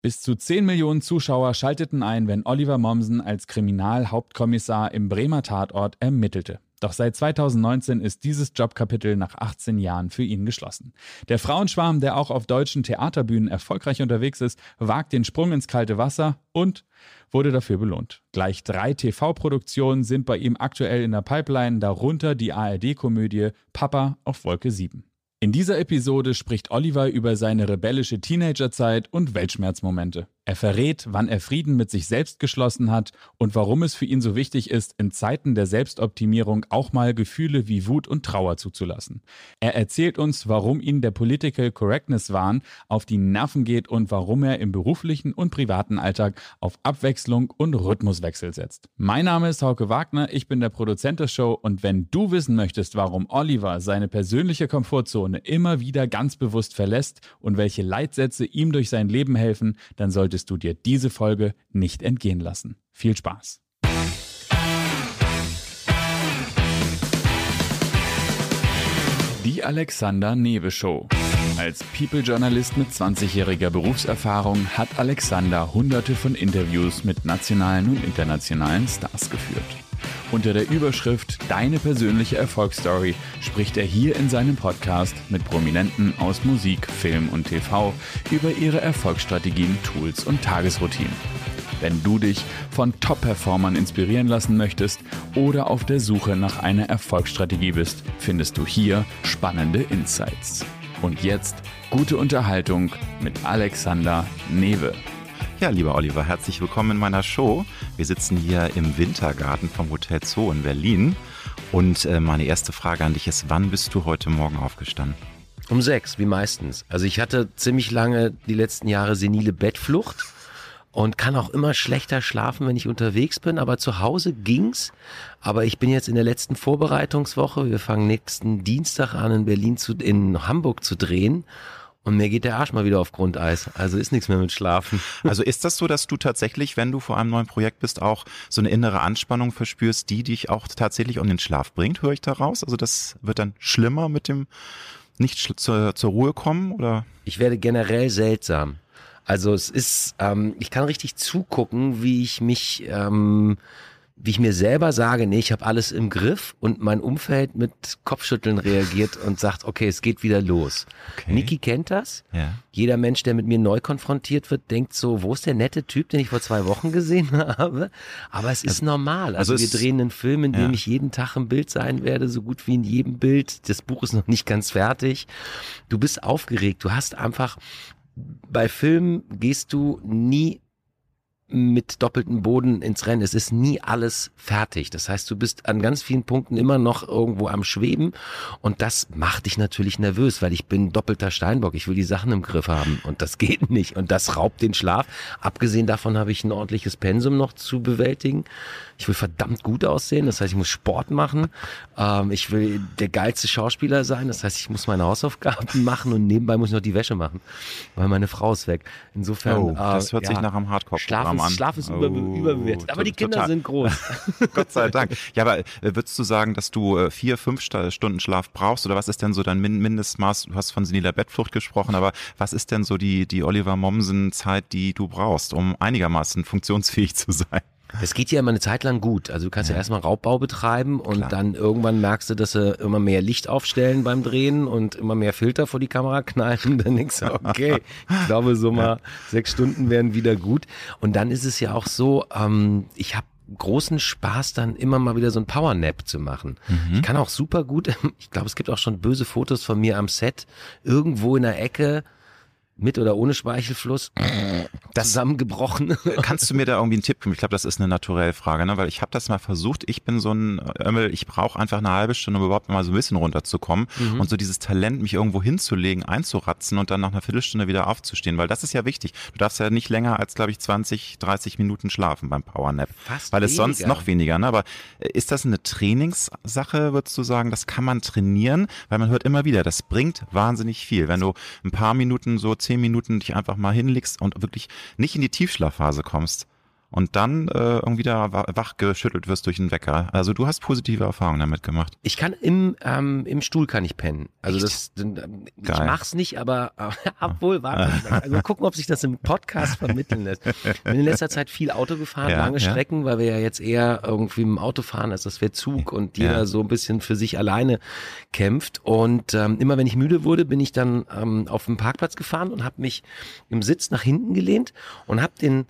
Bis zu 10 Millionen Zuschauer schalteten ein, wenn Oliver Mommsen als Kriminalhauptkommissar im Bremer Tatort ermittelte. Doch seit 2019 ist dieses Jobkapitel nach 18 Jahren für ihn geschlossen. Der Frauenschwarm, der auch auf deutschen Theaterbühnen erfolgreich unterwegs ist, wagt den Sprung ins kalte Wasser und wurde dafür belohnt. Gleich drei TV-Produktionen sind bei ihm aktuell in der Pipeline, darunter die ARD-Komödie Papa auf Wolke 7. In dieser Episode spricht Oliver über seine rebellische Teenagerzeit und Weltschmerzmomente. Er verrät, wann er Frieden mit sich selbst geschlossen hat und warum es für ihn so wichtig ist, in Zeiten der Selbstoptimierung auch mal Gefühle wie Wut und Trauer zuzulassen. Er erzählt uns, warum ihn der Political Correctness Wahn auf die Nerven geht und warum er im beruflichen und privaten Alltag auf Abwechslung und Rhythmuswechsel setzt. Mein Name ist Hauke Wagner, ich bin der Produzent der Show und wenn du wissen möchtest, warum Oliver seine persönliche Komfortzone immer wieder ganz bewusst verlässt und welche Leitsätze ihm durch sein Leben helfen, dann solltest solltest du dir diese Folge nicht entgehen lassen. Viel Spaß! Die Alexander Newe Show. Als People-Journalist mit 20-jähriger Berufserfahrung hat Alexander hunderte von Interviews mit nationalen und internationalen Stars geführt. Unter der Überschrift Deine persönliche Erfolgsstory spricht er hier in seinem Podcast mit Prominenten aus Musik, Film und TV über ihre Erfolgsstrategien, Tools und Tagesroutinen. Wenn du dich von Top-Performern inspirieren lassen möchtest oder auf der Suche nach einer Erfolgsstrategie bist, findest du hier spannende Insights. Und jetzt gute Unterhaltung mit Alexander Newe. Ja, lieber Oliver, herzlich willkommen in meiner Show. Wir sitzen hier im Wintergarten vom Hotel Zoo in Berlin. Und äh, meine erste Frage an dich ist, wann bist du heute Morgen aufgestanden? Um sechs, wie meistens. Also ich hatte ziemlich lange die letzten Jahre senile Bettflucht und kann auch immer schlechter schlafen, wenn ich unterwegs bin. Aber zu Hause ging's. Aber ich bin jetzt in der letzten Vorbereitungswoche. Wir fangen nächsten Dienstag an, in Berlin zu, in Hamburg zu drehen. Und mir geht der Arsch mal wieder auf Grundeis. Also ist nichts mehr mit Schlafen. Also ist das so, dass du tatsächlich, wenn du vor einem neuen Projekt bist, auch so eine innere Anspannung verspürst, die dich auch tatsächlich um den Schlaf bringt, höre ich daraus? Also das wird dann schlimmer mit dem nicht zur, zur Ruhe kommen oder? Ich werde generell seltsam. Also es ist, ähm, ich kann richtig zugucken, wie ich mich ähm, wie ich mir selber sage, nee, ich habe alles im Griff und mein Umfeld mit Kopfschütteln reagiert und sagt, okay, es geht wieder los. Okay. Niki kennt das. Ja. Jeder Mensch, der mit mir neu konfrontiert wird, denkt so, wo ist der nette Typ, den ich vor zwei Wochen gesehen habe? Aber es ist also, normal. Also, also wir drehen einen Film, in dem ja. ich jeden Tag im Bild sein werde, so gut wie in jedem Bild. Das Buch ist noch nicht ganz fertig. Du bist aufgeregt. Du hast einfach bei Filmen gehst du nie mit doppeltem Boden ins Rennen. Es ist nie alles fertig. Das heißt, du bist an ganz vielen Punkten immer noch irgendwo am Schweben und das macht dich natürlich nervös, weil ich bin doppelter Steinbock. Ich will die Sachen im Griff haben und das geht nicht und das raubt den Schlaf. Abgesehen davon habe ich ein ordentliches Pensum noch zu bewältigen. Ich will verdammt gut aussehen, das heißt, ich muss Sport machen. Ähm, ich will der geilste Schauspieler sein, das heißt, ich muss meine Hausaufgaben machen und nebenbei muss ich noch die Wäsche machen, weil meine Frau ist weg. Insofern, oh, das hört äh, sich ja, nach einem Hardcore-Programm Schlaf ist, Schlaf ist oh, überbewertet. Aber die Kinder total. sind groß. Gott sei Dank. Ja, aber äh, würdest du sagen, dass du äh, vier, fünf Stunden Schlaf brauchst? Oder was ist denn so dein Mindestmaß? Du hast von seniler Bettflucht gesprochen, aber was ist denn so die, die Oliver Mommsen-Zeit, die du brauchst, um einigermaßen funktionsfähig zu sein? Es geht ja immer eine Zeit lang gut. Also du kannst ja, ja erstmal Raubbau betreiben und Klar. dann irgendwann merkst du, dass sie immer mehr Licht aufstellen beim Drehen und immer mehr Filter vor die Kamera knallen. Dann denkst du, okay, ich glaube so mal sechs Stunden wären wieder gut. Und dann ist es ja auch so, ähm, ich habe großen Spaß, dann immer mal wieder so ein Powernap zu machen. Mhm. Ich kann auch super gut, ich glaube, es gibt auch schon böse Fotos von mir am Set, irgendwo in der Ecke mit oder ohne Speichelfluss das, zusammengebrochen. Kannst du mir da irgendwie einen Tipp geben? Ich glaube, das ist eine naturelle Frage, ne? weil ich habe das mal versucht. Ich bin so ein Ömmel, ich brauche einfach eine halbe Stunde, um überhaupt mal so ein bisschen runterzukommen mhm. und so dieses Talent, mich irgendwo hinzulegen, einzuratzen und dann nach einer Viertelstunde wieder aufzustehen, weil das ist ja wichtig. Du darfst ja nicht länger als, glaube ich, 20, 30 Minuten schlafen beim Powernap. Fast weil es weniger. sonst noch weniger, ne? Aber äh, ist das eine Trainingssache, würdest du sagen? Das kann man trainieren, weil man hört immer wieder, das bringt wahnsinnig viel. Wenn du ein paar Minuten so zehn Minuten dich einfach mal hinlegst und wirklich nicht in die Tiefschlafphase kommst und dann äh, irgendwie da wach geschüttelt wirst durch einen Wecker. Also du hast positive Erfahrungen damit gemacht. Ich kann im ähm, im Stuhl kann ich pennen. Also das ich Geil. mach's nicht, aber äh, obwohl warte, also gucken, ob sich das im Podcast vermitteln lässt. Ich bin in letzter Zeit viel Auto gefahren, ja, lange ja. Strecken, weil wir ja jetzt eher irgendwie im Auto fahren, als das wäre Zug und jeder ja. so ein bisschen für sich alleine kämpft und ähm, immer wenn ich müde wurde, bin ich dann ähm, auf den Parkplatz gefahren und habe mich im Sitz nach hinten gelehnt und habe den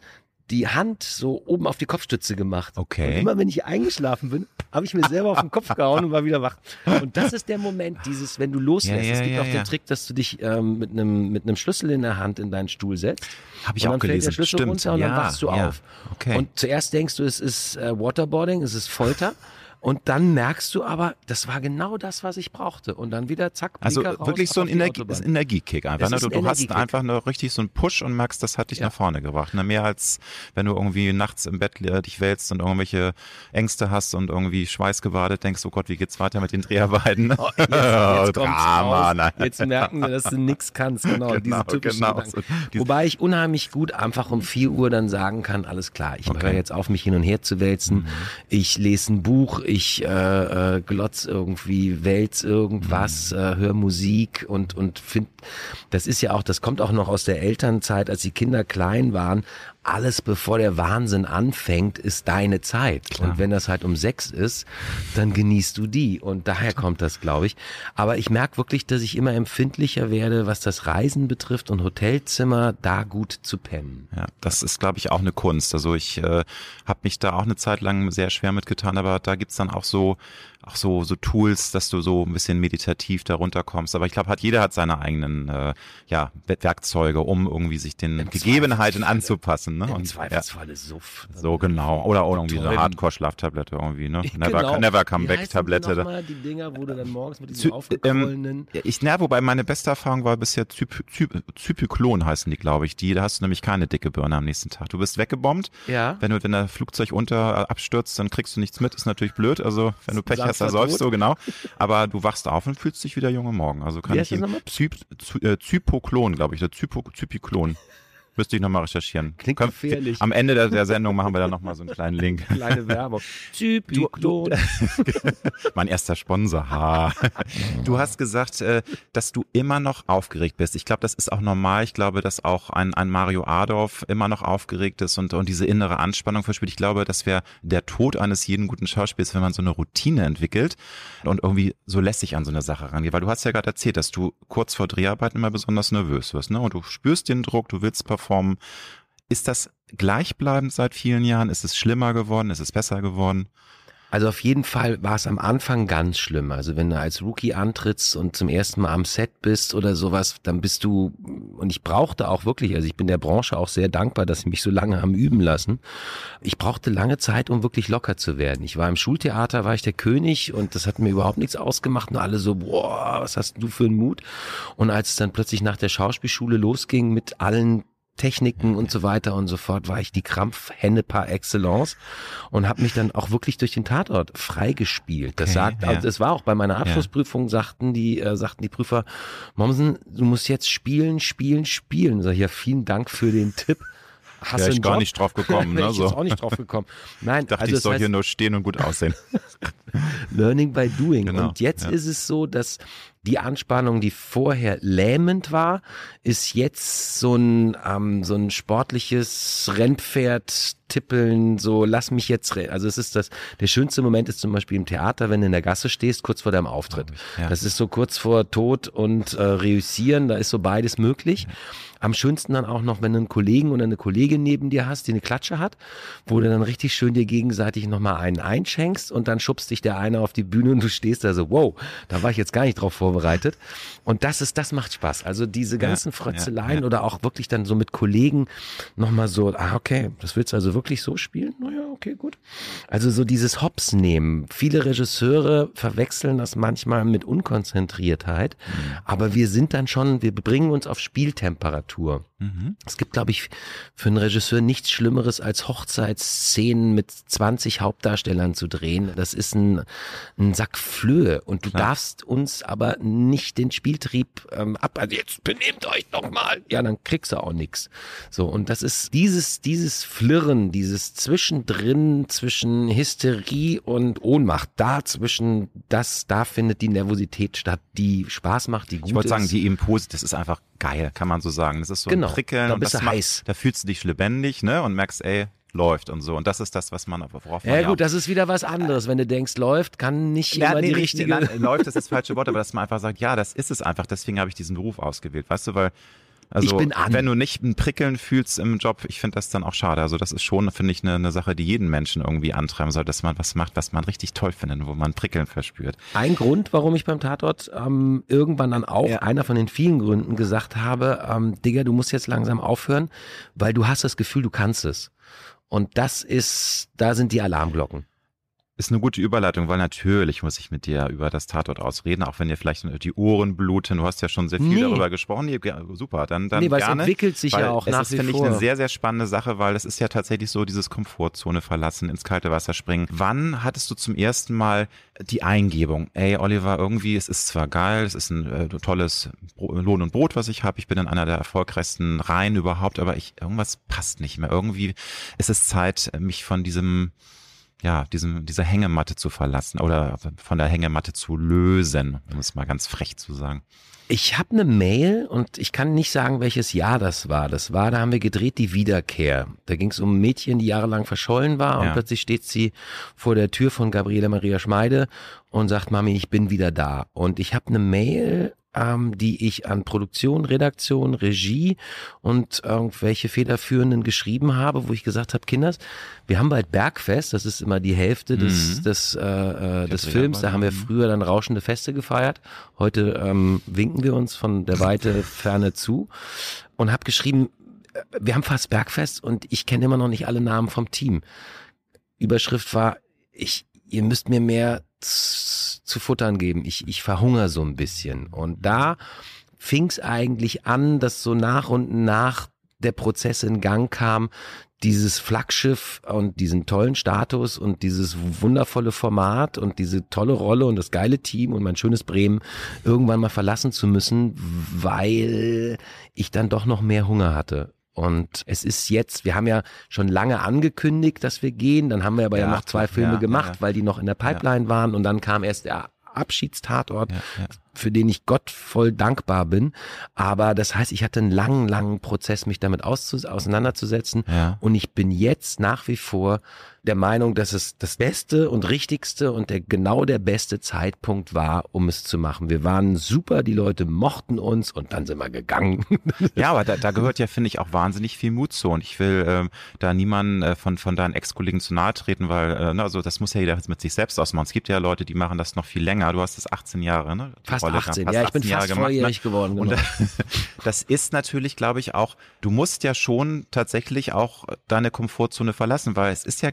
die Hand so oben auf die Kopfstütze gemacht. Okay. Und immer wenn ich eingeschlafen bin, habe ich mir selber auf den Kopf gehauen und war wieder wach. Und das ist der Moment, dieses, wenn du loslässt. Ja, ja, es gibt ja, auch den Trick, dass du dich ähm, mit einem mit einem Schlüssel in der Hand in deinen Stuhl setzt. Habe ich und auch gelesen. Der Schlüssel Stimmt. runter und dann wachst du auf. Okay. Und zuerst denkst du, es ist äh, Waterboarding, es ist Folter. Und dann merkst du aber, das war genau das, was ich brauchte. Und dann wieder zack, Also wirklich so ein Energie, Energiekick einfach. Ne? Du, du hast einfach nur richtig so einen Push und merkst, das hat dich ja. nach vorne gebracht. Ne? Mehr als wenn du irgendwie nachts im Bett äh, dich wälzt und irgendwelche Ängste hast und irgendwie schweißgebadet denkst, oh Gott, wie geht's weiter mit den Dreharbeiten? Oh, jetzt, jetzt Drama, nein. Jetzt merken wir, dass du nichts kannst. Genau, genau diese typischen genau. So, Wobei ich unheimlich gut einfach um 4 Uhr dann sagen kann, alles klar, ich okay. höre jetzt auf, mich hin und her zu wälzen. Mhm. Ich lese ein Buch, ich äh, äh, glotz irgendwie, wälz irgendwas, mhm. äh, hör Musik und und find, das ist ja auch, das kommt auch noch aus der Elternzeit, als die Kinder klein waren alles bevor der Wahnsinn anfängt, ist deine Zeit. Klar. Und wenn das halt um sechs ist, dann genießt du die. Und daher kommt das, glaube ich. Aber ich merke wirklich, dass ich immer empfindlicher werde, was das Reisen betrifft und Hotelzimmer da gut zu pennen. Ja, das ist, glaube ich, auch eine Kunst. Also ich äh, habe mich da auch eine Zeit lang sehr schwer mitgetan, aber da gibt's dann auch so auch so, so Tools, dass du so ein bisschen meditativ darunter kommst. Aber ich glaube, hat jeder hat seine eigenen äh, ja, Werkzeuge, um irgendwie sich den Im Gegebenheiten anzupassen. Ne? Im Und, Zweifelsfalle ja, Suff. So genau. Oder auch irgendwie so eine Hardcore-Schlaftablette irgendwie, ne? Never, genau. never Come Back-Tablette. Mal die Dinger, wo du dann morgens mit diesem aufgequollenen... Ähm, ich, na, wobei meine beste Erfahrung war bisher Zyp, Zyp, heißen die, glaube ich. Die, da hast du nämlich keine dicke Birne am nächsten Tag. Du bist weggebombt. Ja. Wenn du, wenn der Flugzeug unter äh, abstürzt, dann kriegst du nichts mit. Ist natürlich blöd. Also, wenn du Pech hast, dann säufst du, genau. Aber du wachst auf und fühlst dich wieder junge Morgen. Also kann Wie ich ihn, Zyp, äh, Zypoklon, glaube ich, der Zypo, Zypiklon. Müsste ich nochmal recherchieren. Klingt Komm, gefährlich. Am Ende der, der Sendung machen wir dann nochmal so einen kleinen Link. Kleine Werbung. Typiklon. mein erster Sponsor. Ha. Du hast gesagt, äh, dass du immer noch aufgeregt bist. Ich glaube, das ist auch normal. Ich glaube, dass auch ein, ein Mario Adorf immer noch aufgeregt ist und, und diese innere Anspannung verspürt. Ich glaube, das wäre der Tod eines jeden guten Schauspiels, wenn man so eine Routine entwickelt und irgendwie so lässig an so eine Sache rangeht. Weil du hast ja gerade erzählt, dass du kurz vor Dreharbeiten immer besonders nervös wirst. Ne? Und du spürst den Druck, du willst performen Formen. Ist das gleichbleibend seit vielen Jahren? Ist es schlimmer geworden? Ist es besser geworden? Also auf jeden Fall war es am Anfang ganz schlimm. Also wenn du als Rookie antrittst und zum ersten Mal am Set bist oder sowas, dann bist du, und ich brauchte auch wirklich, also ich bin der Branche auch sehr dankbar, dass sie mich so lange haben üben lassen. Ich brauchte lange Zeit, um wirklich locker zu werden. Ich war im Schultheater, war ich der König und das hat mir überhaupt nichts ausgemacht. Und alle so, boah, was hast du für einen Mut? Und als es dann plötzlich nach der Schauspielschule losging mit allen Techniken und so weiter und so fort, war ich die Krampfhenne par excellence und habe mich dann auch wirklich durch den Tatort freigespielt. Das okay, sagt, ja. also das war auch bei meiner Abschlussprüfung, ja. sagten die, äh, sagten die Prüfer, Mommsen, du musst jetzt spielen, spielen, spielen. Sag ich, ja, vielen Dank für den Tipp. Hast Wäre ich gar nicht drauf gekommen. ne, so. ich auch nicht drauf gekommen. Nein, dachte also ich soll heißt, hier nur stehen und gut aussehen. Learning by doing. Genau, und jetzt ja. ist es so, dass die Anspannung, die vorher lähmend war, ist jetzt so ein, ähm, so ein sportliches Rennpferd tippeln, so lass mich jetzt, also es ist das, der schönste Moment ist zum Beispiel im Theater, wenn du in der Gasse stehst, kurz vor deinem Auftritt. Ja. Das ist so kurz vor Tod und äh, Reüssieren, da ist so beides möglich. Ja. Am schönsten dann auch noch, wenn du einen Kollegen oder eine Kollegin neben dir hast, die eine Klatsche hat, wo du dann richtig schön dir gegenseitig nochmal einen einschenkst und dann schubst dich der eine auf die Bühne und du stehst da so, wow, da war ich jetzt gar nicht drauf vorbereitet. Und das ist, das macht Spaß. Also diese ganzen ja, Frötzeleien ja, ja. oder auch wirklich dann so mit Kollegen nochmal so, ah, okay, das willst du also wirklich so spielen? Naja, okay, gut. Also so dieses Hops nehmen. Viele Regisseure verwechseln das manchmal mit Unkonzentriertheit, mhm. aber wir sind dann schon, wir bringen uns auf Spieltemperatur. Mhm. Es gibt, glaube ich, für einen Regisseur nichts Schlimmeres als Hochzeitsszenen mit 20 Hauptdarstellern zu drehen. Das ist ein, ein Sack Flöhe und du Klar. darfst uns aber nicht den Spieltrieb ähm, ab. Also jetzt benehmt euch doch mal. Ja, dann kriegst du auch nix. So, und das ist dieses, dieses Flirren, dieses Zwischendrin zwischen Hysterie und Ohnmacht, dazwischen, das, da findet die Nervosität statt, die Spaß macht, die gut Ich wollte sagen, die Impuls, das ist einfach geil, kann man so sagen. Das ist so Genau, ein Prickeln da und bist das du macht, heiß. da fühlst du dich lebendig, ne, und merkst, ey, läuft und so. Und das ist das, was man, worauf man Ja ja gut, das ist wieder was anderes. Wenn du denkst, läuft, kann nicht ja, immer nee, die richtig, richtige... nein, läuft das ist das falsche Wort, aber dass man einfach sagt, ja, das ist es einfach, deswegen habe ich diesen Beruf ausgewählt, weißt du, weil also wenn du nicht ein Prickeln fühlst im Job, ich finde das dann auch schade. Also das ist schon, finde ich, eine, eine Sache, die jeden Menschen irgendwie antreiben soll, dass man was macht, was man richtig toll findet, wo man Prickeln verspürt. Ein Grund, warum ich beim Tatort ähm, irgendwann dann auch, Ja. einer von den vielen Gründen, gesagt habe, ähm, Digga, du musst jetzt langsam aufhören, weil du hast das Gefühl, du kannst es. Und das ist, da sind die Alarmglocken. Ist eine gute Überleitung, weil natürlich muss ich mit dir über das Tatort ausreden, auch wenn dir vielleicht die Ohren bluten. Du hast ja schon sehr viel Nee. darüber gesprochen. Nee, super, dann, dann nee, weil es gerne. entwickelt sich ja auch es nach ist, wie finde ich, eine sehr, sehr spannende Sache, weil es ist ja tatsächlich so dieses Komfortzone verlassen, ins kalte Wasser springen. Wann hattest du zum ersten Mal die Eingebung, ey Oliver, irgendwie, es ist zwar geil, es ist ein äh, tolles Bro Lohn und Brot, was ich habe, ich bin in einer der erfolgreichsten Reihen überhaupt, aber ich irgendwas passt nicht mehr. Irgendwie ist es Zeit, mich von diesem ja, diesem, dieser Hängematte zu verlassen oder von der Hängematte zu lösen, um es mal ganz frech zu sagen. Ich habe eine Mail und ich kann nicht sagen, welches Jahr das war. Das war, da haben wir gedreht, die Wiederkehr. Da ging es um ein Mädchen, die jahrelang verschollen war und Ja. plötzlich steht sie vor der Tür von Gabriele Maria Schmeide und sagt, Mami, ich bin wieder da. Und ich habe eine Mail, ähm, die ich an Produktion, Redaktion, Regie und irgendwelche Federführenden geschrieben habe, wo ich gesagt habe, Kinders, wir haben bald Bergfest, das ist immer die Hälfte des, Mhm. des, äh, äh, des Films, da haben wir mhm. früher dann rauschende Feste gefeiert. Heute ähm, winken wir uns von der Weite Ferne zu und habe geschrieben, äh, wir haben fast Bergfest und ich kenne immer noch nicht alle Namen vom Team. Überschrift war, ich, ihr müsst mir mehr zu futtern geben. Ich, ich verhungere so ein bisschen. Und da fing es eigentlich an, dass so nach und nach der Prozess in Gang kam, dieses Flaggschiff und diesen tollen Status und dieses wundervolle Format und diese tolle Rolle und das geile Team und mein schönes Bremen irgendwann mal verlassen zu müssen, weil ich dann doch noch mehr Hunger hatte. Und es ist jetzt, wir haben ja schon lange angekündigt, dass wir gehen, dann haben wir aber ja, Ja, noch zwei Filme ja, gemacht, ja. weil die noch in der Pipeline waren und dann kam erst der Abschiedstatort. Für den ich Gott voll dankbar bin. Aber das heißt, ich hatte einen langen, langen Prozess, mich damit auseinanderzusetzen. Ja. Und ich bin jetzt nach wie vor der Meinung, dass es das Beste und Richtigste und der genau der beste Zeitpunkt war, um es zu machen. Wir waren super, die Leute mochten uns und dann sind wir gegangen. Ja, aber da, da gehört ja, finde ich, auch wahnsinnig viel Mut zu. Und ich will ähm, da niemanden äh, von, von deinen Ex-Kollegen zu nahe treten, weil äh, also das muss ja jeder mit sich selbst ausmachen. Es gibt ja Leute, die machen das noch viel länger. Du hast das 18 Jahre, ne? Fast Rolle 18. gehabt. ja, ich bin 18 Jahre fast gemacht, ne? volljährig geworden. Und Genau. das ist natürlich, glaube ich, auch, du musst ja schon tatsächlich auch deine Komfortzone verlassen, weil es ist ja,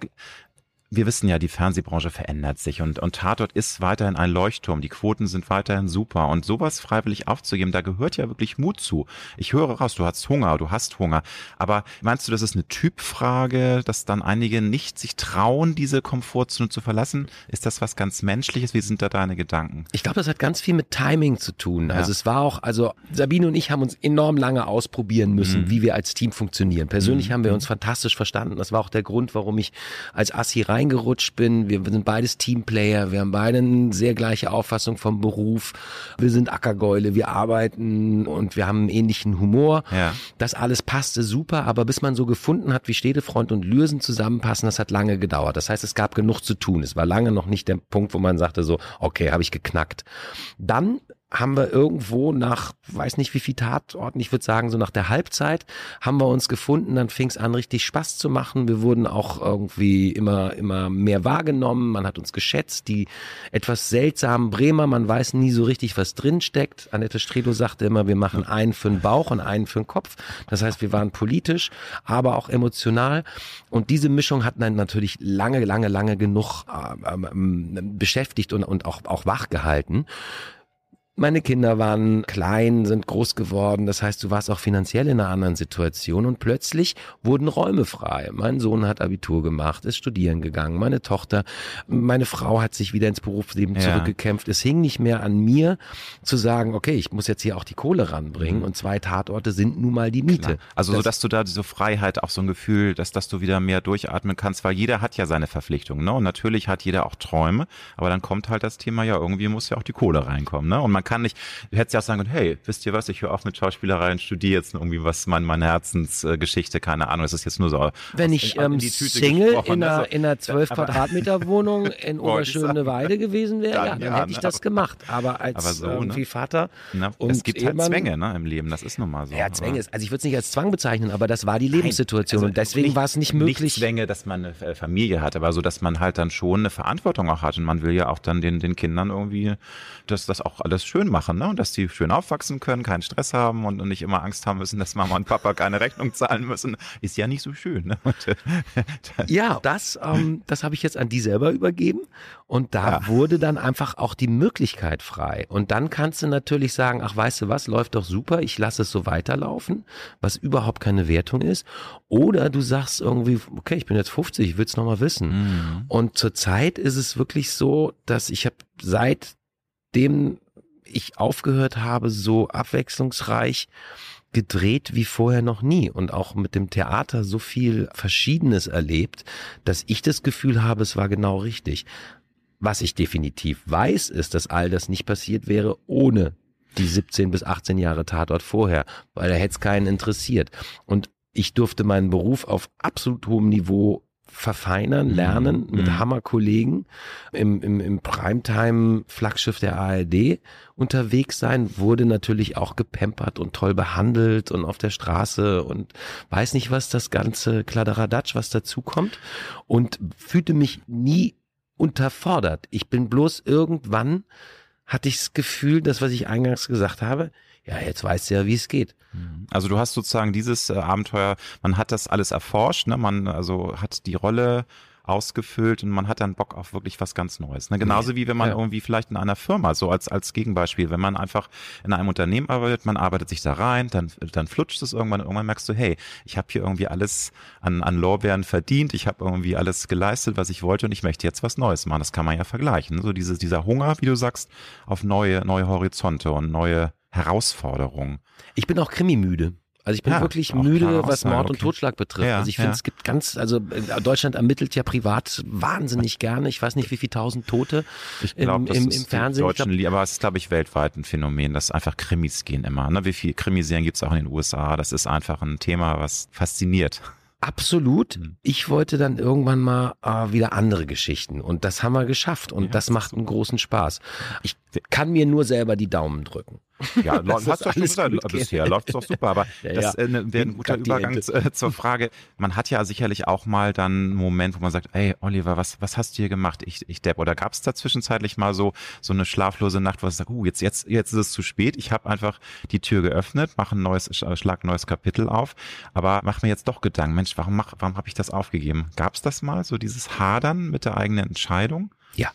wir wissen ja, die Fernsehbranche verändert sich und, und Tatort ist weiterhin ein Leuchtturm. Die Quoten sind weiterhin super und sowas freiwillig aufzugeben, da gehört ja wirklich Mut zu. Ich höre raus, du hast Hunger, du hast Hunger. Aber meinst du, das ist eine Typfrage, dass dann einige nicht sich trauen, diese Komfortzone zu verlassen? Ist das was ganz Menschliches? Wie sind da deine Gedanken? Ich glaube, das hat ganz viel mit Timing zu tun. Ja. Also es war auch, also Sabine und ich haben uns enorm lange ausprobieren müssen, Mhm. wie wir als Team funktionieren. Persönlich Mhm. haben wir uns fantastisch verstanden. Das war auch der Grund, warum ich als Assi reingerutscht bin. Wir sind beides Teamplayer. Wir haben beide eine sehr gleiche Auffassung vom Beruf. Wir sind Ackergäule. Wir arbeiten und wir haben einen ähnlichen Humor. Ja. Das alles passte super, aber bis man so gefunden hat, wie Städtefront und Lürsen zusammenpassen, das hat lange gedauert. Das heißt, es gab genug zu tun. Es war lange noch nicht der Punkt, wo man sagte so, okay, habe ich geknackt. Dann haben wir irgendwo nach, weiß nicht wie viel Tatorten, ich würde sagen so nach der Halbzeit, haben wir uns gefunden, dann fing es an richtig Spaß zu machen. Wir wurden auch irgendwie immer, immer mehr wahrgenommen, man hat uns geschätzt, die etwas seltsamen Bremer, man weiß nie so richtig, was drin steckt. Annette Stredo sagte immer, wir machen einen für den Bauch und einen für den Kopf. Das heißt, wir waren politisch, aber auch emotional. Und diese Mischung hat dann natürlich lange, lange, lange genug ähm, ähm, beschäftigt und, und auch, auch wach gehalten. Meine Kinder waren klein, sind groß geworden. Das heißt, du warst auch finanziell in einer anderen Situation und plötzlich wurden Räume frei. Mein Sohn hat Abitur gemacht, ist studieren gegangen. Meine Tochter, meine Frau hat sich wieder ins Berufsleben ja. zurückgekämpft. Es hing nicht mehr an mir zu sagen, okay, ich muss jetzt hier auch die Kohle ranbringen mhm. und zwei Tatorte sind nun mal die Miete. Klar. Also das, so, dass du da diese Freiheit, auch so ein Gefühl, dass, dass du wieder mehr durchatmen kannst, weil jeder hat ja seine Verpflichtungen, ne? Und natürlich hat jeder auch Träume, aber dann kommt halt das Thema, ja, irgendwie muss ja auch die Kohle reinkommen, ne? Und man kann nicht, du hättest ja auch sagen können, hey, wisst ihr was, ich höre auf mit Schauspielerei und studiere jetzt irgendwie was, mein, meine Herzensgeschichte, keine Ahnung, es ist jetzt nur so. Wenn ich ähm, Single in einer, ne? in einer 12 Quadratmeter Wohnung in Oberschöneweide gewesen wäre, dann, ja, dann ja, hätte ich ne? das gemacht. Aber als aber so, irgendwie ne? Vater Na, und Es gibt halt Zwänge ne, im Leben, das ist nun mal so. Ja, Zwänge ist, also ich würde es nicht als Zwang bezeichnen, aber das war die Lebenssituation Nein, also und deswegen war es nicht möglich. Nicht Zwänge, dass man eine Familie hat, aber so, dass man halt dann schon eine Verantwortung auch hat und man will ja auch dann den, den Kindern irgendwie das, das auch alles schön machen, ne? Und dass die schön aufwachsen können, keinen Stress haben und, nicht immer Angst haben müssen, dass Mama und Papa keine Rechnung zahlen müssen, ist ja nicht so schön. Ne? Und, äh, ja, das, ähm, das habe ich jetzt an die selber übergeben und da ja. wurde dann einfach auch die Möglichkeit frei. Und dann kannst du natürlich sagen, ach weißt du was, läuft doch super, ich lasse es so weiterlaufen, was überhaupt keine Wertung ist. Oder du sagst irgendwie, okay, ich bin jetzt 50, ich will es nochmal wissen. Mhm. Und zurzeit ist es wirklich so, dass ich habe seitdem ich aufgehört habe, so abwechslungsreich gedreht wie vorher noch nie und auch mit dem Theater so viel Verschiedenes erlebt, dass ich das Gefühl habe, es war genau richtig. Was ich definitiv weiß, ist, dass all das nicht passiert wäre ohne die 17 bis 18 Jahre Tatort vorher, weil da hätte es keinen interessiert. Und ich durfte meinen Beruf auf absolut hohem Niveau verfeinern, mhm. lernen mit mhm. Hammerkollegen im, im, im Primetime-Flaggschiff der ARD unterwegs sein, wurde natürlich auch gepampert und toll behandelt und auf der Straße und weiß nicht, was das ganze Kladderadatsch, was dazu kommt und fühlte mich nie unterfordert. Ich bin bloß irgendwann hatte ich das Gefühl, das, was ich eingangs gesagt habe, ja, jetzt weißt du ja, wie es geht. Mhm. Also du hast sozusagen dieses äh, Abenteuer, man hat das alles erforscht, ne? man also hat die Rolle ausgefüllt und man hat dann Bock auf wirklich was ganz Neues. Ne? Genauso wie wenn man ja. irgendwie vielleicht in einer Firma, so als, als Gegenbeispiel, wenn man einfach in einem Unternehmen arbeitet, man arbeitet sich da rein, dann, dann flutscht es irgendwann und irgendwann merkst du, hey, ich habe hier irgendwie alles an, an Lorbeeren verdient, ich habe irgendwie alles geleistet, was ich wollte und ich möchte jetzt was Neues machen. Das kann man ja vergleichen. So diese, dieser Hunger, wie du sagst, auf neue, neue Horizonte und neue Herausforderung. Ich bin auch Krimi-müde. Also ich bin ja, wirklich müde, was Mord okay. und Totschlag betrifft. Ja, also ich finde, ja. es gibt ganz, also äh, Deutschland ermittelt ja privat wahnsinnig gerne. Ich weiß nicht, wie viele tausend Tote ich glaub, im, im, im Fernsehen. Deutschen, glaub, aber es ist, glaube ich, weltweit ein Phänomen, dass einfach Krimis gehen immer. Ne? Wie viele Krimiserien gibt es auch in den USA? Das ist einfach ein Thema, was fasziniert. Absolut. Hm. Ich wollte dann irgendwann mal äh, wieder andere Geschichten und das haben wir geschafft und ja, das macht einen großen Spaß. Ich kann mir nur selber die Daumen drücken. Ja, das hast du schon gesagt, bisher läuft es doch super, aber ja, das äh, wäre ein guter Übergang äh, zur Frage. Man hat ja sicherlich auch mal dann einen Moment, wo man sagt, ey Oliver, was, was hast du hier gemacht? Ich, ich Depp. Oder gab es da zwischenzeitlich mal so, so eine schlaflose Nacht, wo du sagst, uh, jetzt, jetzt, jetzt ist es zu spät, ich habe einfach die Tür geöffnet, mache ein neues, schlag ein neues Kapitel auf, aber mach mir jetzt doch Gedanken, Mensch, warum, mach, warum habe ich das aufgegeben? Gab es das mal, so dieses Hadern mit der eigenen Entscheidung? Ja.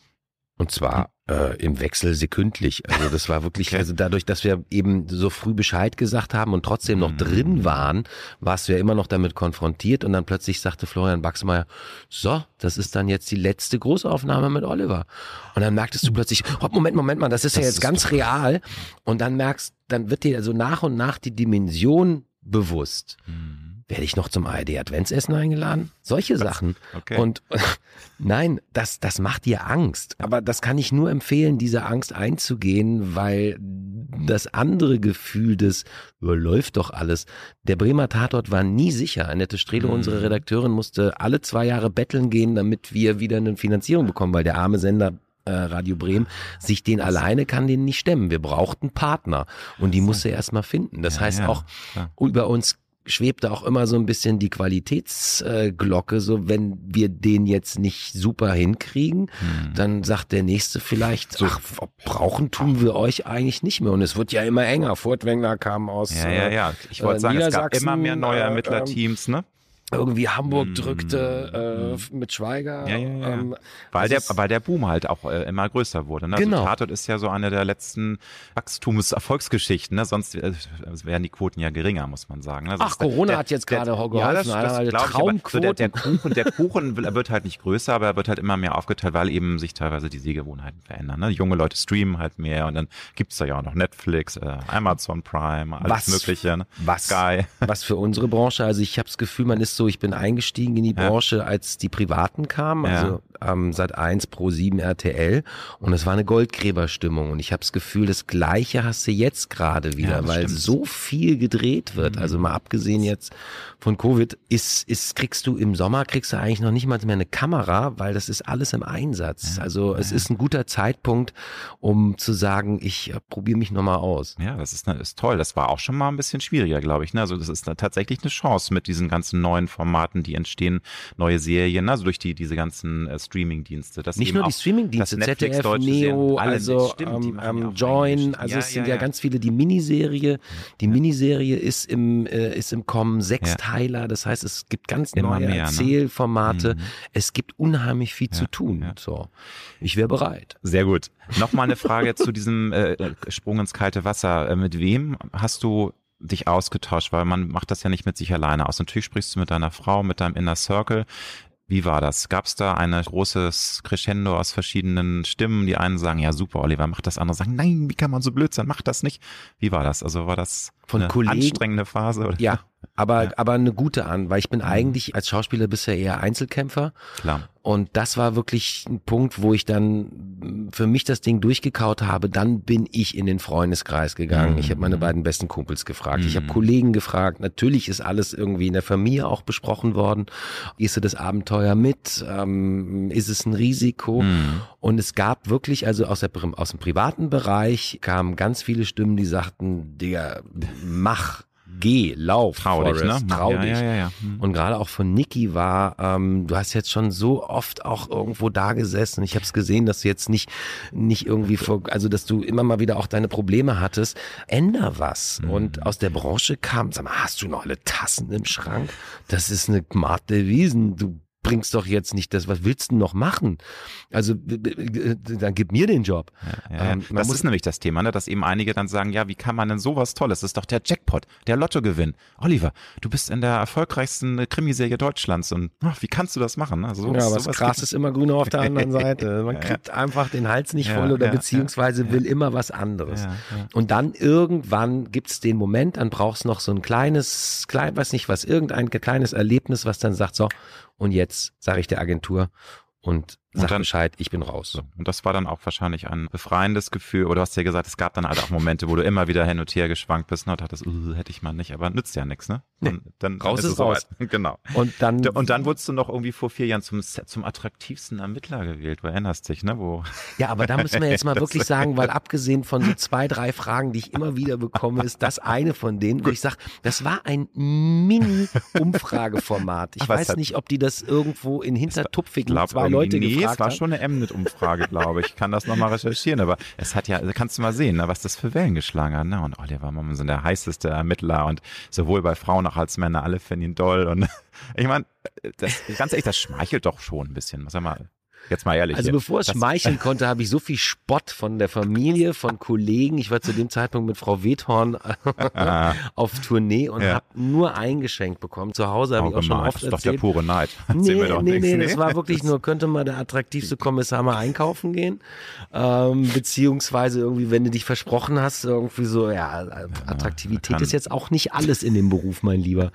Und zwar äh, im Wechsel sekündlich. Also das war wirklich, okay. also dadurch, dass wir eben so früh Bescheid gesagt haben und trotzdem noch mhm. drin waren, warst du ja immer noch damit konfrontiert und dann plötzlich sagte Florian Baxmeier, so, das ist dann jetzt die letzte Großaufnahme mit Oliver. Und dann merktest du plötzlich, oh, Moment, Moment mal, das ist das ja jetzt ist ganz real. Und dann merkst, dann wird dir also nach und nach die Dimension bewusst. Mhm werde ich noch zum ARD Adventsessen eingeladen? Solche Sachen. Okay. Und nein, das, das macht dir Angst. Aber das kann ich nur empfehlen, diese Angst einzugehen, weil das andere Gefühl des überläuft doch alles. Der Bremer Tatort war nie sicher. Annette Strehle, mhm. unsere Redakteurin, musste alle zwei Jahre betteln gehen, damit wir wieder eine Finanzierung bekommen, weil der arme Sender äh, Radio Bremen, sich den alleine kann den nicht stemmen. Wir brauchten Partner und die musste er erstmal finden. Das ja, heißt ja, auch, klar. über uns schwebte auch immer so ein bisschen die Qualitätsglocke, so wenn wir den jetzt nicht super hinkriegen, hm. dann sagt der nächste vielleicht, so, ach, brauchen tun wir euch eigentlich nicht mehr. Und es wird ja immer enger. Furtwängler kam aus Ja, ja, ja. Ich wollte äh, sagen, es gab immer mehr neue äh, Ermittlerteams, ne? Irgendwie Hamburg drückte äh, mit Schweiger. Ja, ja, ja. Ähm, Weil, das der, weil der Boom halt auch äh, immer größer wurde. Ne? Genau. Also Tatort ist ja so eine der letzten Wachstumserfolgsgeschichten. Ne? Sonst äh, wären die Quoten ja geringer, muss man sagen. Ne? Also Ach, Corona der- hat jetzt gerade geholfen, Ja, das, das ich, aber so der, der. Kuchen, der Kuchen wird halt nicht größer, aber er wird halt immer mehr aufgeteilt, weil eben sich teilweise die Sehgewohnheiten verändern. Ne? Junge Leute streamen halt mehr und dann gibt's da ja auch noch Netflix, äh, Amazon Prime, alles Was- Mögliche. Ne? was, Sky. was für unsere Branche, also ich habe das Gefühl, man ist so, ich bin eingestiegen in die. Branche, als die Privaten kamen, also ähm, seit 1 pro 7 RTL und es war eine Goldgräberstimmung und ich habe das Gefühl, das Gleiche hast du jetzt gerade wieder, Ja, weil stimmt. so viel gedreht wird, also mal abgesehen jetzt von Covid, ist, ist, kriegst du im Sommer, kriegst du eigentlich noch nicht mal mehr eine Kamera, weil das ist alles im Einsatz, also es ist ein guter Zeitpunkt, um zu sagen, ich äh, probiere mich nochmal aus. Ja, das ist, ne, ist toll. Das war auch schon mal ein bisschen schwieriger, glaube ich. Ne? Also das ist tatsächlich eine Chance mit diesen ganzen neuen Formaten, die entstehen, neue Serien, ne? also durch die diese ganzen äh, Streaming-Dienste. dass Nicht nur die Streaming-Dienste, das Netflix ZDF, deutsche Neo, alle- also stimmt, die ähm, ähm, Join, also Ja, es sind ja, ja, ganz viele. Die Miniserie, die Miniserie ist im äh, ist im Kommen, Sechsteiler, das heißt, es gibt ganz Immer neue mehr, ne? Erzählformate. Mhm. Es gibt unheimlich viel zu tun. So, ich wäre bereit. Sehr gut. Nochmal eine Frage zu diesem äh, Sprung ins kalte Wasser. Äh, mit wem hast du dich ausgetauscht? Weil man macht das ja nicht mit sich alleine aus. Natürlich sprichst du mit deiner Frau, mit deinem Inner Circle. Wie war das? Gab es da ein großes Crescendo aus verschiedenen Stimmen? Die einen sagen, ja super, Oliver, mach das. Andere sagen, nein, wie kann man so blöd sein? Mach das nicht. Wie war das? Also war das Von eine Kollegen- anstrengende Phase? Oder? Ja, aber Ja. aber eine gute an, weil ich Mhm. bin eigentlich als Schauspieler bisher eher Einzelkämpfer. Klar. Und das war wirklich ein Punkt, wo ich dann für mich das Ding durchgekaut habe. Dann bin ich in den Freundeskreis gegangen. Mhm. Ich habe meine beiden besten Kumpels gefragt. Ich habe Mhm. Kollegen gefragt. Natürlich ist alles irgendwie in der Familie auch besprochen worden. Gehst du das Abenteuer mit? Ähm, ist es ein Risiko? Mhm. Und es gab wirklich, also aus, der, aus dem privaten Bereich kamen ganz viele Stimmen, die sagten, Digga, mach, geh, lauf, Trau dich, Forrest, ne? trau ja, dich. Ja, ja. Mhm. Und gerade auch von Niki war, ähm, du hast jetzt schon so oft auch irgendwo da gesessen. Ich habe es gesehen, dass du jetzt nicht, nicht irgendwie vor, also dass du immer mal wieder auch deine Probleme hattest. Änder was. Mhm. Und aus der Branche kam, sag mal, hast du noch alle Tassen im Schrank? Das ist eine Marte Wiesen. Du bringst doch jetzt nicht das, was willst du noch machen? Also b- dann gib mir den Job. Ja, ja. Ähm, das ist nämlich das Thema, ne? dass eben einige dann sagen, ja, wie kann man denn sowas Tolles? Das ist doch der Jackpot, der Lottogewinn. Oliver, du bist in der erfolgreichsten äh, Krimiserie Deutschlands und ach, wie kannst du das machen? Also, Ja, aber das Gras ist immer grüner auf der anderen Seite. Man Ja, kriegt einfach den Hals nicht Ja, voll oder ja, beziehungsweise will immer was anderes. Ja, ja. Und dann irgendwann gibt's den Moment, dann brauchst noch so ein kleines, klein, weiß nicht was, irgendein kleines Erlebnis, was dann sagt, so, und jetzt sage ich der Agentur und sag dann- Bescheid, ich bin raus. Und das war dann auch wahrscheinlich ein befreiendes Gefühl. Oder du hast ja gesagt, es gab dann halt auch Momente, wo du immer wieder hin und her geschwankt bist ne, und dachtest, uh, hätte ich mal nicht, aber nützt ja nichts, ne? Dann, dann Raus es ist raus. soweit. Genau. Und dann, Und dann wurdest du noch irgendwie vor vier Jahren zum, zum attraktivsten Ermittler gewählt. Du erinnerst dich, ne? Wo, ja, aber da müssen wir jetzt mal wirklich sagen, weil abgesehen von so zwei, drei Fragen, die ich immer wieder bekomme, ist das eine von denen, wo ich sage, das war ein Mini-Umfrageformat. Ich es weiß nicht, ob die das irgendwo in Hintertupfigen zwei Leute nee, es war haben. schon eine Mnet-Umfrage, glaube ich. Ich kann das nochmal recherchieren, aber es hat ja, also kannst du mal sehen, ne, was das für Wellen geschlagen hat. Ne? Und Oliver Mommsen, der heißeste Ermittler und sowohl bei Frauen auch als Männer, alle finden ihn toll. Und ich meine, ganz ehrlich, das schmeichelt doch schon ein bisschen. Sag mal, jetzt mal ehrlich. Also hier. bevor es Das- schmeicheln konnte, habe ich so viel Spott von der Familie, von Kollegen. Ich war zu dem Zeitpunkt mit Frau Wethorn auf Tournee und Ja. habe nur eingeschenkt bekommen. Zu Hause habe Oh, ich auch schon gemein. oft das ist doch der pure Neid. Nee, nee, nichts. nee, das war wirklich nur, könnte mal der attraktivste Kommissar mal einkaufen gehen. Ähm, beziehungsweise irgendwie, wenn du dich versprochen hast, irgendwie so, ja, Attraktivität kann- ist jetzt auch nicht alles in dem Beruf, mein Lieber.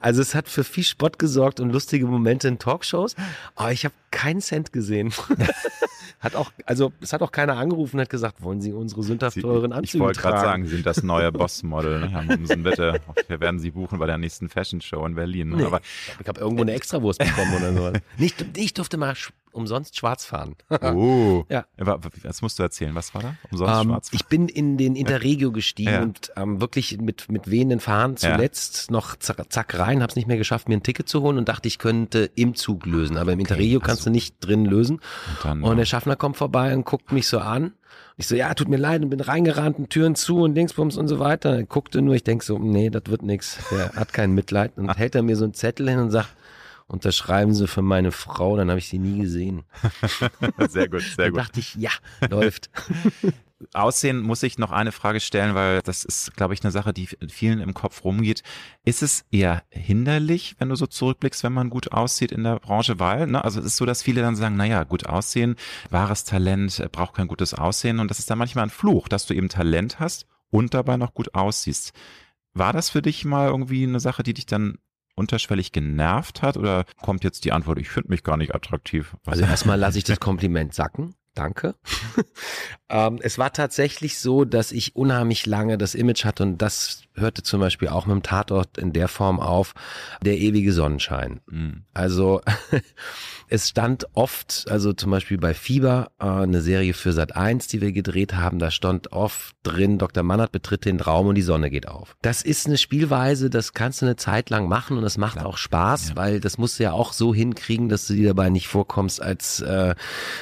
Also es hat für viel Spott gesorgt und lustige Momente in Talkshows, aber ich habe keinen Cent gesehen. hat auch, also es hat auch keiner angerufen und hat gesagt, wollen Sie unsere sündhaft teuren Ich Anzüge wollte gerade tragen? sagen, Sie sind das neue Bossmodel, ne? Herr. Wir werden Sie buchen bei der nächsten Fashion Show in Berlin. ne? Nee. Aber Ich habe irgendwo eine Extrawurst bekommen oder so. Nicht, ich durfte mal umsonst schwarz fahren. Oh. Ja. Was musst du erzählen? Was war da? Umsonst Ähm, schwarz ich bin in den Interregio gestiegen Ja. und ähm, wirklich mit, mit wehenden Fahnen Ja. zuletzt noch zack, rein, habe es nicht mehr geschafft, mir ein Ticket zu holen und dachte, ich könnte im Zug lösen. Aber im Interregio kannst du nicht drin lösen. Und dann, Und der Schaffner kommt vorbei und guckt mich so an. Ich so, ja, tut mir leid und bin reingerannt und Türen zu und Dingsbums und so weiter. Er guckte nur, ich denk so, nee, das wird nix. Der hat kein Mitleid. Und hält er mir so einen Zettel hin und sagt, unterschreiben Sie für meine Frau, dann habe ich sie nie gesehen. sehr gut, sehr Da gut. dachte ich, ja, läuft. Aussehen muss ich noch eine Frage stellen, weil das ist, glaube ich, eine Sache, die vielen im Kopf rumgeht. Ist es eher hinderlich, wenn du so zurückblickst, wenn man gut aussieht in der Branche? Weil, ne, also es ist so, dass viele dann sagen, naja, gut aussehen, wahres Talent, äh, braucht kein gutes Aussehen. Und das ist dann manchmal ein Fluch, dass du eben Talent hast und dabei noch gut aussiehst. War das für dich mal irgendwie eine Sache, die dich dann unterschwellig genervt hat? Oder kommt jetzt die Antwort, ich finde mich gar nicht attraktiv? Was- Also erstmal lasse ich das Kompliment sacken. Danke. ähm, es war tatsächlich so, dass ich unheimlich lange das Image hatte und das hörte zum Beispiel auch mit dem Tatort in der Form auf, der ewige Sonnenschein. Hm. Also es stand oft, also zum Beispiel bei Fieber, äh, eine Serie für Sat 1, die wir gedreht haben, da stand oft drin, Dr. Mannert betritt den Raum und die Sonne geht auf. Das ist eine Spielweise, das kannst du eine Zeit lang machen und das macht auch Spaß, Ja. weil das musst du ja auch so hinkriegen, dass du dir dabei nicht vorkommst, als äh,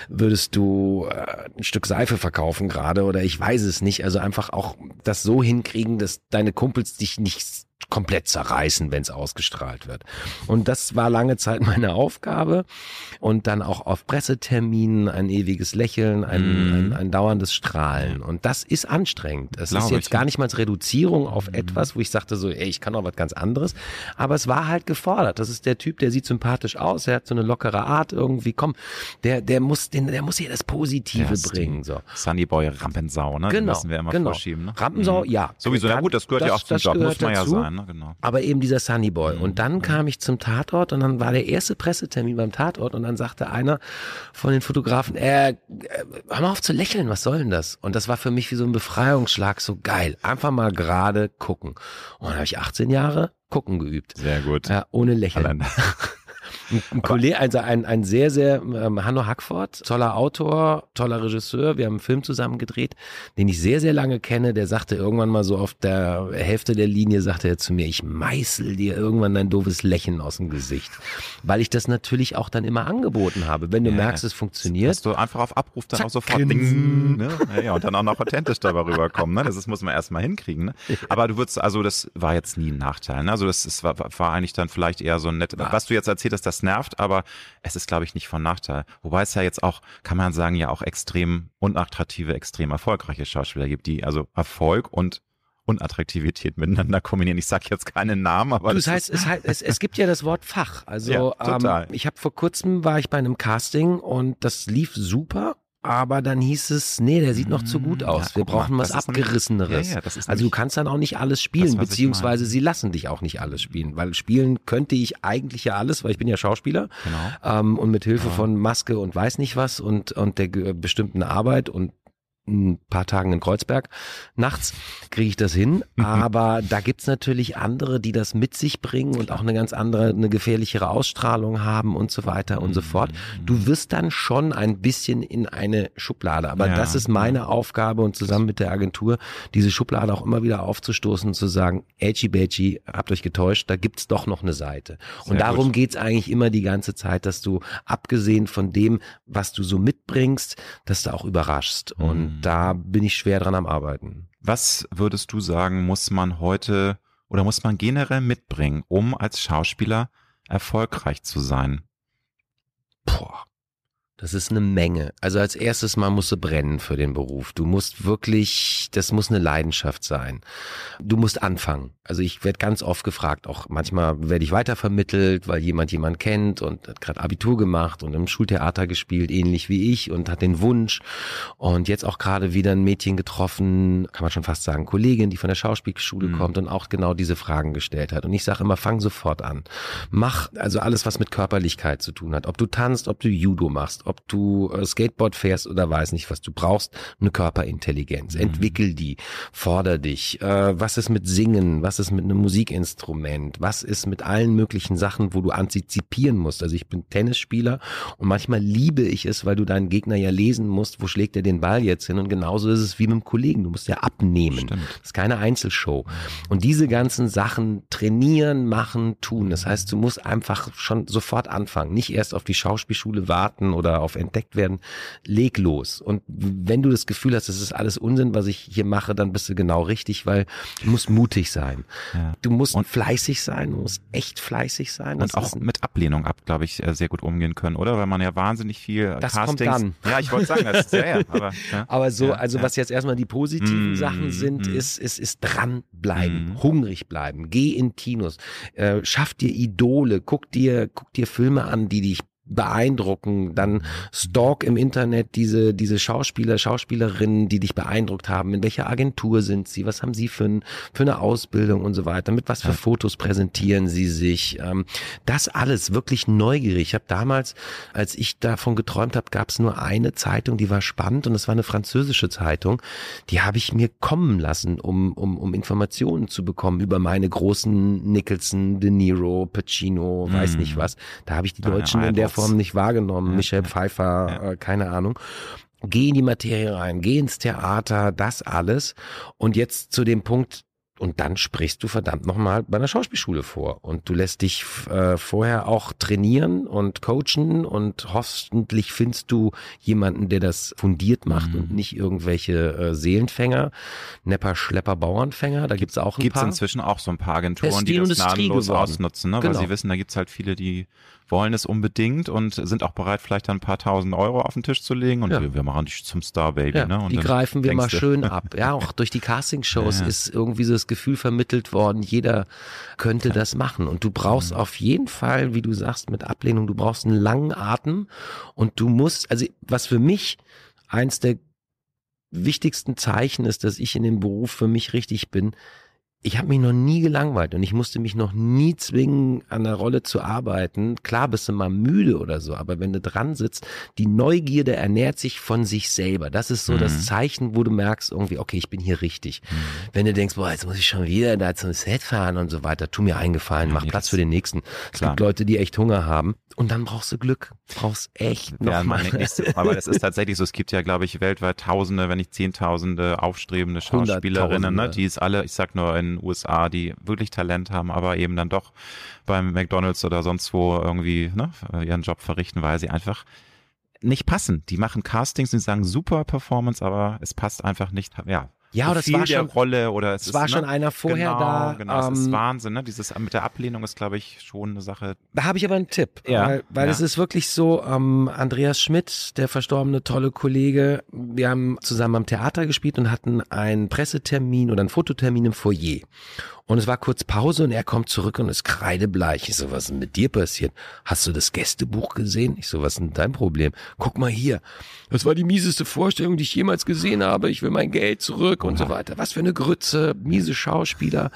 würdest du äh, ein Stück Seife verkaufen gerade oder ich weiß es nicht. Also einfach auch das so hinkriegen, dass deine Kumpels dich nicht komplett zerreißen, wenn es ausgestrahlt wird. Und das war lange Zeit meine Aufgabe. Und dann auch auf Presseterminen ein ewiges Lächeln, ein, Mhm. ein, ein dauerndes Strahlen. Und das ist anstrengend. Es ist jetzt ich. gar nicht mal Reduzierung auf Mhm. etwas, wo ich sagte so, ey, ich kann auch was ganz anderes. Aber es war halt gefordert. Das ist der Typ, der sieht sympathisch aus, er hat so eine lockere Art irgendwie. Komm, der, der muss, den, der muss hier das Positive ist bringen. So. Sunnyboy Rampensau, ne? Den Genau, müssen wir immer genau. vorschieben. Ne? Rampensau, Mhm. ja. Sowieso, na gut, das gehört ja auch zum das Job, muss man ja dazu. Sein, ne? Genau. Aber eben dieser Sunny Boy. Mhm. Und dann kam ich zum Tatort und dann war der erste Pressetermin beim Tatort und dann sagte einer von den Fotografen, äh, äh, hör mal auf zu lächeln, was soll denn das? Und das war für mich wie so ein Befreiungsschlag, so geil. Einfach mal gerade gucken. Und dann habe ich 18 Jahre gucken geübt. Sehr gut. Ja, ohne Lächeln. Ein, Kollege, also ein, ein sehr, sehr, ähm, Hanno Hackford, toller Autor, toller Regisseur, wir haben einen Film zusammen gedreht, den ich sehr, sehr lange kenne, der sagte irgendwann mal so auf der Hälfte der Linie, sagte er zu mir, ich meißel dir irgendwann dein doofes Lächeln aus dem Gesicht. Weil ich das natürlich auch dann immer angeboten habe. Wenn du Ja. merkst, es funktioniert, Dass du einfach auf Abruf dann Zack, auch sofort grinsen. ding, ne? ja, und dann auch noch authentisch dabei rüberkommen. Ne? Das ist, muss man erstmal hinkriegen. Ne? Aber du würdest, also das war jetzt nie ein Nachteil. Ne? Also das ist, war, war eigentlich dann vielleicht eher so ein nett, was du jetzt erzählt hast, das nervt, aber es ist, glaube ich, nicht von Nachteil. Wobei es ja jetzt auch, kann man sagen, ja auch extrem unattraktive, extrem erfolgreiche Schauspieler gibt, die also Erfolg und Unattraktivität miteinander kombinieren. Ich sage jetzt keinen Namen, aber Du, das das heißt, es, heißt es, es gibt ja das Wort Fach. Also Ja. Ähm, ich habe vor kurzem war ich bei einem Casting und das lief super. Aber dann hieß es, nee, der sieht noch zu gut Ja, aus. Wir guck mal, brauchen was Abgerisseneres. Ja, ja, ist also du kannst dann auch nicht alles spielen, das, beziehungsweise sie lassen dich auch nicht alles spielen. Weil spielen könnte ich eigentlich ja alles, weil ich bin ja Schauspieler. Genau. Ähm, und mit Hilfe Ja. von Maske und weiß nicht was und, und der bestimmten Arbeit und ein paar Tagen in Kreuzberg nachts kriege ich das hin. Aber da gibt's natürlich andere, die das mit sich bringen und auch eine ganz andere, eine gefährlichere Ausstrahlung haben und so weiter und so fort. Du wirst dann schon ein bisschen in eine Schublade. Aber Ja. das ist meine Aufgabe und zusammen mit der Agentur, diese Schublade auch immer wieder aufzustoßen und zu sagen, Edgy Badgy, habt euch getäuscht, da gibt's doch noch eine Seite. Und Sehr darum gut. geht's eigentlich immer die ganze Zeit, dass du abgesehen von dem, was du so mitbringst, dass du auch überraschst. Und Mhm. Da bin ich schwer dran am Arbeiten. Was würdest du sagen, muss man heute oder muss man generell mitbringen, um als Schauspieler erfolgreich zu sein? Boah. Das ist eine Menge. Also als erstes mal musst du brennen für den Beruf. Du musst wirklich, das muss eine Leidenschaft sein. Du musst anfangen. Also ich werde ganz oft gefragt, auch manchmal werde ich weitervermittelt, weil jemand jemand kennt und hat gerade Abitur gemacht und im Schultheater gespielt, ähnlich wie ich und hat den Wunsch und jetzt auch gerade wieder ein Mädchen getroffen, kann man schon fast sagen, Kollegin, die von der Schauspielschule Mhm. kommt und auch genau diese Fragen gestellt hat. Und ich sage immer, fang sofort an. Mach also alles, was mit Körperlichkeit zu tun hat. Ob du tanzt, ob du Judo machst, ob du äh, Skateboard fährst oder weiß nicht was. Du brauchst eine Körperintelligenz. Mhm. Entwickel die, forder dich. Äh, was ist mit Singen? Was ist mit einem Musikinstrument? Was ist mit allen möglichen Sachen, wo du antizipieren musst? Also ich bin Tennisspieler und manchmal liebe ich es, weil du deinen Gegner ja lesen musst, wo schlägt er den Ball jetzt hin? Und genauso ist es wie mit dem Kollegen. Du musst ja abnehmen. Stimmt. Das ist keine Einzelshow. Und diese ganzen Sachen trainieren, machen, tun. Das heißt, du musst einfach schon sofort anfangen. Nicht erst auf die Schauspielschule warten oder auf entdeckt werden. Leg los. Und wenn du das Gefühl hast, das ist alles Unsinn, was ich hier mache, dann bist du genau richtig, weil du musst mutig sein. Ja. Du musst Und- fleißig sein, du musst echt fleißig sein. Das Und auch mit Ablehnung ab, glaube ich, äh, sehr gut umgehen können, oder? Weil man ja wahnsinnig viel Das kommt Castings. dann. Ja, ich wollte sagen, das ist ja, ja, aber, ja. Aber so, Ja, also was jetzt erstmal die positiven Mm, Sachen sind, mm. ist, ist, ist dranbleiben, Mm. hungrig bleiben, geh in Kinos, äh, schaff dir Idole, guck dir, guck dir Filme an, die dich beeindrucken, dann stalk im Internet diese, diese Schauspieler, Schauspielerinnen, die dich beeindruckt haben, in welcher Agentur sind sie, was haben sie für, ein, für eine Ausbildung und so weiter, mit was für. Fotos präsentieren sie sich, ähm, das alles wirklich neugierig. Ich habe damals, als ich davon geträumt habe, gab es nur eine Zeitung, die war spannend und das war eine französische Zeitung, die habe ich mir kommen lassen, um, um, um Informationen zu bekommen über meine großen Nicholson, De Niro, Pacino, weiß Mm. nicht was. Da habe ich die Deutschen in der. Form nicht wahrgenommen. Ja, Michelle. Pfeiffer, Ja. äh, keine Ahnung. Geh in die Materie rein, geh ins Theater, das alles. Und jetzt zu dem Punkt, und dann sprichst du verdammt nochmal bei einer Schauspielschule vor. Und du lässt dich äh, vorher auch trainieren und coachen und hoffentlich findest du jemanden, der das fundiert macht Mhm. und nicht irgendwelche äh, Seelenfänger, Nepper, Schlepper, Bauernfänger. Da gibt's auch ein Gibt es paar. inzwischen auch so ein paar Es Agenturen, die das Industrie gnadenlos geworden. ausnutzen, ne? Genau. weil sie wissen, da gibt es halt viele, die wollen es unbedingt und sind auch bereit, vielleicht dann ein paar tausend Euro auf den Tisch zu legen und Ja. wir, wir machen dich zum Star Baby. Ja, ne? und die greifen wir mal schön ab. Ja, auch durch die Castingshows Ja, ja. ist irgendwie so das Gefühl vermittelt worden, jeder könnte das machen. Und du brauchst Mhm. auf jeden Fall, wie du sagst, mit Ablehnung, du brauchst einen langen Atem und du musst, also was für mich eins der wichtigsten Zeichen ist, dass ich in dem Beruf für mich richtig bin, ich habe mich noch nie gelangweilt und ich musste mich noch nie zwingen, an der Rolle zu arbeiten. Klar bist du mal müde oder so, aber wenn du dran sitzt, die Neugierde ernährt sich von sich selber. Das ist so Mhm. das Zeichen, wo du merkst irgendwie, okay, ich bin hier richtig. Mhm. Wenn du denkst, boah, jetzt muss ich schon wieder da zum Set fahren und so weiter, tu mir eingefallen, Ja, mach Platz für den nächsten. Es klar. gibt Leute, die echt Hunger haben und dann brauchst du Glück, brauchst echt Ja, nochmal. meine nächste, aber das ist tatsächlich so, es gibt ja, glaube ich, weltweit Tausende, wenn nicht Zehntausende aufstrebende Schauspielerinnen, ne, die es alle, ich sag nur in den USA, die wirklich Talent haben, aber eben dann doch beim McDonalds oder sonst wo irgendwie ne, ihren Job verrichten, weil sie einfach nicht passen. Die machen Castings und sagen super Performance, aber es passt einfach nicht, ja. Ja, das viel war schon- Rolle oder es Es ist, war ne, schon einer vorher genau, da. Genau, es ist ähm, Wahnsinn, ne? Dieses mit der Ablehnung ist, glaube ich, schon eine Sache. Da habe ich aber einen Tipp, Ja, weil, weil ja. es ist wirklich so, ähm, Andreas Schmidt, der verstorbene tolle Kollege, wir haben zusammen am Theater gespielt und hatten einen Pressetermin oder einen Fototermin im Foyer. Und es war kurz Pause und er kommt zurück und ist kreidebleich. Ich so, was ist denn mit dir passiert? Hast du das Gästebuch gesehen? Ich so, was ist denn dein Problem? Guck mal hier. Das war die mieseste Vorstellung, die ich jemals gesehen habe. Ich will mein Geld zurück und so weiter. Was für eine Grütze, miese Schauspieler.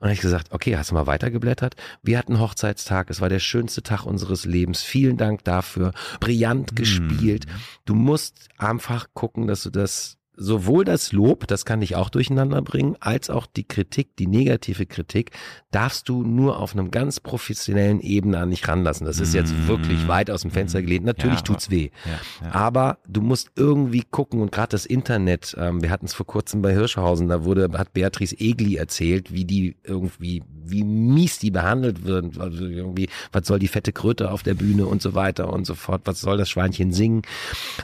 Und habe ich gesagt, okay, hast du mal weitergeblättert? Wir hatten Hochzeitstag, es war der schönste Tag unseres Lebens. Vielen Dank dafür. Brillant gespielt. Du musst einfach gucken, dass du das sowohl das Lob, das kann dich auch durcheinander bringen, als auch die Kritik, die negative Kritik, darfst du nur auf einem ganz professionellen Ebene an dich ranlassen. Das ist jetzt Mhm. wirklich weit aus dem Fenster gelehnt. Natürlich Ja, tut's weh. Ja, ja. Aber du musst irgendwie gucken und gerade das Internet, ähm, wir hatten es vor kurzem bei Hirschhausen, da wurde, hat Beatrice Egli erzählt, wie die irgendwie, wie mies die behandelt wird, also irgendwie, was soll die fette Kröte auf der Bühne und so weiter und so fort, was soll das Schweinchen singen.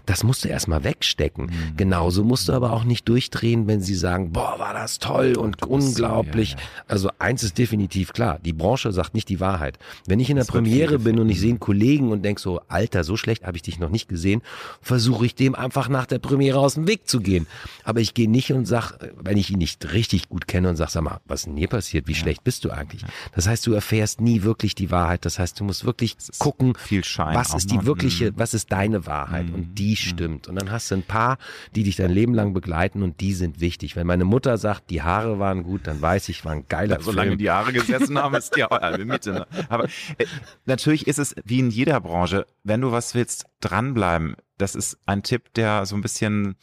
Das musst du erstmal wegstecken. Mhm. Genauso musst du aber auch nicht durchdrehen, wenn sie sagen, boah, war das toll und unglaublich. ja, ja. Also eins ist definitiv klar, die Branche sagt nicht die Wahrheit. Wenn ich in der wird Premiere bin und ich sehe einen Kollegen und denk so, Alter, so schlecht habe ich dich noch nicht gesehen, versuche ich dem einfach nach der Premiere aus dem Weg zu gehen. Aber ich gehe nicht und sag, wenn ich ihn nicht richtig gut kenne und sag, sag mal, was ist denn hier passiert? Wie schlecht bist du eigentlich? Das heißt, du erfährst nie wirklich die Wahrheit. Das heißt, du musst wirklich gucken, was ist die wirkliche, Mhm. was ist deine Wahrheit? Mhm. Und die stimmt. Und dann hast du ein paar, die dich dein Leben Leben lang begleiten und die sind wichtig. Wenn meine Mutter sagt, die Haare waren gut, dann weiß ich, war ein geiler ja, Solange Film. die Haare gesessen haben, ist die halbe Miete. Ne? Aber äh, natürlich ist es wie in jeder Branche, wenn du was willst, dranbleiben. Das ist ein Tipp, der so ein bisschen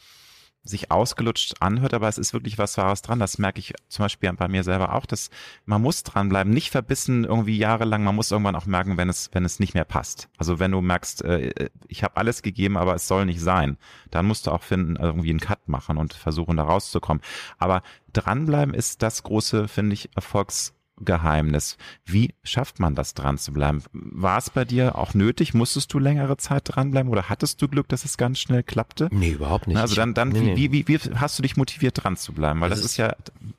sich ausgelutscht anhört, aber es ist wirklich was Wahres dran. Das merke ich zum Beispiel bei mir selber auch, dass man muss dranbleiben, nicht verbissen irgendwie jahrelang. Man muss irgendwann auch merken, wenn es, wenn es nicht mehr passt. Also wenn du merkst, äh, ich habe alles gegeben, aber es soll nicht sein, dann musst du auch finden, irgendwie einen Cut machen und versuchen, da rauszukommen. Aber dranbleiben ist das große, finde ich, Erfolgs Geheimnis. Wie schafft man das dran zu bleiben? War es bei dir auch nötig? Musstest du längere Zeit dranbleiben oder hattest du Glück, dass es ganz schnell klappte? Nee, überhaupt nicht. Also dann, dann nee, wie, wie, wie, hast du dich motiviert dran zu bleiben? Weil das, das ist ja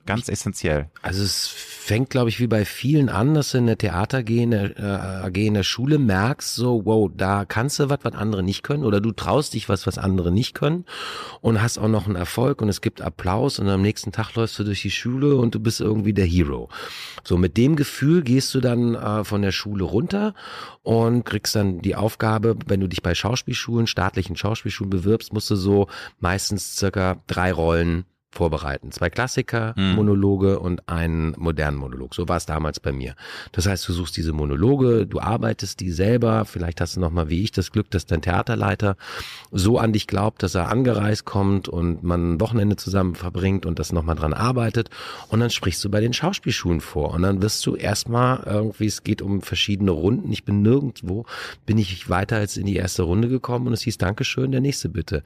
ganz ich, essentiell. Also es fängt, glaube ich, wie bei vielen an, dass du in der Theater AG in der, äh, AG in der Schule merkst, so, wow, da kannst du was, was andere nicht können oder du traust dich was, was andere nicht können und hast auch noch einen Erfolg und es gibt Applaus und am nächsten Tag läufst du durch die Schule und du bist irgendwie der Hero. So, mit dem Gefühl gehst du dann äh, von der Schule runter und kriegst dann die Aufgabe, wenn du dich bei Schauspielschulen, staatlichen Schauspielschulen bewirbst, musst du so meistens circa drei Rollen vorbereiten. Zwei Klassiker, hm. Monologe und einen modernen Monolog. So war es damals bei mir. Das heißt, du suchst diese Monologe, du arbeitest die selber. Vielleicht hast du noch mal wie ich das Glück, dass dein Theaterleiter so an dich glaubt, dass er angereist kommt und man ein Wochenende zusammen verbringt und das noch mal dran arbeitet. Und dann sprichst du bei den Schauspielschulen vor und dann wirst du erstmal irgendwie, es geht um verschiedene Runden. Ich bin nirgendwo, bin ich weiter als in die erste Runde gekommen und es hieß Dankeschön, der nächste bitte.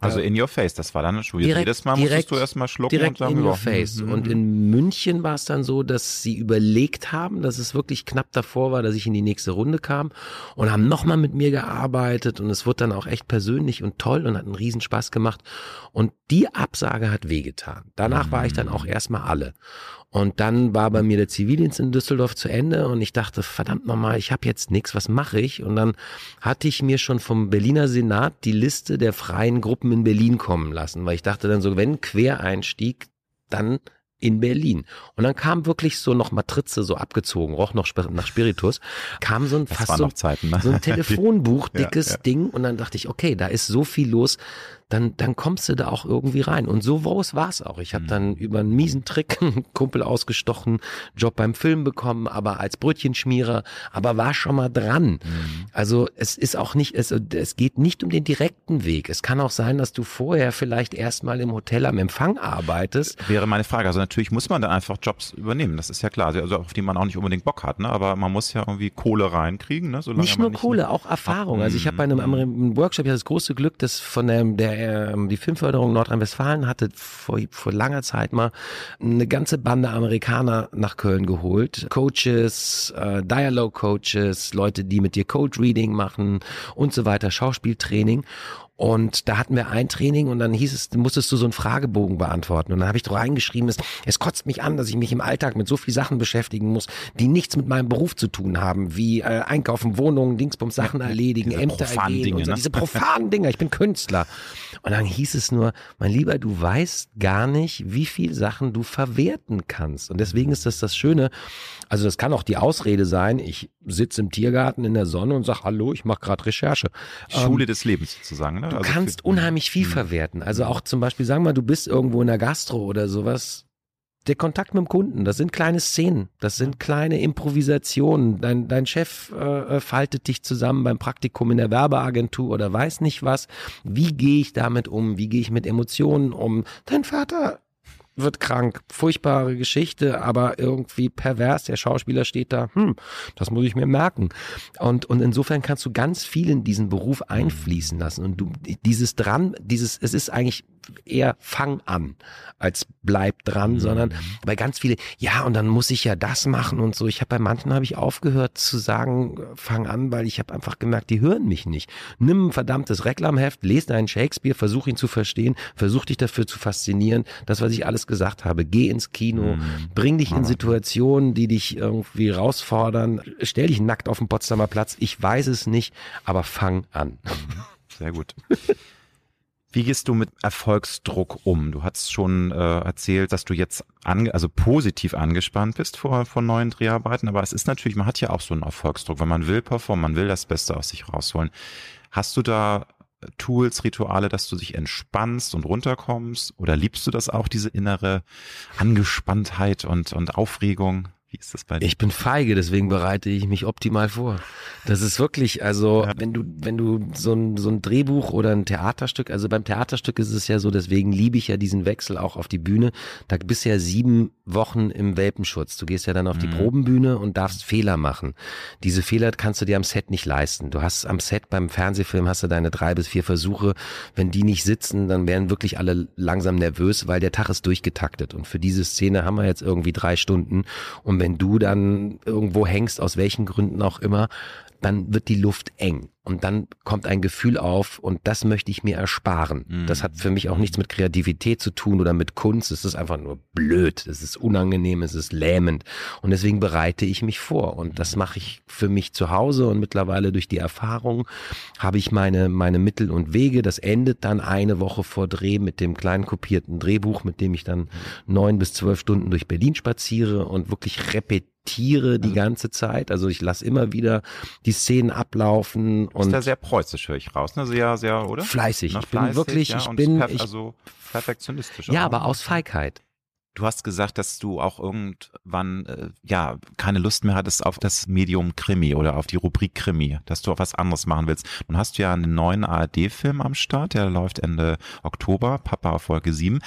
Also in your face, das war dann eine Schule. Direkt, Jedes Mal musstest du erstmal schlucken direkt und sagen, in your face. Mhm. Und in München war es dann so, dass sie überlegt haben, dass es wirklich knapp davor war, dass ich in die nächste Runde kam und haben nochmal mit mir gearbeitet und es wurde dann auch echt persönlich und toll und hat einen Riesenspaß gemacht. Und die Absage hat wehgetan. Danach mhm. war ich dann auch erstmal alle. Und dann war bei mir der Zivildienst in Düsseldorf zu Ende und ich dachte, verdammt nochmal, ich habe jetzt nichts, was mache ich? Und dann hatte ich mir schon vom Berliner Senat die Liste der freien Gruppen in Berlin kommen lassen, weil ich dachte dann so, wenn Quereinstieg, dann in Berlin. Und dann kam wirklich so noch Matrize so abgezogen, roch noch nach Spiritus, kam so ein das fast so, Zeiten, ne? so, ein Telefonbuch, dickes ja, ja. Ding und dann dachte ich, okay, da ist so viel los, dann, dann kommst du da auch irgendwie rein. Und so war es auch. Ich habe mhm. dann über einen miesen Trick einen Kumpel ausgestochen, Job beim Film bekommen, aber als Brötchenschmierer, aber war schon mal dran. Mhm. Also es ist auch nicht, es, es geht nicht um den direkten Weg. Es kann auch sein, dass du vorher vielleicht erstmal im Hotel am Empfang arbeitest. Wäre meine Frage. Also natürlich muss man dann einfach Jobs übernehmen. Das ist ja klar. Also auf die man auch nicht unbedingt Bock hat, ne? Aber man muss ja irgendwie Kohle reinkriegen, ne? Solange nicht nur nicht Kohle, auch Erfahrung. Also ich habe bei einem, mhm. einem Workshop ja das große Glück, dass von der, der ähm, die Filmförderung Nordrhein-Westfalen hatte vor, vor langer Zeit mal eine ganze Bande Amerikaner nach Köln geholt. Coaches, äh, Dialogue-Coaches, Leute, die mit dir Code-Reading machen und so weiter, Schauspieltraining. Und da hatten wir ein Training und dann hieß es, musstest du so einen Fragebogen beantworten. Und dann habe ich da reingeschrieben, es, es kotzt mich an, dass ich mich im Alltag mit so viel Sachen beschäftigen muss, die nichts mit meinem Beruf zu tun haben, wie äh, Einkaufen, Wohnungen, Dingsbums, Sachen erledigen, diese Ämter ergehen Dinge, und so, ne? diese profanen Dinger. Ich bin Künstler. Und dann hieß es nur, mein Lieber, du weißt gar nicht, wie viel Sachen du verwerten kannst. Und deswegen ist das das Schöne. Also das kann auch die Ausrede sein. Ich sitze im Tiergarten in der Sonne und sage, hallo, ich mache gerade Recherche. Schule ähm, des Lebens sozusagen. Ne? Du also kannst unheimlich viel mh. verwerten. Also auch zum Beispiel, sagen wir mal, du bist irgendwo in der Gastro oder sowas. Der Kontakt mit dem Kunden, das sind kleine Szenen, das sind kleine Improvisationen. Dein, dein Chef äh, faltet dich zusammen beim Praktikum in der Werbeagentur oder weiß nicht was. Wie gehe ich damit um? Wie gehe ich mit Emotionen um? Dein Vater wird krank. Furchtbare Geschichte, aber irgendwie pervers. Der Schauspieler steht da, hm, das muss ich mir merken. Und, und insofern kannst du ganz viel in diesen Beruf einfließen lassen. Und du, dieses dran, dieses, es ist eigentlich eher fang an als bleib dran, mhm. sondern bei ganz viele, ja, und dann muss ich ja das machen und so. Ich habe bei manchen habe ich aufgehört zu sagen, fang an, weil ich habe einfach gemerkt, die hören mich nicht. Nimm ein verdammtes Reklamheft, lese einen Shakespeare, versuch ihn zu verstehen, versuch dich dafür zu faszinieren. Das, was ich alles gesagt habe, geh ins Kino, mhm. bring dich in Situationen, die dich irgendwie herausfordern, stell dich nackt auf den Potsdamer Platz. Ich weiß es nicht, aber fang an. Sehr gut. Wie gehst du mit Erfolgsdruck um? Du hast schon äh, erzählt, dass du jetzt ange also positiv angespannt bist vor, vor neuen Dreharbeiten, aber es ist natürlich, man hat ja auch so einen Erfolgsdruck, weil man will performen, man will das Beste aus sich rausholen. Hast du da Tools, Rituale, dass du dich entspannst und runterkommst? Oder liebst du das auch, diese innere Angespanntheit und, und Aufregung? Wie ist das bei dir? Ich bin feige, deswegen bereite ich mich optimal vor. Das ist wirklich, also ja. wenn du, wenn du so ein, so ein Drehbuch oder ein Theaterstück, also beim Theaterstück ist es ja so, deswegen liebe ich ja diesen Wechsel auch auf die Bühne. Da bist du ja sieben Wochen im Welpenschutz. Du gehst ja dann auf die mhm. Probenbühne und darfst Fehler machen. Diese Fehler kannst du dir am Set nicht leisten. Du hast am Set beim Fernsehfilm hast du deine drei bis vier Versuche. Wenn die nicht sitzen, dann werden wirklich alle langsam nervös, weil der Tag ist durchgetaktet. Und für diese Szene haben wir jetzt irgendwie drei Stunden. Und wenn du dann irgendwo hängst, aus welchen Gründen auch immer, dann wird die Luft eng und dann kommt ein Gefühl auf und das möchte ich mir ersparen. Mhm. Das hat für mich auch nichts mit Kreativität zu tun oder mit Kunst. Es ist einfach nur blöd, es ist unangenehm, es ist lähmend und deswegen bereite ich mich vor und das mache ich für mich zu Hause und mittlerweile durch die Erfahrung habe ich meine meine Mittel und Wege. Das endet dann eine Woche vor Dreh mit dem kleinen kopierten Drehbuch, mit dem ich dann neun bis zwölf Stunden durch Berlin spaziere und wirklich repetiere Tiere die also ganze Zeit. Also ich lasse immer wieder die Szenen ablaufen und ist ja sehr preußisch, höre ich raus. Ne? Sehr, sehr, oder? Fleißig. ich bin wirklich, ja, ich bin. Per, ich, also perfektionistisch. Ja, aber aus Feigheit. Du hast gesagt, dass du auch irgendwann äh, ja keine Lust mehr hattest auf das Medium Krimi oder auf die Rubrik Krimi, dass du auch was anderes machen willst. Nun hast du ja einen neuen ARD-Film am Start, der läuft Ende Oktober, Papa Folge 7.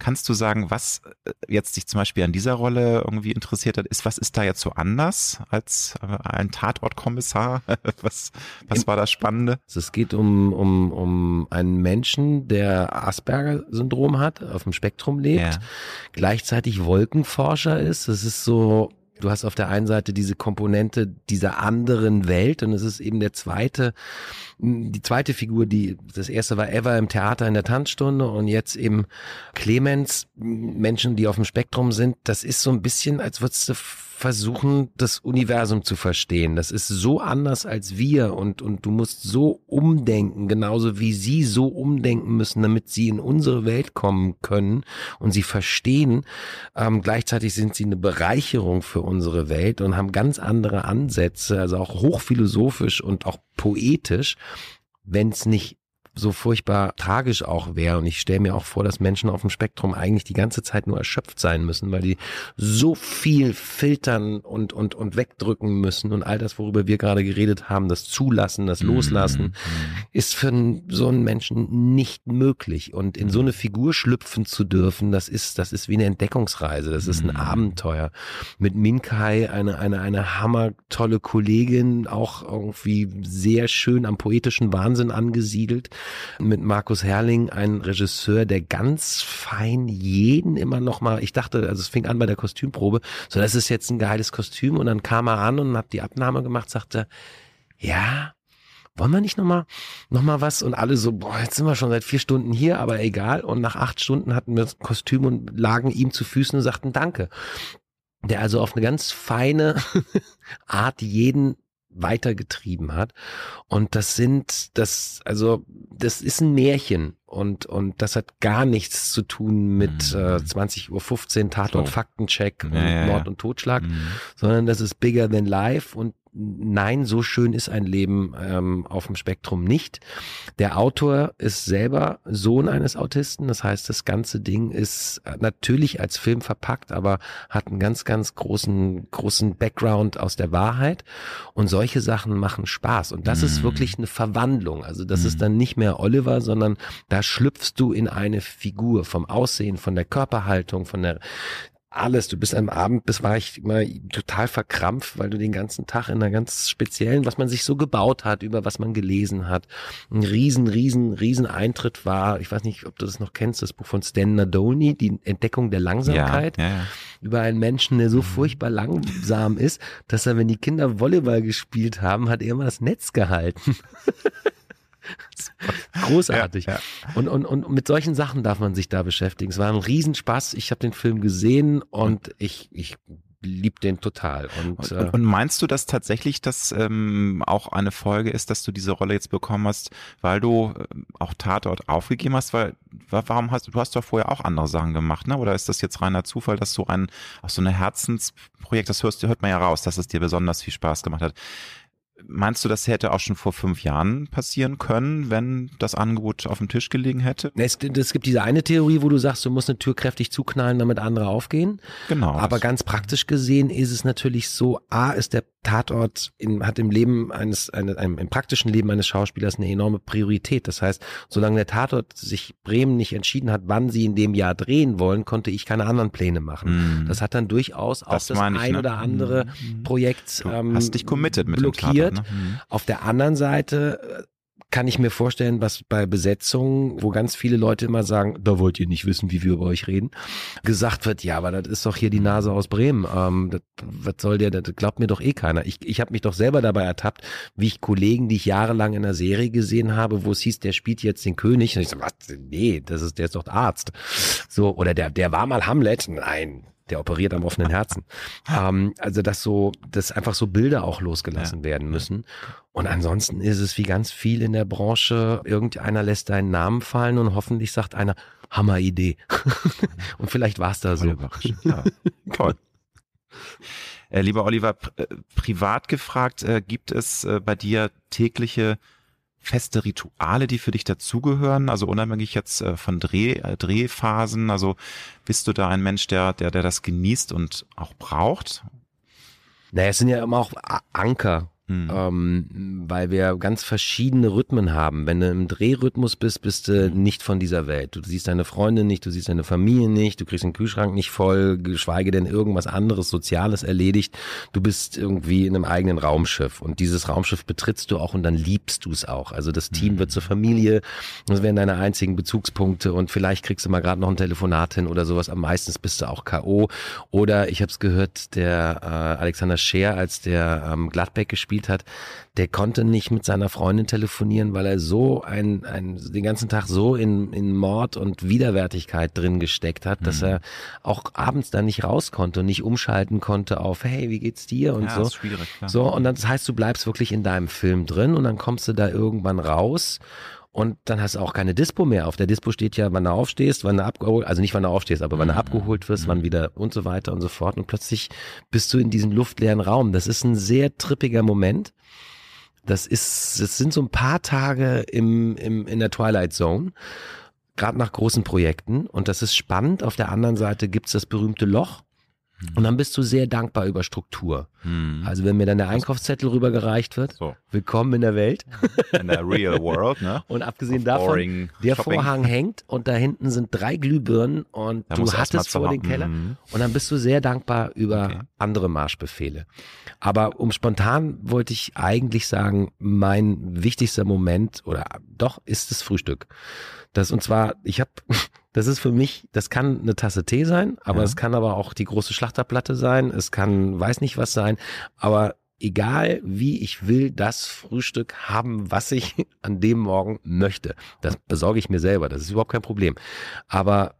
Kannst du sagen, was äh, jetzt dich zum Beispiel an dieser Rolle irgendwie interessiert hat, ist, was ist da jetzt so anders als äh, ein Tatortkommissar? was, was war das Spannende? Es geht um, um, um einen Menschen, der Asperger-Syndrom hat, auf dem Spektrum lebt. Ja gleichzeitig Wolkenforscher ist. Es ist so, du hast auf der einen Seite diese Komponente dieser anderen Welt und es ist eben der zweite, die zweite Figur, die, das erste war Eva im Theater in der Tanzstunde und jetzt eben Clemens, Menschen, die auf dem Spektrum sind. Das ist so ein bisschen, als würdest du versuchen, das Universum zu verstehen. Das ist so anders als wir und, und du musst so umdenken, genauso wie sie so umdenken müssen, damit sie in unsere Welt kommen können und sie verstehen. Ähm, gleichzeitig sind sie eine Bereicherung für unsere Welt und haben ganz andere Ansätze, also auch hochphilosophisch und auch poetisch wenn es nicht so furchtbar tragisch auch wäre. Und ich stelle mir auch vor, dass Menschen auf dem Spektrum eigentlich die ganze Zeit nur erschöpft sein müssen, weil die so viel filtern und, und, und wegdrücken müssen. Und all das, worüber wir gerade geredet haben, das Zulassen, das mhm, Loslassen, mhm. ist für so einen Menschen nicht möglich. Und in so eine Figur schlüpfen zu dürfen, das ist, das ist wie eine Entdeckungsreise. Das ist ein mhm. Abenteuer. Mit Minkai, eine, eine, eine hammertolle Kollegin, auch irgendwie sehr schön am poetischen Wahnsinn angesiedelt mit Markus Herrling, ein Regisseur, der ganz fein jeden immer noch mal, ich dachte, also es fing an bei der Kostümprobe, so das ist jetzt ein geiles Kostüm und dann kam er an und hat die Abnahme gemacht, sagte, ja, wollen wir nicht nochmal noch mal was? Und alle so, boah, jetzt sind wir schon seit vier Stunden hier, aber egal. Und nach acht Stunden hatten wir das Kostüm und lagen ihm zu Füßen und sagten Danke. Der also auf eine ganz feine Art jeden weitergetrieben hat. Und das sind, das, also, das ist ein Märchen. Und, und das hat gar nichts zu tun mit mhm. äh, 20.15 Uhr Tatort, so. Faktencheck und ja, Mord und Totschlag, mhm. sondern das ist bigger than life und nein, so schön ist ein Leben ähm, auf dem Spektrum nicht. Der Autor ist selber Sohn eines Autisten, das heißt, das ganze Ding ist natürlich als Film verpackt, aber hat einen ganz, ganz großen, großen Background aus der Wahrheit. Und solche Sachen machen Spaß. Und das mm. ist mhm. wirklich eine Verwandlung. Also das mm. ist mhm. dann nicht mehr Oliver, sondern da schlüpfst du in eine Figur vom Aussehen, von der Körperhaltung, von der alles. Du bist am Abend, bis war ich immer total verkrampft, weil du den ganzen Tag in einer ganz speziellen, was man sich so gebaut hat, über was man gelesen hat, ein riesen, riesen, riesen Eintritt war. Ich weiß nicht, ob du das noch kennst, das Buch von Stan Nadoni, die Entdeckung der Langsamkeit. Ja, ja, ja. Über einen Menschen, der so mhm. furchtbar langsam ist, dass er, wenn die Kinder Volleyball gespielt haben, hat er immer das Netz gehalten. Großartig. Ja, ja. Und, und, und mit solchen Sachen darf man sich da beschäftigen. Es war ein Riesenspaß. Ich habe den Film gesehen und ich, ich lieb den total. Und, und, äh, und meinst du, dass tatsächlich das ähm, auch eine Folge ist, dass du diese Rolle jetzt bekommen hast, weil du äh, auch Tatort aufgegeben hast? Weil warum hast du, du hast doch vorher auch andere Sachen gemacht, ne? Oder ist das jetzt reiner Zufall, dass so ein auch so eine Herzensprojekt, das hörst, hört man ja raus, dass es dir besonders viel Spaß gemacht hat Meinst du, das hätte auch schon vor fünf Jahren passieren können, wenn das Angebot auf dem Tisch gelegen hätte? Es, es gibt diese eine Theorie, wo du sagst, du musst eine Tür kräftig zuknallen, damit andere aufgehen. Genau. Aber ganz praktisch gesehen ist es natürlich so, A, ist der Tatort in, hat im Leben eines, eine, einem, im praktischen Leben eines Schauspielers eine enorme Priorität. Das heißt, solange der Tatort sich Bremen nicht entschieden hat, wann sie in dem Jahr drehen wollen, konnte ich keine anderen Pläne machen. Mm. Das hat dann durchaus auch das, das ein ich, ne? oder andere mm. Projekt du ähm, hast dich committed mit blockiert. Tatort, ne? mm. Auf der anderen Seite kann ich mir vorstellen, was bei Besetzungen, wo ganz viele Leute immer sagen, da wollt ihr nicht wissen, wie wir über euch reden, gesagt wird, ja, aber das ist doch hier die Nase aus Bremen. Ähm, das, was soll der, das glaubt mir doch eh keiner. Ich, ich habe mich doch selber dabei ertappt, wie ich Kollegen, die ich jahrelang in einer Serie gesehen habe, wo es hieß, der spielt jetzt den König. Und ich so, was? Nee, das ist, der ist doch Arzt. So, oder der, der war mal Hamlet. Nein, der operiert am offenen Herzen. Ähm, also dass so, dass einfach so Bilder auch losgelassen ja. werden müssen. Und ansonsten ist es wie ganz viel in der Branche, irgendeiner lässt deinen Namen fallen und hoffentlich sagt einer, Hammeridee. und vielleicht war es da so. Ja, toll. Äh, lieber Oliver, äh, privat gefragt, äh, gibt es äh, bei dir tägliche feste Rituale, die für dich dazugehören? Also unabhängig jetzt äh, von Dreh, äh, Drehphasen. Also bist du da ein Mensch, der, der, der das genießt und auch braucht? Naja, es sind ja immer auch Anker Mhm. Ähm, weil wir ganz verschiedene Rhythmen haben. Wenn du im Drehrhythmus bist, bist du mhm. nicht von dieser Welt. Du siehst deine Freunde nicht, du siehst deine Familie nicht, du kriegst den Kühlschrank nicht voll, geschweige denn irgendwas anderes Soziales erledigt. Du bist irgendwie in einem eigenen Raumschiff und dieses Raumschiff betrittst du auch und dann liebst du es auch. Also das Team mhm. wird zur Familie, das wären deine einzigen Bezugspunkte und vielleicht kriegst du mal gerade noch ein Telefonat hin oder sowas. Am meisten bist du auch K.O. Oder ich habe es gehört, der äh, Alexander Scheer, als der ähm, Gladbeck gespielt gespielt hat, der konnte nicht mit seiner Freundin telefonieren, weil er so ein, ein den ganzen Tag so in, in Mord und Widerwärtigkeit drin gesteckt hat, mhm. dass er auch abends da nicht raus konnte und nicht umschalten konnte auf, hey, wie geht's dir und ja, so. Ist schwierig, klar. So, und das heißt, du bleibst wirklich in deinem Film drin und dann kommst du da irgendwann raus und dann hast du auch keine Dispo mehr. Auf der Dispo steht ja, wann du aufstehst, wann du abgeholt, also nicht wann du aufstehst, aber wann du mhm. abgeholt wirst, wann mhm. wieder und so weiter und so fort. Und plötzlich bist du in diesem luftleeren Raum. Das ist ein sehr trippiger Moment. Das ist, es sind so ein paar Tage im, im, in der Twilight Zone. Gerade nach großen Projekten. Und das ist spannend. Auf der anderen Seite gibt's das berühmte Loch. Mhm. Und dann bist du sehr dankbar über Struktur. Hm. Also wenn mir dann der Einkaufszettel rübergereicht wird, so. willkommen in der Welt. In der real world, ne? Und abgesehen davon, der Shopping. Vorhang hängt und da hinten sind drei Glühbirnen und da du hattest vor den Keller. Mhm. Und dann bist du sehr dankbar über okay. andere Marschbefehle. Aber um spontan wollte ich eigentlich sagen, mein wichtigster Moment oder doch ist das Frühstück. Das und zwar, ich habe das ist für mich, das kann eine Tasse Tee sein, aber ja. es kann aber auch die große Schlachterplatte sein, es kann weiß nicht was sein, aber egal wie ich will das Frühstück haben, was ich an dem Morgen möchte. Das besorge ich mir selber, das ist überhaupt kein Problem. Aber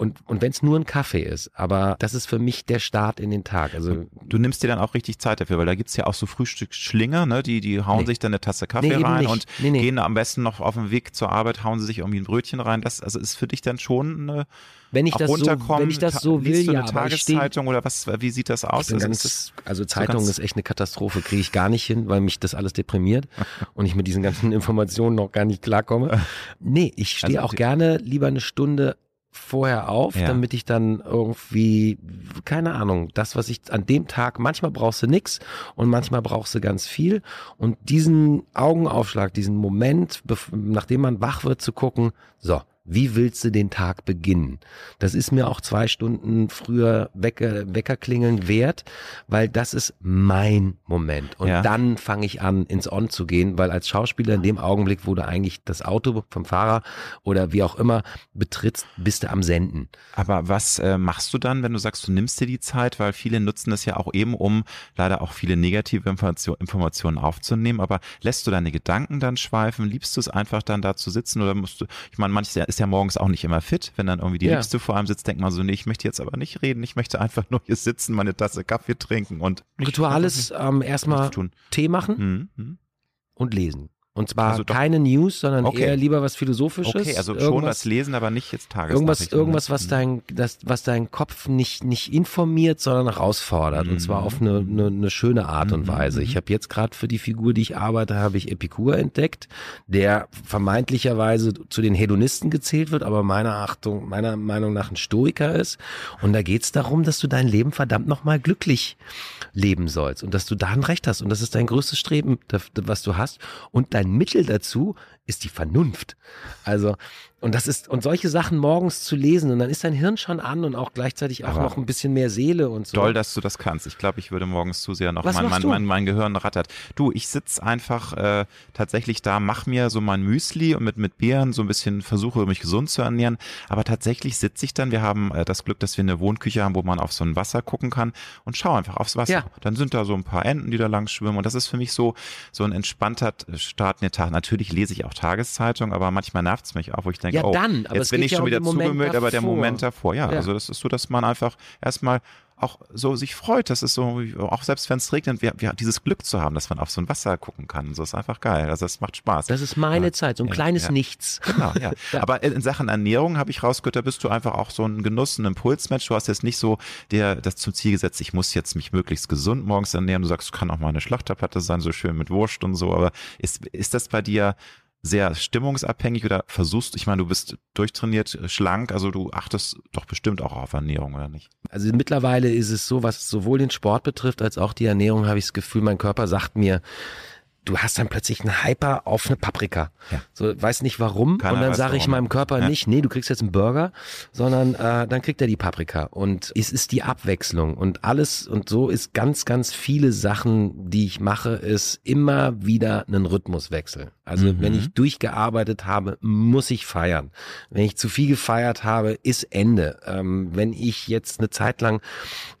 und, und wenn es nur ein Kaffee ist, aber das ist für mich der Start in den Tag. Also du nimmst dir dann auch richtig Zeit dafür, weil da gibt's ja auch so Frühstücksschlinger, ne? die, die hauen nee. sich dann eine Tasse Kaffee nee, rein und nee, gehen am besten noch auf dem Weg zur Arbeit, hauen sie sich irgendwie ein Brötchen rein. Das also ist für dich dann schon eine wenn ich das so, wenn ich das so will, du eine ja, Tageszeitung oder was? Wie sieht das aus? Also, ganz, also Zeitung so ist echt eine Katastrophe, kriege ich gar nicht hin, weil mich das alles deprimiert und ich mit diesen ganzen Informationen noch gar nicht klarkomme. Nee, ich stehe also, auch gerne lieber eine Stunde vorher auf, ja. damit ich dann irgendwie, keine Ahnung, das, was ich an dem Tag, manchmal brauchst du nix und manchmal brauchst du ganz viel. Und diesen Augenaufschlag, diesen Moment, nachdem man wach wird, zu gucken, so, wie willst du den Tag beginnen? Das ist mir auch zwei Stunden früher Wecker, Weckerklingeln wert, weil das ist mein Moment. Und ja. dann fange ich an, ins On zu gehen, weil als Schauspieler in dem Augenblick, wo du eigentlich das Auto vom Fahrer oder wie auch immer betrittst, bist du am Senden. Aber was äh, machst du dann, wenn du sagst, du nimmst dir die Zeit, weil viele nutzen das ja auch eben, um leider auch viele negative Information, Informationen aufzunehmen, aber lässt du deine Gedanken dann schweifen? Liebst du es einfach dann da zu sitzen oder musst du, ich meine, manches ist ja morgens auch nicht immer fit. Wenn dann irgendwie die ja. Liebste vor einem sitzt, denkt man so, nee, ich möchte jetzt aber nicht reden, ich möchte einfach nur hier sitzen, meine Tasse Kaffee trinken und. Ritual ist ähm, erstmal Tee machen mhm. und lesen. Und zwar Also keine News, sondern Okay. eher lieber was Philosophisches. Okay, also schon irgendwas, was lesen, aber nicht jetzt Irgendwas, Tagesnachrichten. irgendwas, was Mhm. dein, das, was deinen Kopf nicht, nicht informiert, sondern herausfordert. Und zwar Mhm. auf eine, eine, eine schöne Art und Mhm, Weise. mhm. Ich habe jetzt gerade für die Figur, die ich arbeite, habe ich Epikur entdeckt, der vermeintlicherweise zu den Hedonisten gezählt wird, aber meiner Achtung, meiner Meinung nach ein Stoiker ist. Und da geht es darum, dass du dein Leben verdammt nochmal glücklich leben sollst und dass du da ein Recht hast. Und das ist dein größtes Streben, was du hast. Und dein Mittel dazu ist die Vernunft. Also, und das ist, und solche Sachen morgens zu lesen, und dann ist dein Hirn schon an und auch gleichzeitig auch Aber noch ein bisschen mehr Seele und so. Doll, dass du das kannst. Ich glaube, ich würde morgens zu sehr noch mein, mein, mein, mein Gehirn rattert. Du, ich sitz einfach äh, tatsächlich da, mach mir so mein Müsli und mit, mit Beeren so ein bisschen versuche, mich gesund zu ernähren. Aber tatsächlich sitze ich dann, wir haben äh, das Glück, dass wir eine Wohnküche haben, wo man auf so ein Wasser gucken kann und schau einfach aufs Wasser. Ja. Dann sind da so ein paar Enten, die da lang schwimmen und das ist für mich so, so ein entspannter Start in den Tag. Natürlich lese ich auch Tageszeitung, aber manchmal nervt es mich auch, wo ich denke, Ja, oh, dann, aber jetzt bin ich ja schon wieder zugemüllt, aber der. Moment davor, ja, Ja. also das ist so, dass man einfach erstmal auch so sich freut, das ist so, auch selbst wenn es regnet, wir, wir, dieses Glück zu haben, dass man auf so ein Wasser gucken kann, so ist einfach geil, also das macht Spaß. Das ist meine Ja. Zeit, so ein Ja, kleines ja. Nichts. Genau, ja. Aber in Sachen Ernährung habe ich rausgehört, da bist du einfach auch so ein Genuss, ein Impulsmensch. Du hast jetzt nicht so dir das zum Ziel gesetzt, ich muss jetzt mich möglichst gesund morgens ernähren. Du sagst, es kann auch mal eine Schlachterplatte sein, so schön mit Wurst und so. Aber ist, ist das bei dir sehr stimmungsabhängig oder versuchst, ich meine, du bist durchtrainiert, schlank, also du achtest doch bestimmt auch auf Ernährung, oder nicht? Also mittlerweile ist es so, was sowohl den Sport betrifft als auch die Ernährung, habe ich das Gefühl, mein Körper sagt mir, du hast dann plötzlich einen Hyper auf eine Paprika. Ja. So, weiß nicht warum. Keiner und dann sage ich meinem Körper Ja. nicht, nee, du kriegst jetzt einen Burger, sondern äh, dann kriegt er die Paprika. Und es ist die Abwechslung. Und alles, und so ist ganz, ganz viele Sachen, die ich mache, ist immer wieder einen Rhythmuswechsel. Also Mhm. wenn ich durchgearbeitet habe, muss ich feiern. Wenn ich zu viel gefeiert habe, ist Ende. Ähm, wenn ich jetzt eine Zeit lang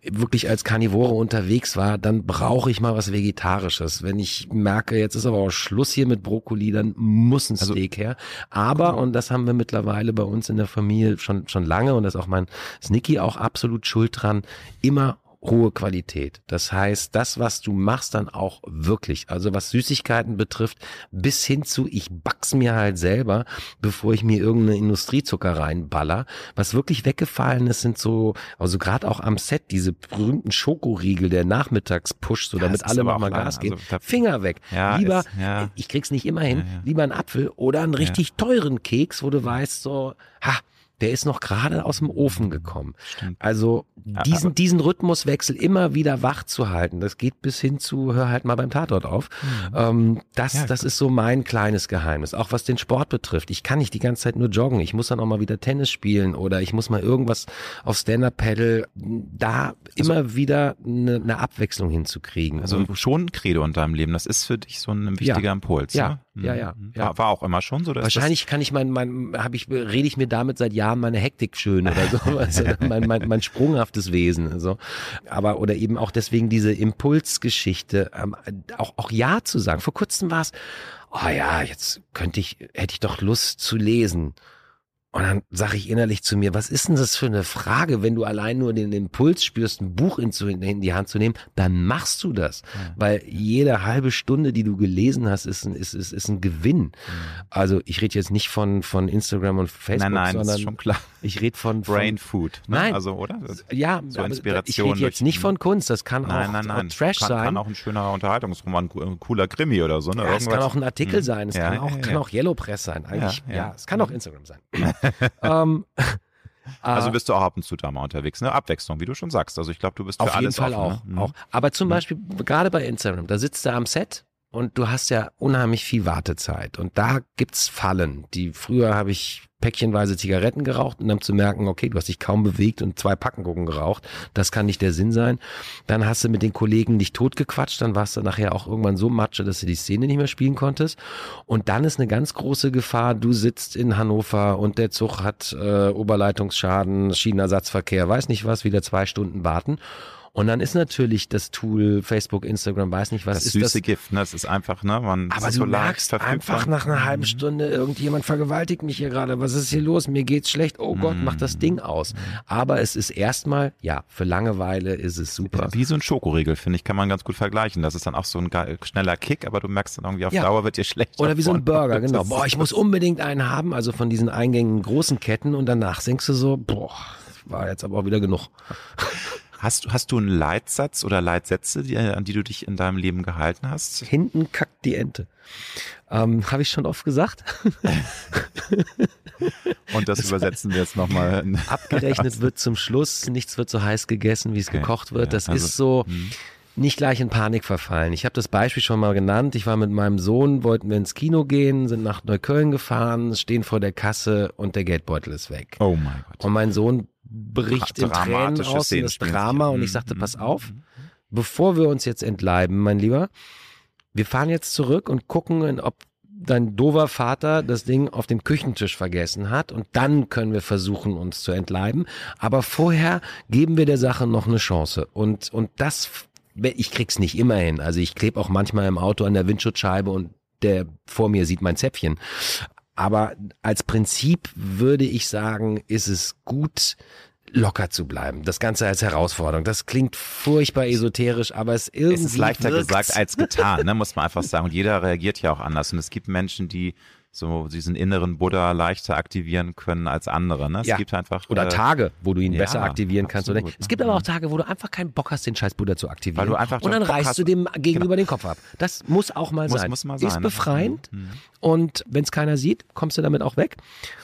wirklich als Karnivore unterwegs war, dann brauche ich mal was Vegetarisches. Wenn ich merke, jetzt ist aber auch Schluss hier mit Brokkoli, dann muss ein Also- Steak her. Aber, und das haben wir mittlerweile bei uns in der Familie schon, schon lange, und da ist auch mein Snicky auch absolut schuld dran, immer hohe Qualität. Das heißt, das, was du machst, dann auch wirklich. Also was Süßigkeiten betrifft, bis hin zu, ich back's mir halt selber, bevor ich mir irgendeine Industriezucker reinballer. Was wirklich weggefallen ist, sind so, also gerade auch am Set, diese berühmten Schokoriegel, der Nachmittagspush, so Ja, damit alle nochmal lang. Gas geben. Also Finger weg. Ja, lieber, ist- ja. ich krieg's nicht immer hin, lieber einen Apfel oder einen richtig teuren Keks, wo du weißt, so, ha, der ist noch gerade aus dem Ofen gekommen. Stimmt. Also Ja, diesen, aber- diesen Rhythmuswechsel immer wieder wach zu halten, das geht bis hin zu, hör halt mal beim Tatort auf. Ähm, das, Ja, das ist so mein kleines Geheimnis. Auch was den Sport betrifft. Ich kann nicht die ganze Zeit nur joggen. Ich muss dann auch mal wieder Tennis spielen oder ich muss mal irgendwas auf Stand-Up-Paddle. Da Also- immer wieder eine, eine Abwechslung hinzukriegen. Also schon ein Credo in deinem Leben. Das ist für dich so ein wichtiger Impuls. Ja, ne? Ja, Mhm. ja, Mhm. ja. War, war auch immer schon so. Wahrscheinlich kann ich mein, mein, hab ich, rede ich mir damit seit Jahren meine Hektik schön oder so, also mein, mein, mein sprunghaftes Wesen, so. Aber, oder eben auch deswegen diese Impulsgeschichte, ähm, auch, auch Ja zu sagen. Vor kurzem war es, oh ja, jetzt könnte ich, hätte ich doch Lust zu lesen. Und dann sage ich innerlich zu mir, was ist denn das für eine Frage, wenn du allein nur den Impuls spürst, ein Buch in, die Hand zu nehmen, dann machst du das. Weil jede halbe Stunde, die du gelesen hast, ist ein, ist, ist, ist ein Gewinn. Also ich rede jetzt nicht von, von Instagram und Facebook, Nein, nein, sondern ist schon klar. ich rede von, von Brain Food. Ne? Nein. Also, oder? Das- ja, so Inspiration ich rede jetzt nicht von Kunst, das kann Nein, auch, nein, nein. auch Trash kann, sein. Kann auch ein schöner Unterhaltungsroman, ein cooler Krimi oder so. Ne? ja, es kann auch ein Artikel sein, es Ja, kann ja, auch, ja, kann ja. auch Yellow Press sein. Eigentlich, ja, Ja, ja. es kann auch Instagram sein. ähm, Also äh, bist du auch ab und zu da mal unterwegs. Ne? Abwechslung, wie du schon sagst. Also ich glaube, du bist für Auf jeden alles Fall offen, auch, Ne? Mhm. auch. Aber zum Beispiel gerade bei Instagram, da sitzt er am Set und du hast ja unheimlich viel Wartezeit. Und da gibt's Fallen. Die früher habe ich päckchenweise Zigaretten geraucht und dann zu merken, okay, du hast dich kaum bewegt und zwei Packengucken geraucht. Das kann nicht der Sinn sein. Dann hast du mit den Kollegen dich totgequatscht, dann warst du nachher auch irgendwann so matsche, dass du die Szene nicht mehr spielen konntest. Und dann ist eine ganz große Gefahr, du sitzt in Hannover und der Zug hat äh, Oberleitungsschaden, Schienenersatzverkehr, weiß nicht was, wieder zwei Stunden warten. Und dann ist natürlich das Tool Facebook, Instagram, weiß nicht was das ist süße das. Gift, ne? Das ist einfach, ne? Man, Aber du so merkst einfach nach einer halben Stunde, irgendjemand vergewaltigt mich hier gerade. Was ist hier los? Mir geht's schlecht. Oh Gott, mach das Ding aus. Aber es ist erstmal, ja, für Langeweile ist es super. Wie so ein Schokoriegel, finde ich, kann man ganz gut vergleichen. Das ist dann auch so ein schneller Kick, aber du merkst dann irgendwie auf Ja. Dauer wird dir schlecht. Oder wie so ein. Burger, genau. Boah, ich muss unbedingt einen haben, also von diesen eingängigen großen Ketten und danach denkst du so, boah, war jetzt aber auch wieder genug. Hast, du- hast du einen Leitsatz oder Leitsätze, die, an die du dich in deinem Leben gehalten hast? Hinten kackt die Ente. Ähm, Habe ich schon oft gesagt. Und das übersetzen wir jetzt nochmal. Abgerechnet wird zum Schluss, nichts wird so heiß gegessen, wie es Okay. gekocht wird. Ja, Das also, ist so hm. nicht gleich in Panik verfallen. Ich habe das Beispiel schon mal genannt. Ich war mit meinem Sohn, wollten wir ins Kino gehen, sind nach Neukölln gefahren, stehen vor der Kasse und der Geldbeutel ist weg. Oh mein Gott. Und mein Sohn bricht in Tränen aus in das Drama und ich Mhm, sagte, mhm, pass auf, mhm. bevor wir uns jetzt entleiben, mein Lieber, wir fahren jetzt zurück und gucken, ob dein dover Vater das Ding auf dem Küchentisch vergessen hat und dann können wir versuchen, uns zu entleiben. Aber vorher geben wir der Sache noch eine Chance. Und, und das, ich krieg's nicht immer hin. Also ich klebe auch manchmal im Auto an der Windschutzscheibe und der vor mir sieht mein Zäpfchen. Aber als Prinzip würde ich sagen, ist es gut, locker zu bleiben. Das Ganze als Herausforderung. Das klingt furchtbar esoterisch, aber es irgendwie Es ist leichter wirkt's. gesagt als getan, ne, muss man einfach sagen. Und jeder reagiert ja auch anders. Und es gibt Menschen, die so diesen inneren Buddha leichter aktivieren können als andere. Ne? Es Ja. gibt einfach Oder äh, Tage, wo du ihn ja, besser aktivieren kannst. Oder es gibt aber auch Tage, wo du einfach keinen Bock hast, den scheiß Buddha zu aktivieren. Weil du einfach und dann Bock reißt hast- Genau. du dem gegenüber den Kopf ab. Das muss auch mal Muss- sein. muss mal sein, Ist ne? befreiend. Mhm. Und wenn es keiner sieht, kommst du damit auch weg.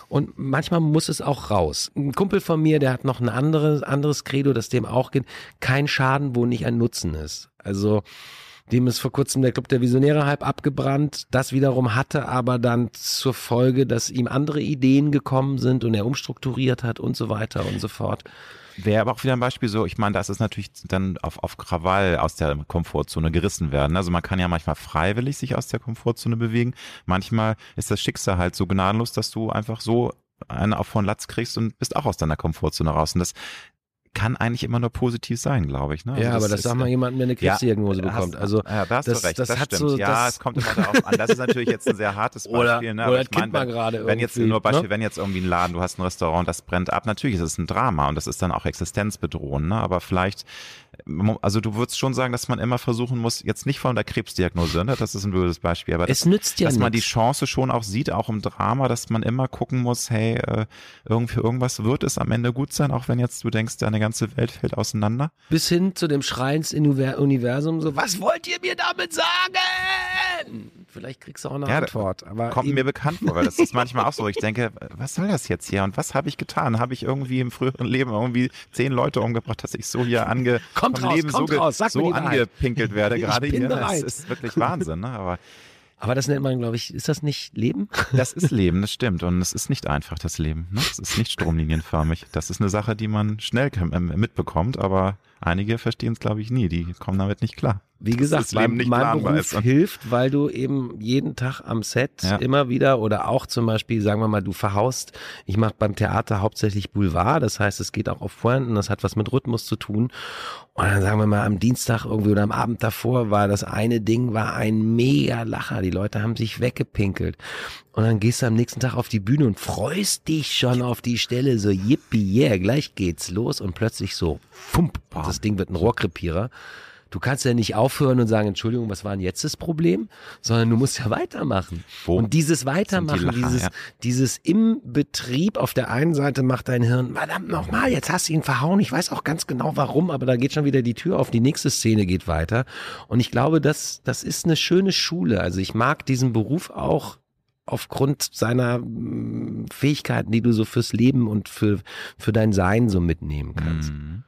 Und manchmal muss es auch raus. Ein Kumpel von mir, der hat noch ein anderes, anderes Credo, das dem auch geht. Kein Schaden, wo nicht ein Nutzen ist. Also, dem ist vor kurzem der Club der Visionäre halb abgebrannt. Das wiederum hatte aber dann zur Folge, dass ihm andere Ideen gekommen sind und er umstrukturiert hat und so weiter und so fort. Wäre aber auch wieder ein Beispiel so, ich meine, das ist natürlich dann auf, auf Krawall aus der Komfortzone gerissen werden. Also man kann ja manchmal freiwillig sich aus der Komfortzone bewegen. Manchmal ist das Schicksal halt so gnadenlos, dass du einfach so einen auf von Latz kriegst und bist auch aus deiner Komfortzone raus. Und das kann eigentlich immer nur positiv sein, glaube ich. Ne? Also ja, aber das ist, sag mal äh, jemandem, der eine Krebsdiagnose hast- bekommt. Also ja, da hast das- du recht, das das, hat stimmt. so- ja, es kommt immer darauf an. Das ist natürlich jetzt ein sehr hartes Beispiel. Oder- ne? oder aber ich meine, wenn- gerade Wenn jetzt nur Beispiel, ne? wenn jetzt irgendwie ein Laden, du hast ein Restaurant, das brennt ab, natürlich ist es ein Drama und das ist dann auch existenzbedrohend. Ne? Aber vielleicht, also du würdest schon sagen, dass man immer versuchen muss, jetzt nicht von der Krebsdiagnose, ne? das ist ein blödes Beispiel, aber es das, nützt ja dass man die. Chance schon auch sieht, auch im Drama, dass man immer gucken muss, hey, äh, irgendwie irgendwas wird es am Ende gut sein, auch wenn jetzt du denkst, deine ganze Welt fällt auseinander. Bis hin zu dem Schreins-Universum so, was wollt ihr mir damit sagen? Vielleicht kriegst du auch eine Ja, Antwort. Aber Kommt mir bekannt vor, weil das ist manchmal auch so. Ich denke, was soll das jetzt hier und was habe ich getan? Habe ich irgendwie im früheren Leben irgendwie zehn Leute umgebracht, dass ich so hier ange Kommt raus, Leben kommt so, raus, so angepinkelt werde gerade hier. bereit. Das ist wirklich Wahnsinn. Ne? Aber aber das nennt man, glaube ich, ist das nicht Leben? das ist Leben, das stimmt. Und es ist nicht einfach, das Leben. Ne? Es ist nicht stromlinienförmig. Das ist eine Sache, die man schnell ähm, mitbekommt, aber einige verstehen es, glaube ich, nie. Die kommen damit nicht klar. Wie gesagt, mein, nicht mein Beruf ist. Und- hilft, weil du eben jeden Tag am Set Ja. immer wieder oder auch zum Beispiel, sagen wir mal, du verhaust, ich mache beim Theater hauptsächlich Boulevard, das heißt, es geht auch auf Pointen, das hat was mit Rhythmus zu tun. Und dann sagen wir mal, am Dienstag irgendwie oder am Abend davor war das eine Ding, war ein mega Lacher. Die Leute haben sich weggepinkelt. Und dann gehst du am nächsten Tag auf die Bühne und freust dich schon auf die Stelle, so yippie, yeah, gleich geht's los und plötzlich so, fump, das Ding wird ein Rohrkrepierer. Du kannst ja nicht aufhören und sagen, Entschuldigung, was war denn jetzt das Problem? Sondern du musst ja weitermachen. Wo und dieses sind die Weitermachen, Lacher, dieses, ja. dieses im Betrieb auf der einen Seite macht dein Hirn, verdammt nochmal, jetzt hast du ihn verhauen. Ich weiß auch ganz genau warum, aber da geht schon wieder die Tür auf, die nächste Szene geht weiter. Und ich glaube, das, das ist eine schöne Schule. Also ich mag diesen Beruf auch aufgrund seiner mm, Fähigkeiten, die du so fürs Leben und für, für dein Sein so mitnehmen kannst. Mhm.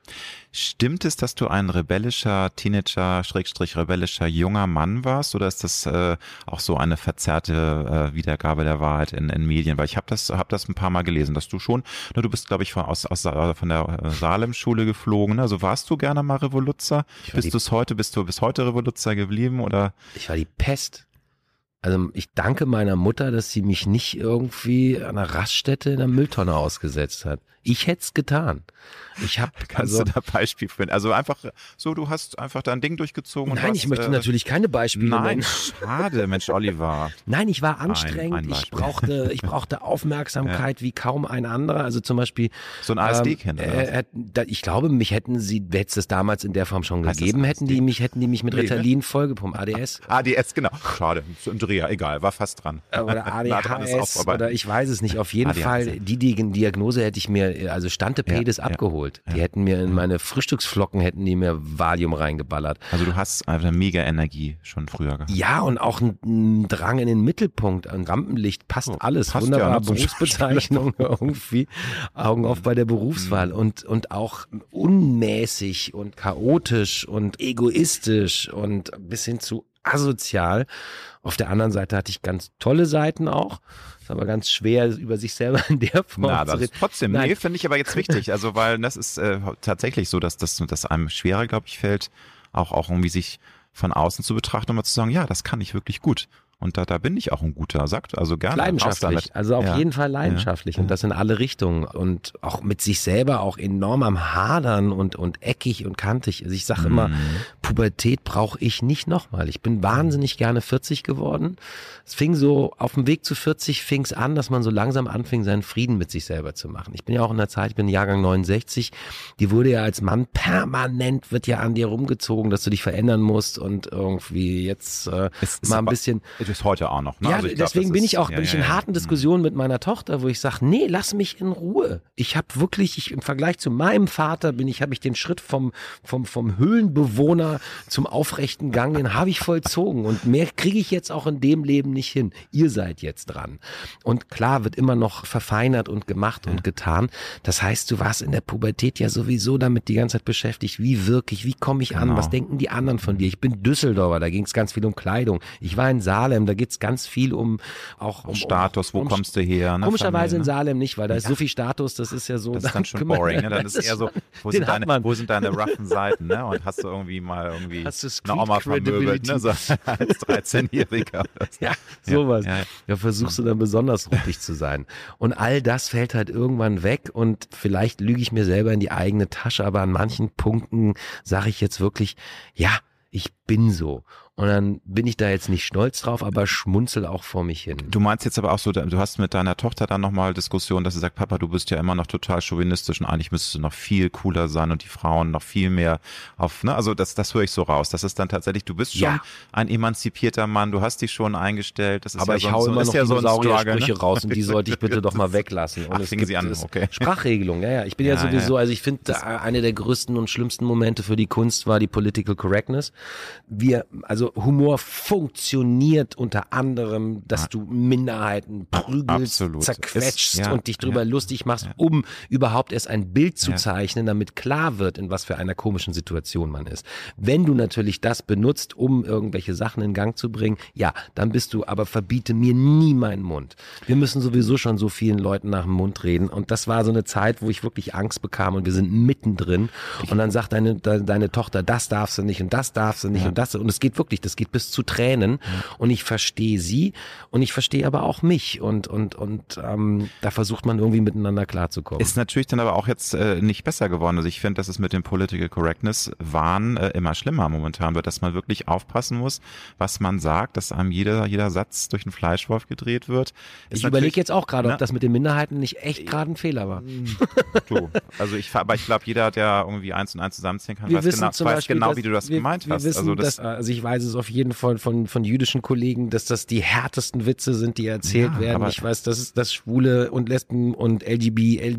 Stimmt es, dass du ein rebellischer Teenager, Schrägstrich rebellischer junger Mann warst, oder ist das äh, auch so eine verzerrte äh, Wiedergabe der Wahrheit in, in Medien? Weil ich habe das, hab das ein paar Mal gelesen, dass du schon, ne, du bist, glaube ich, von, aus, aus, Sa- von der äh, Salem-Schule geflogen. Ne? Also warst du gerne mal Revoluzzer? Bist du es heute, bist du bis heute Revoluzzer geblieben oder? Ich war die Pest. Also ich danke meiner Mutter, dass sie mich nicht irgendwie an einer Raststätte in der Mülltonne ausgesetzt hat. Ich hätte es getan. Ich habe Kannst also, du da Beispiel finden? Also einfach so, du hast einfach dein Ding durchgezogen. und Nein, hast, ich möchte äh, natürlich keine Beispiele Nein, nennen. schade, Mensch, Oliver. Nein, ich war ein anstrengend. ich brauchte, ich brauchte Aufmerksamkeit wie kaum ein anderer. Also zum Beispiel. So ein ASD-Kind. Ähm, oder äh, ich glaube, mich hätten sie, hätte es das damals in der Form schon Heißt gegeben, hätten die mich, hätten die mich mit Nee, ne? Ritalin vollgepumpt. ADS. ADS, genau. Schade, so ein Dreher, egal, war fast dran. Oder dran ist ADHS auch, aber- oder ich weiß es nicht. Auf jeden ADHS, Fall, ja. die Diagnose hätte ich mir, also Stantepedes Ja, ja, abgeholt. Die hätten mir in meine Frühstücksflocken, hätten die mir Valium reingeballert. Also du hast einfach mega Energie schon früher gehabt. Ja, und auch ein, ein Drang in den Mittelpunkt, ein Rampenlicht, passt Oh, alles. passt Wunderbar, ja, ne, Berufsbezeichnung irgendwie. Augen auf bei der Berufswahl Mhm. und, und auch unmäßig und chaotisch und egoistisch und bis hin zu asozial. Auf der anderen Seite hatte ich ganz tolle Seiten auch. Ist aber ganz schwer, über sich selber in der Form Na, zu reden. trotzdem, Nein. nee, finde ich aber jetzt wichtig. Also, weil das ist äh, tatsächlich so, dass das dass einem schwerer, glaube ich, fällt, auch, auch irgendwie sich von außen zu betrachten und mal zu sagen, ja, das kann ich wirklich gut. Und da, da bin ich auch ein guter, sagt also gerne. Leidenschaftlich, also auf Ja. jeden Fall leidenschaftlich Ja. und das in alle Richtungen und auch mit sich selber auch enorm am Hadern und, und eckig und kantig. Also ich sage immer, Mhm. Pubertät brauche ich nicht nochmal. Ich bin wahnsinnig gerne 40 geworden. Es fing so, auf dem Weg zu 40 fing es an, dass man so langsam anfing, seinen Frieden mit sich selber zu machen. Ich bin ja auch in der Zeit, ich bin Jahrgang 69, die wurde ja als Mann permanent, wird ja an dir rumgezogen, dass du dich verändern musst und irgendwie jetzt äh, Es mal ein bisschen Das ist heute auch noch. Ne? ja, Also glaub, deswegen das bin ist- ich auch, ja, bin ich in ja. harten Diskussionen mit meiner Tochter, wo ich sage, nee, lass mich in Ruhe. Ich habe wirklich, ich, im Vergleich zu meinem Vater bin ich, habe ich den Schritt vom, vom, vom Höhlenbewohner zum aufrechten Gang, den habe ich vollzogen. Und mehr kriege ich jetzt auch in dem Leben nicht hin. Ihr seid jetzt dran. Und klar wird immer noch verfeinert und gemacht und getan. Das heißt, du warst in der Pubertät ja sowieso damit die ganze Zeit beschäftigt. Wie wirklich, wie komme ich an? Genau. Was denken die anderen von dir? Ich bin Düsseldorfer, da ging es ganz viel um Kleidung. Ich war in Salem, da geht es ganz viel um auch um Status, wo um, kommst du her? Ne, Komischerweise in Familie, ne? Salem nicht, weil da ist so viel Status, das ist ja so. Das ist dann schon boring, ne? Dann ist eher so, wo sind, deine, wo sind deine roughen Seiten, ne? Und hast du irgendwie mal irgendwie Hast du eine Oma vermöbelt, ne? So als 13-Jähriger. oder so. Ja, sowas. ja, Ja, ja. versuchst du dann besonders ruppig zu sein. Und all das fällt halt irgendwann weg und vielleicht lüge ich mir selber in die eigene Tasche, aber an manchen Punkten sage ich jetzt wirklich, ja, ich bin so. Und dann bin ich da jetzt nicht stolz drauf, aber schmunzel auch vor mich hin. Du meinst jetzt aber auch so, du hast mit deiner Tochter dann nochmal Diskussion, dass sie sagt, Papa, du bist ja immer noch total chauvinistisch und eigentlich müsstest du noch viel cooler sein und die Frauen noch viel mehr auf, ne? Also das, das höre ich so raus. Das ist dann tatsächlich, du bist schon Ja. ein emanzipierter Mann, du hast dich schon eingestellt. Das ist Aber ja ich so, hau so, immer noch ja so Dinosaurier-Sprüche ne? raus und die sollte ich bitte doch mal weglassen. Und Ach, es fingen gibt sie an, okay. Sprachregelung, ja, ja. Ich bin ja, Ja, sowieso, also ich finde, äh, eine der größten und schlimmsten Momente für die Kunst war die Political Correctness. Wir, also Humor funktioniert unter anderem, dass du Minderheiten prügelst, Absolut. zerquetschst Ist- ja, und dich drüber ja, lustig machst, um überhaupt erst ein Bild zu Ja. zeichnen, damit klar wird, in was für einer komischen Situation man ist. Wenn du natürlich das benutzt, um irgendwelche Sachen in Gang zu bringen, ja, dann bist du, aber verbiete mir nie meinen Mund. Wir müssen sowieso schon so vielen Leuten nach dem Mund reden. Und das war so eine Zeit, wo ich wirklich Angst bekam und wir sind mittendrin. Und dann sagt deine, de, deine Tochter, das darfst du nicht und das darfst du nicht und das. Und es geht wirklich, das geht bis zu Tränen. Und ich verstehe sie und ich verstehe aber auch mich. Und, und, und ähm, da versucht man irgendwie miteinander klarzukommen. Ist natürlich dann aber auch jetzt äh, nicht besser geworden. Also ich finde, dass es mit dem Political Correctness Wahn äh, immer schlimmer momentan wird, dass man wirklich aufpassen muss, was man sagt, dass einem jeder, jeder Satz durch einen Fleischwolf gedreht wird. Ist ich überlege jetzt auch gerade, ob das mit den Minderheiten nicht echt gerade ein Fehler war. Du, also ich, aber ich glaube, jeder, der irgendwie eins und eins zusammenziehen kann, Wir weiß genau, weiß Beispiel, genau wie du das wir, gemeint wir hast. Wissen, also das, dass, also ich weiß es auf jeden Fall von, von jüdischen Kollegen, dass das die härtesten Witze sind, die erzählt Ja, werden. Ich weiß, dass es das Schwule und Lesben und LGBT, L,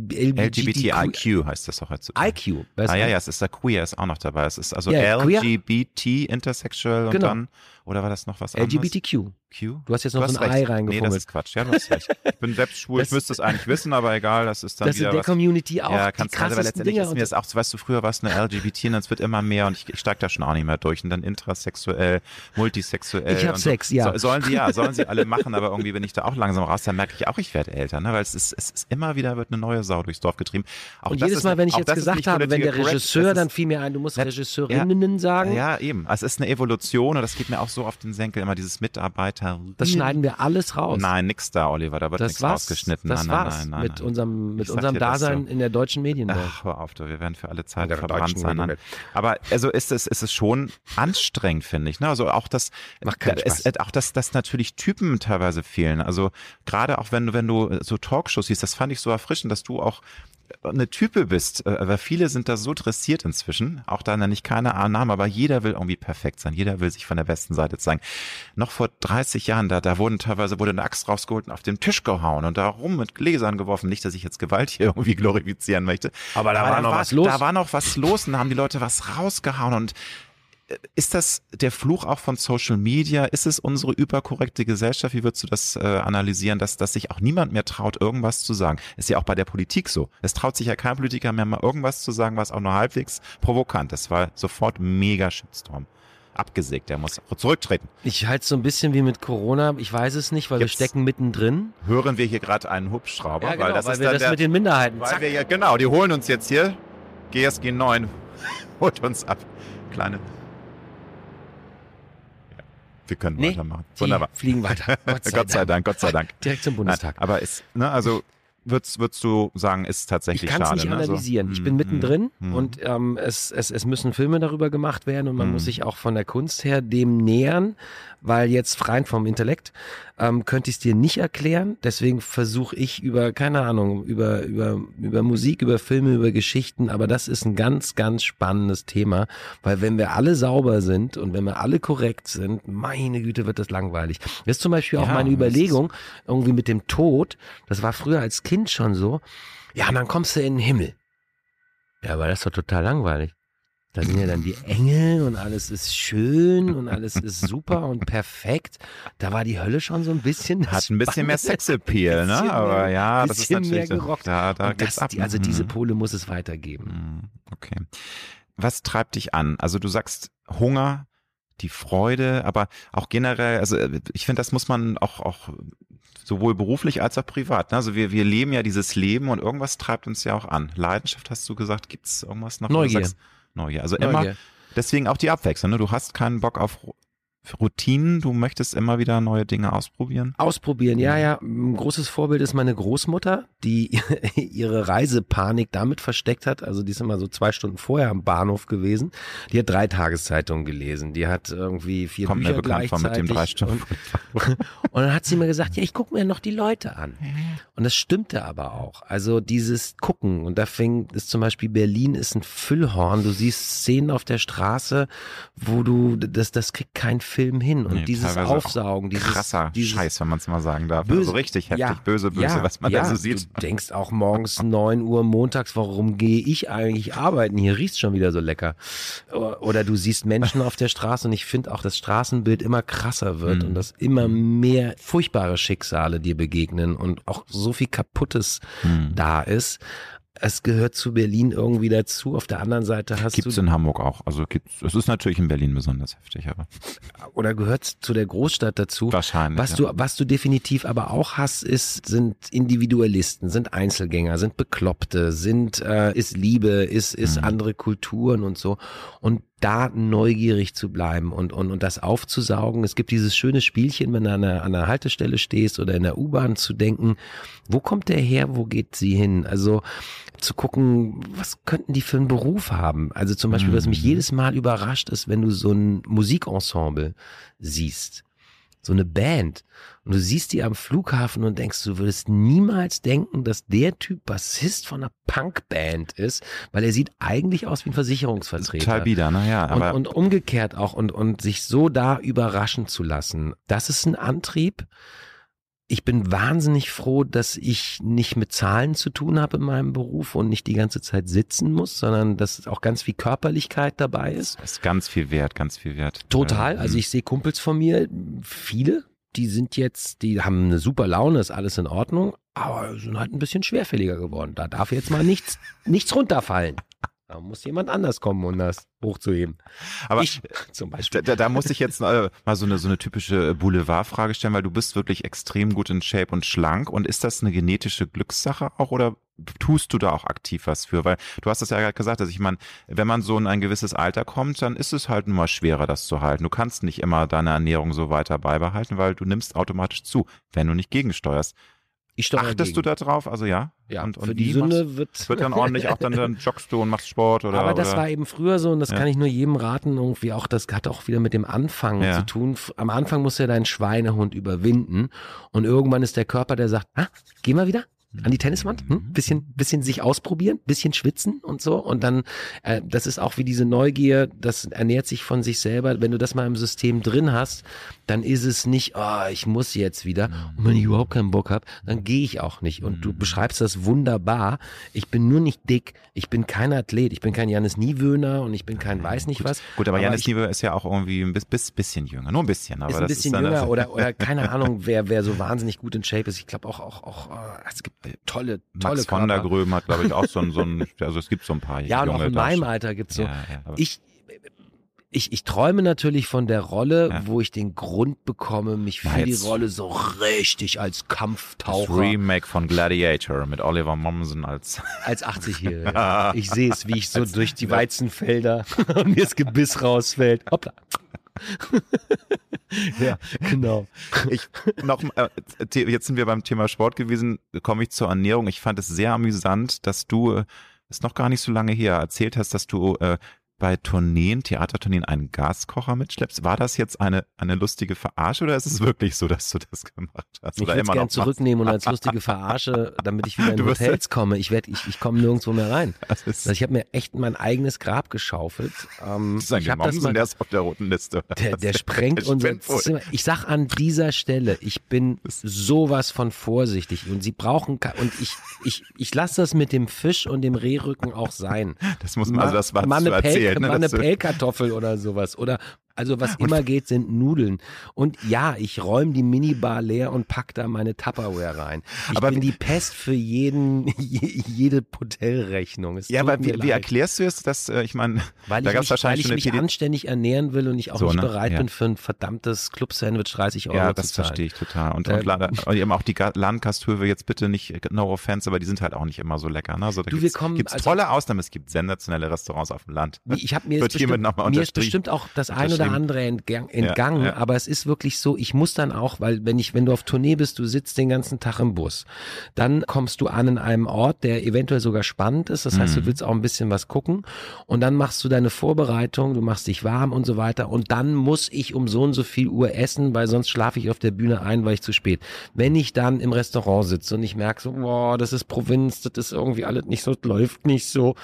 LGBTIQ heißt das auch heutzutage. IQ. weißt Ah ja, ja, es ist da Queer ist auch noch dabei. Es ist also Ja. LGBT, Intersexual und Genau. dann, oder war das noch was anderes? LGBTQ. Q? Du hast jetzt noch so ein recht. Ei Nee, das reingefummelt. ist Quatsch. Ja, du hast recht. Ich bin selbst schwul, ich Das- müsste es eigentlich wissen, aber egal, das ist dann Das wieder sind der was. Community auch ja, kannst du, aber krassesten letztendlich Dinger. ist mir das auch, weißt du, früher war es eine LGBT und es wird immer mehr und ich, ich steige da schon auch nicht mehr durch und dann intrasexuell, multisexuell. Ich hab und Sex, so. ja. So, sollen sie ja, sollen sie alle machen, aber irgendwie bin ich da auch langsam raus, dann merke ich auch, ich werde älter, ne, weil es ist, es ist immer wieder wird eine neue Sau durchs Dorf getrieben. Auch und das jedes Mal, wenn ich jetzt das gesagt habe, wenn der Regisseur, das dann fiel mir ein, du musst Regisseurinnen sagen. ja, eben. Also es ist eine Evolution und das geht mir auch so so auf den Senkel, immer dieses Mitarbeiter. Das schneiden wir alles raus. Nein, nix da, Oliver, da wird das nichts rausgeschnitten. Das nein, war's nein, nein, mit nein. unserem, mit unserem dir das Dasein so. in der deutschen Medienwelt. Ach, hör auf, du, wir werden für alle Zeit verbrannt sein. Nein. Aber also ist es, ist es schon anstrengend, finde ich. Ne? Also auch das, Macht keinen Spaß. auch dass, dass natürlich Typen teilweise fehlen. Also gerade auch wenn du, wenn du so Talkshows siehst, das fand ich so erfrischend, dass du auch eine Type bist, äh, weil viele sind da so dressiert inzwischen, auch da nenne ich keine Namen, aber jeder will irgendwie perfekt sein, jeder will sich von der besten Seite zeigen. Noch vor 30 Jahren, da, da wurden teilweise wurde eine Axt rausgeholt und auf den Tisch gehauen und da rum mit Gläsern geworfen. Nicht, dass ich jetzt Gewalt hier irgendwie glorifizieren möchte. Aber da war noch was los. Da war noch was los und da haben die Leute was rausgehauen und äh, ist das der Fluch auch von Social Media? Ist es unsere überkorrekte Gesellschaft? Wie würdest du das äh, analysieren, dass, dass sich auch niemand mehr traut, irgendwas zu sagen? Ist ja auch bei der Politik so. Es traut sich ja kein Politiker mehr mal irgendwas zu sagen, was auch nur halbwegs provokant ist. War sofort mega Shitstorm. Abgesägt, der muss zurücktreten. Ich halte es so ein bisschen wie mit Corona. Ich weiß es nicht, weil wir Jetzt- stecken mittendrin. Hören wir hier gerade einen Hubschrauber? Ja, genau, weil das ist wir dann das der, mit den Minderheiten. weil Zack. wir ja, genau, die holen uns jetzt hier. GSG 9 holt uns ab. Kleine. Wir können Nee, weitermachen. Wunderbar. fliegen weiter. Gott sei, Gott sei Dank, Gott sei Dank. Direkt zum Bundestag. Nein, aber ist, ne, also würdest, würdest du sagen, ist Ich tatsächlich kann es schade. nicht ne? So, analysieren. ich hm, bin mittendrin hm, hm. und ähm, es, es, es müssen Filme darüber gemacht werden und man Hm. muss sich auch von der Kunst her dem nähern, weil jetzt rein vom Intellekt ähm, könnte ich es dir nicht erklären. Deswegen versuche ich über, keine Ahnung, über, über, über Musik, über Filme, über Geschichten, aber das ist ein ganz, ganz spannendes Thema, weil wenn wir alle sauber sind und wenn wir alle korrekt sind, meine Güte, wird das langweilig. Das ist zum Beispiel auch Ja, meine Überlegung, irgendwie mit dem Tod, das war früher als Kind schon so, ja, und dann kommst du in den Himmel. Ja, aber das ist doch total langweilig. Da sind ja dann die Engel und alles ist schön und alles ist super und perfekt. Da war die Hölle schon so ein bisschen. Hat ein bisschen mehr. Sexappeal, ne? Aber mehr- ja, das ist bisschen mehr natürlich. gerockt. Da, da geht's das, ab. die, also diese Mhm. Pole muss es weitergeben. Mhm, Okay. Was treibt dich an? Also du sagst Hunger, die Freude, aber auch generell, also äh, ich finde, das muss man auch, auch sowohl beruflich als auch privat. Ne? Also wir, wir leben ja dieses Leben und irgendwas treibt uns ja auch an. Leidenschaft hast du gesagt, gibt's irgendwas noch? Neugier. Neugier. Also immer, Neugier. deswegen auch die Abwechslung. Ne? Du hast keinen Bock auf Routinen, du möchtest immer wieder neue Dinge ausprobieren. Ausprobieren, ja, ja. Ein großes Vorbild ist meine Großmutter, die ihre Reisepanik damit versteckt hat. Also die ist immer so zwei Stunden vorher am Bahnhof gewesen. Die hat drei Tageszeitungen gelesen. Die hat irgendwie vier Kommt Bücher mir bekannt vor mit dem drei Stunden. Und, und dann hat sie mir gesagt, ja, ich gucke mir noch die Leute an. Und das stimmte aber auch. Also dieses Gucken. Und da fing es zum Beispiel Berlin ist ein Füllhorn. Du siehst Szenen auf der Straße, wo du, das, das kriegt kein Film hin. Und Nee, dieses Aufsaugen, dieses, Krasser dieses Scheiß, wenn man es mal sagen darf. Böse- so richtig heftig, ja, böse, böse, ja, was man ja, da so sieht. Du denkst auch morgens 9 Uhr montags, warum gehe ich eigentlich arbeiten? Hier riecht's schon wieder so lecker. Oder du siehst Menschen auf der Straße und ich finde auch, das Straßenbild immer krasser wird Mhm. und dass immer mehr furchtbare Schicksale dir begegnen und auch so viel Kaputtes Hm. da ist. Es gehört zu Berlin irgendwie dazu. Auf der anderen Seite hast Gibt's du in Hamburg auch. Also gibt's, es ist natürlich in Berlin besonders heftig, aber oder gehört zu der Großstadt dazu. wahrscheinlich. Was ja. du, was du definitiv aber auch hast, ist, sind Individualisten, sind Einzelgänger, sind Bekloppte, sind, äh, ist Liebe, ist, ist Mhm. andere Kulturen und so. Und da neugierig zu bleiben und, und, und das aufzusaugen. Es gibt dieses schöne Spielchen, wenn du an einer, an einer Haltestelle stehst oder in der U-Bahn zu denken, wo kommt der her, wo geht sie hin? Also zu gucken, was könnten die für einen Beruf haben? Also zum Beispiel, was mich Mhm. jedes Mal überrascht ist, wenn du so ein Musikensemble siehst so eine Band und du siehst die am Flughafen und denkst, du würdest niemals denken, dass der Typ Bassist von einer Punkband ist, weil er sieht eigentlich aus wie ein Versicherungsvertreter. Total bieder, naja, Und, aber und umgekehrt auch und, und sich so da überraschen zu lassen, das ist ein Antrieb. Ich bin wahnsinnig froh, dass ich nicht mit Zahlen zu tun habe in meinem Beruf und nicht die ganze Zeit sitzen muss, sondern dass auch ganz viel Körperlichkeit dabei ist. es ist ganz viel wert, ganz viel wert. Total. Äh, Also ich sehe Kumpels von mir, viele, die sind jetzt, die haben eine super Laune, ist alles in Ordnung, aber sind halt ein bisschen schwerfälliger geworden. Da darf jetzt mal nichts, nichts runterfallen. Da muss jemand anders kommen, um das hochzuheben. aber ich zum Da, Beispiel. da, da muss ich jetzt äh, mal so eine, so eine typische Boulevardfrage stellen, weil du bist wirklich extrem gut in Shape und schlank. Und ist das eine genetische Glückssache auch oder tust du da auch aktiv was für? Weil du hast es ja gerade gesagt, dass ich meine, wenn man so in ein gewisses Alter kommt, dann ist es halt nun mal schwerer, das zu halten. Du kannst nicht immer deine Ernährung so weiter beibehalten, weil du nimmst automatisch zu, wenn du nicht gegensteuerst. Ich steuere Achtest gegen. du da drauf? Also ja? Ja, und, und für die Sünde machst- wird. wird dann ordentlich auch dann, dann joggst du und machst Sport oder Aber das oder? war eben früher so und das Ja. kann ich nur jedem raten, irgendwie auch, das hat auch wieder mit dem Anfang Ja. zu tun. Am Anfang musst du ja deinen Schweinehund überwinden und irgendwann ist der Körper, der sagt, ah, geh mal wieder an die Tenniswand, hm? bisschen, bisschen sich ausprobieren, bisschen schwitzen und so und dann, äh, das ist auch wie diese Neugier, das ernährt sich von sich selber. Wenn du das mal im System drin hast, dann ist es nicht, oh, ich muss jetzt wieder und wenn ich überhaupt keinen Bock habe, dann gehe ich auch nicht und du beschreibst das wunderbar. Ich bin nur nicht dick, ich bin kein Athlet, ich bin kein Janis Niewöhner und ich bin kein weiß nicht was. Gut, aber, Janis ich, Niewe ist ja auch irgendwie ein bis, bis, bisschen jünger, nur ein bisschen. Aber ist ein bisschen ist jünger oder, oder keine Ahnung, wer, wer so wahnsinnig gut in Shape ist. Ich glaube auch, auch, auch, äh, es gibt tolle, tolle Max von der Körper. Gröben hat, glaube ich, auch so ein, so ein, also es gibt so ein paar Ja, und junge auch in meinem. Alter gibt's so. Ja, ja, Ich, ich, ich träume natürlich von der Rolle, Ja. wo ich den Grund bekomme, mich für die Rolle so richtig als das Kampftaucher, Remake von Gladiator mit Oliver Mommsen als als 80-Jähriger. Ich sehe es, wie ich so durch die Weizenfelder und mir das Gebiss rausfällt. Hoppla. ja, genau. ich noch äh, jetzt sind wir beim Thema Sport gewesen, komme ich zur Ernährung. Ich fand es sehr amüsant, dass du ist noch gar nicht so lange her erzählt hast, dass du äh, bei Tourneen, Theatertourneen einen Gaskocher mitschleppst. War das jetzt eine eine lustige Verarsche oder ist es wirklich so, dass du das gemacht hast? Ich würde es immer gern noch machst? zurücknehmen und als lustige Verarsche, damit ich wieder in Hotels komme. Ich werde, ich, ich komme nirgendwo mehr rein. Also ich habe mir echt mein eigenes Grab geschaufelt. Ähm, das ist ein mal, der ist auf der roten Liste. der, der sprengt Der unser. Zimmer. Ich sag an dieser Stelle, ich bin sowas von vorsichtig und sie brauchen und ich ich ich lasse das mit dem Fisch und dem Rehrücken auch sein. Das muss man, also das war zu eine, Pell, erzählen. mal Ne? eine Pellkartoffel oder sowas oder also was immer geht, sind Nudeln. Und ja, ich räume die Minibar leer und pack da meine Tupperware rein. Ich Aber bin die Pest für jeden, je, jede Hotelrechnung. Ja, aber wie, wie erklärst du es, dass, äh, ich meine, Weil da ich mich, weil wahrscheinlich ich schon eine mich anständig ernähren will und ich auch So, nicht ne? bereit Ja. bin für ein verdammtes Club-Sandwich 30 Euro Ja, zu das verstehe ich total. Und, Äh, und eben auch die Landgasthöfe jetzt bitte nicht, äh, no offense, aber die sind halt auch nicht immer so lecker. Ne? Also da Du, gibt's, kommen- gibt's also- tolle Ausnahmen, es gibt sensationelle Restaurants auf dem Land. Ich habe mir, jetzt bestimmt, nochmal mir ist bestimmt auch das ein oder Unterschrieben. andere entgang, entgangen, ja. aber es ist wirklich so, ich muss dann auch, weil wenn ich, wenn du auf Tournee bist, du sitzt den ganzen Tag im Bus, dann kommst du an in einem Ort, der eventuell sogar spannend ist, das heißt, Mhm. du willst auch ein bisschen was gucken und dann machst du deine Vorbereitung, du machst dich warm und so weiter und dann muss ich um so und so viel Uhr essen, weil sonst schlafe ich auf der Bühne ein, weil ich zu spät. Wenn ich dann im Restaurant sitze und ich merke so, boah, das ist Provinz, das ist irgendwie alles nicht so, das läuft nicht so,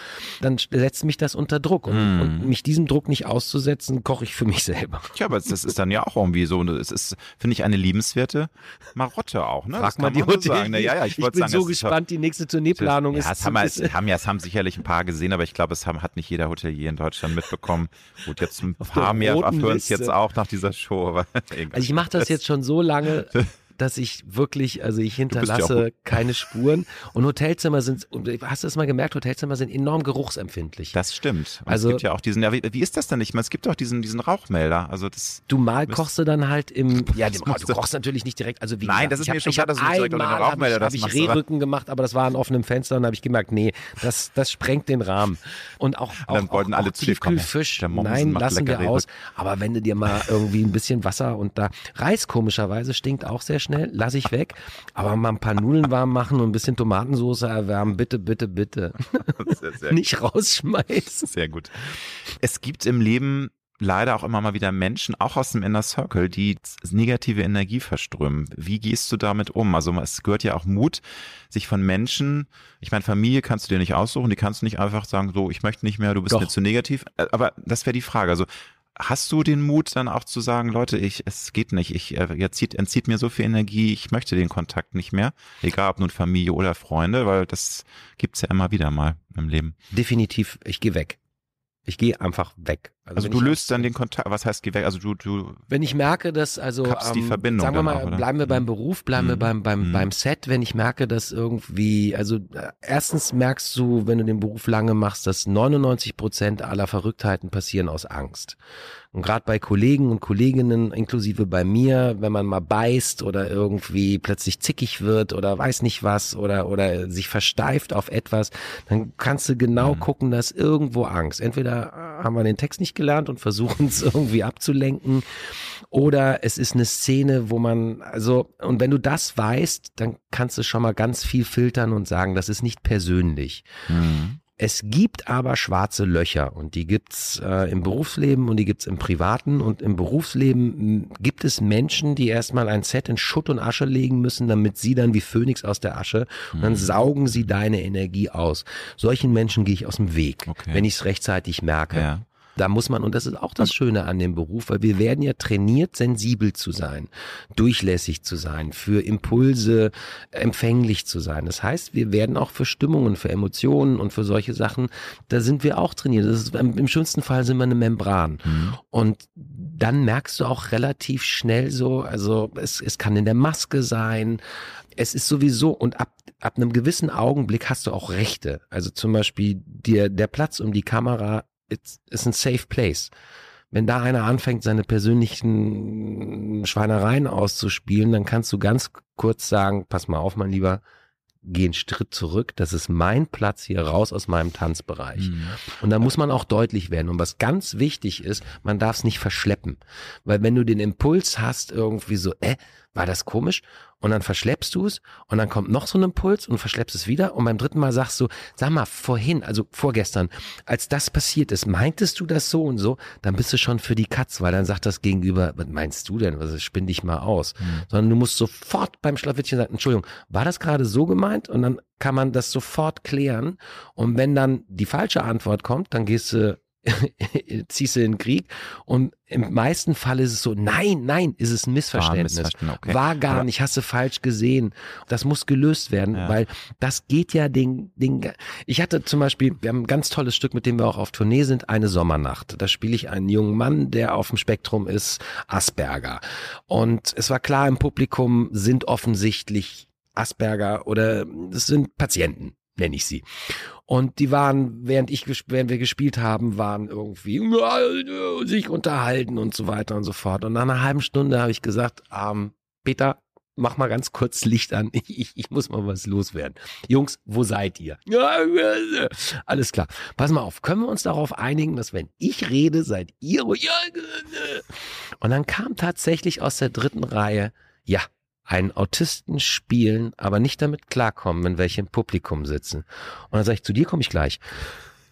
dann setzt mich das unter Druck und, Mhm. und mich diesem Druck nicht auszusetzen, koche ich für mich selber. Tja, aber das ist dann ja auch irgendwie so, es ist, finde ich, eine liebenswerte Marotte auch. Ne? Frag mal die so Hotel. sagen. Ne? Ja, ja, ich, ich bin sagen, so es gespannt, die nächste Tourneeplanung ja, ist. es haben, es haben ja, es haben sicherlich ein paar gesehen, aber ich glaube, es haben, hat nicht jeder Hotelier in Deutschland mitbekommen. Gut, jetzt ein paar mehr für uns Liste. jetzt auch nach dieser Show. Also ich mache das jetzt schon so lange, dass ich wirklich, also ich ja hinterlasse auch- keine Spuren. Und Hotelzimmer sind, hast du das mal gemerkt, Hotelzimmer sind enorm geruchsempfindlich. Das stimmt. Und Also- es gibt ja auch diesen, ja, wie, wie ist das denn nicht? Es gibt doch diesen, diesen Rauchmelder. Also das, Du mal kochst du dann halt im, ja, du, musst du kochst natürlich nicht direkt, also wie Nein, gesagt, das ist mir hab- schon klar, hab dass du nicht direkt unter den Rauchmelder hab das ich, hab machst, ich Rehrücken gemacht, aber das war an offenem Fenster und da habe ich gemerkt, nee, das, das sprengt den Rahmen. Und auch, auch, Dann wollten auch, alle auch. Tiefkühlfisch, nein, lassen wir aus. Aber wenn du dir mal irgendwie ein bisschen Wasser und da, Reis komischerweise stinkt auch sehr schnell, lasse ich weg. Aber mal ein paar Nudeln warm machen und ein bisschen Tomatensauce erwärmen, bitte, bitte, bitte. sehr, sehr, Nicht rausschmeißen. sehr gut. Es gibt im Leben leider auch immer mal wieder Menschen, auch aus dem Inner Circle, die negative Energie verströmen. Wie gehst du damit um? Also es gehört ja auch Mut, sich von Menschen, ich meine, Familie kannst du dir nicht aussuchen, die kannst du nicht einfach sagen, so, ich möchte nicht mehr, du bist Doch. mir zu negativ. Äh, Aber das wäre die Frage. Also Hast du den Mut dann auch zu sagen, Leute, ich, es geht nicht, ich, äh, jetzt zieht, entzieht mir so viel Energie, ich möchte den Kontakt nicht mehr, egal ob nun Familie oder Freunde, weil das gibt's ja immer wieder mal im Leben. Definitiv, ich gehe weg. Ich gehe einfach weg. Also, also du löst dann den Kontakt, was heißt geh weg? Also du, du Wenn ich merke, dass also ähm, die Verbindung sagen wir mal, auch, bleiben wir beim Mhm. Beruf, bleiben wir Mhm. beim beim Mhm. beim Set, wenn ich merke, dass irgendwie, also äh, erstens merkst du, wenn du den Beruf lange machst, dass 99 Prozent aller Verrücktheiten passieren aus Angst. Und gerade bei Kollegen und Kolleginnen, inklusive bei mir, wenn man mal beißt oder irgendwie plötzlich zickig wird oder weiß nicht was oder oder sich versteift auf etwas, dann kannst du genau Mhm. gucken, dass irgendwo Angst. Entweder äh, haben wir den Text nicht gelernt und versuchen es irgendwie abzulenken oder es ist eine Szene, wo man, also, und wenn du das weißt, dann kannst du schon mal ganz viel filtern und sagen, das ist nicht persönlich. Mhm. Es gibt aber schwarze Löcher und die gibt's äh, im Berufsleben und die gibt's im Privaten und im Berufsleben mh, gibt es Menschen, die erstmal ein Set in Schutt und Asche legen müssen, damit sie dann wie Phönix aus der Asche und dann Mhm. saugen sie deine Energie aus. Solchen Menschen gehe ich aus dem Weg, Okay. wenn ich es rechtzeitig merke. Ja. Da muss man, und das ist auch das Schöne an dem Beruf, weil wir werden ja trainiert, sensibel zu sein, durchlässig zu sein, für Impulse empfänglich zu sein. Das heißt, wir werden auch für Stimmungen, für Emotionen und für solche Sachen, da sind wir auch trainiert. Das ist, im im schönsten Fall sind wir eine Membran. Mhm. Und dann merkst du auch relativ schnell so, also es, es kann in der Maske sein, es ist sowieso und ab, ab einem gewissen Augenblick hast du auch Rechte. Also zum Beispiel dir, der Platz um die Kamera ist, ist ein safe place. Wenn da einer anfängt, seine persönlichen Schweinereien auszuspielen, dann kannst du ganz kurz sagen, pass mal auf, mein Lieber, geh einen Schritt zurück, das ist mein Platz hier raus aus meinem Tanzbereich. Mhm. Und da muss man auch deutlich werden. Und was ganz wichtig ist, man darf es nicht verschleppen. Weil wenn du den Impuls hast, irgendwie so, äh, war das komisch? Und dann verschleppst du es und dann kommt noch so ein Impuls und verschleppst es wieder. Und beim dritten Mal sagst du, sag mal, vorhin, also vorgestern, als das passiert ist, meintest du das so und so, dann bist du schon für die Katz, weil dann sagt das Gegenüber, was meinst du denn? Was spinn dich mal aus? Mhm. Sondern du musst sofort beim Schlafittchen sagen, Entschuldigung, war das gerade so gemeint? Und dann kann man das sofort klären. Und wenn dann die falsche Antwort kommt, dann gehst du ziehst du in den Krieg und im meisten Fall ist es so, nein, nein, ist es ein Missverständnis. Missverständnis, okay. War gar nicht, hast du falsch gesehen. Das muss gelöst werden, Ja. weil das geht ja den, den, ich hatte zum Beispiel, wir haben ein ganz tolles Stück, mit dem wir auch auf Tournee sind, eine Sommernacht. Da spiele ich einen jungen Mann, der auf dem Spektrum ist, Asperger. Und es war klar, im Publikum sind offensichtlich Asperger oder es sind Patienten, nenne ich sie. Und die waren, während ich, während wir gespielt haben, waren irgendwie sich unterhalten und so weiter und so fort. Und nach einer halben Stunde habe ich gesagt, ähm, Peter, mach mal ganz kurz Licht an. Ich, ich, muss mal was loswerden. Jungs, wo seid ihr? Alles klar. Pass mal auf. Können wir uns darauf einigen, dass wenn ich rede, seid ihr. Und dann kam tatsächlich aus der dritten Reihe, ja, einen Autisten spielen, aber nicht damit klarkommen, wenn welche im Publikum sitzen. Und dann sage ich, zu dir komme ich gleich.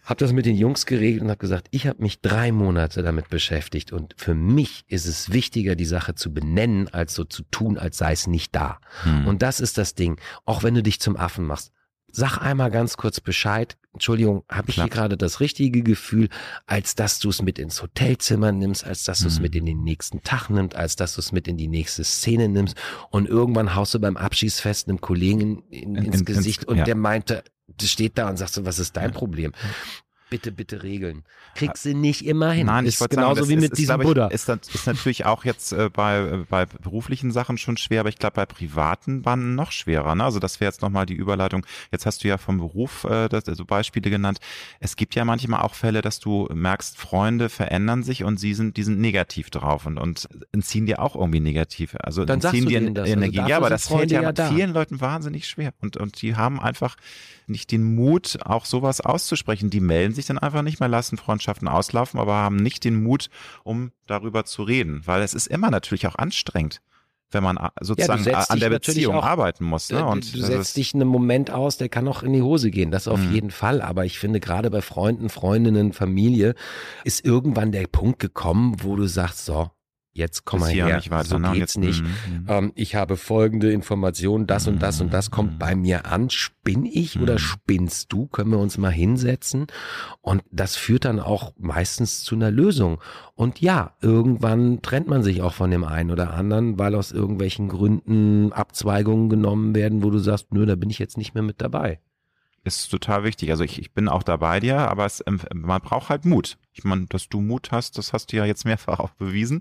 Hab das mit den Jungs geregelt und habe gesagt, ich habe mich drei Monate damit beschäftigt und für mich ist es wichtiger, die Sache zu benennen, als so zu tun, als sei es nicht da. Mhm. Und das ist das Ding. Auch wenn du dich zum Affen machst. Sag einmal ganz kurz Bescheid. Entschuldigung, habe ich Klar. hier gerade das richtige Gefühl, als dass du es mit ins Hotelzimmer nimmst, als dass du es Mhm. mit in den nächsten Tag nimmst, als dass du es mit in die nächste Szene nimmst und irgendwann haust du beim Abschiedsfest einem Kollegen in, In- ins in- Gesicht ins- und ja. der meinte, du steht da und sagst so, was ist dein Problem? Bitte, bitte regeln. Kriegst du nicht immer hin. Nein, ich wollte genauso sagen, das wie ist, mit ist, diesem ich, Buddha. Ist, ist natürlich auch jetzt äh, bei, äh, bei beruflichen Sachen schon schwer, aber ich glaube bei privaten Banden noch schwerer. Ne? Also das wäre jetzt nochmal die Überleitung. Jetzt hast du ja vom Beruf äh, das, so Beispiele genannt. Es gibt ja manchmal auch Fälle, dass du merkst, Freunde verändern sich und sie sind, die sind negativ drauf und, und entziehen dir auch irgendwie negativ. Also Dann entziehen dir. Also Energie. dafür ja, aber das fällt ja, ja vielen Leuten wahnsinnig schwer. Und, und die haben einfach nicht den Mut, auch sowas auszusprechen. Die melden sich dann einfach nicht mehr, lassen Freundschaften auslaufen, aber haben nicht den Mut, um darüber zu reden. Weil es ist immer natürlich auch anstrengend, wenn man a- sozusagen setzt an dich der Beziehung auch- arbeiten muss. Ne? Äh, Und du das setzt dich einen Moment aus, der kann auch in die Hose gehen. Das auf Mhm. jeden Fall. Aber ich finde, gerade bei Freunden, Freundinnen, Familie ist irgendwann der Punkt gekommen, wo du sagst, so, jetzt komm mal her, nicht weiter, so ne? Geht's jetzt- nicht. Mhm, mhm. Ähm, ich habe folgende Informationen, das und das und das kommt Mhm. bei mir an. Spinn ich oder spinnst du? Können wir uns mal hinsetzen? Und das führt dann auch meistens zu einer Lösung. Und ja, irgendwann trennt man sich auch von dem einen oder anderen, weil aus irgendwelchen Gründen Abzweigungen genommen werden, wo du sagst, nö, da bin ich jetzt nicht mehr mit dabei. ist total wichtig. Also ich, ich bin auch da bei dir, aber es, ähm, man braucht halt Mut. Ich meine, dass du Mut hast, das hast du ja jetzt mehrfach auch bewiesen.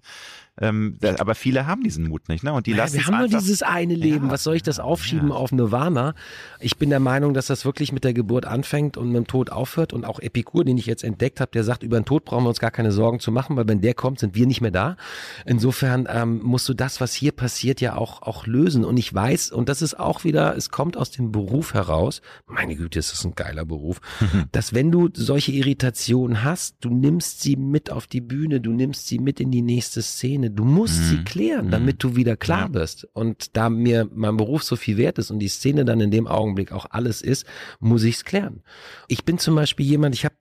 Ähm, da, aber viele haben diesen Mut nicht, ne? Und die Naja, lassen wir haben nur dieses eine Leben. Ja, Was soll ich das aufschieben ja. auf Nirvana? Ich bin der Meinung, dass das wirklich mit der Geburt anfängt und mit dem Tod aufhört. Und auch Epikur, den ich jetzt entdeckt habe, der sagt, über den Tod brauchen wir uns gar keine Sorgen zu machen, weil wenn der kommt, sind wir nicht mehr da. Insofern ähm, musst du das, was hier passiert, ja auch, auch lösen. Und ich weiß, und das ist auch wieder, es kommt aus dem Beruf heraus, meine Güte, ist das ein geiler Beruf, dass wenn du solche Irritationen hast, du nimmst sie mit auf die Bühne, du nimmst sie mit in die nächste Szene, du musst Mhm. sie klären, damit du wieder klar bist. Und da mir mein Beruf so viel wert ist und die Szene dann in dem Augenblick auch alles ist, muss ich es klären. Ich bin zum Beispiel jemand, ich habe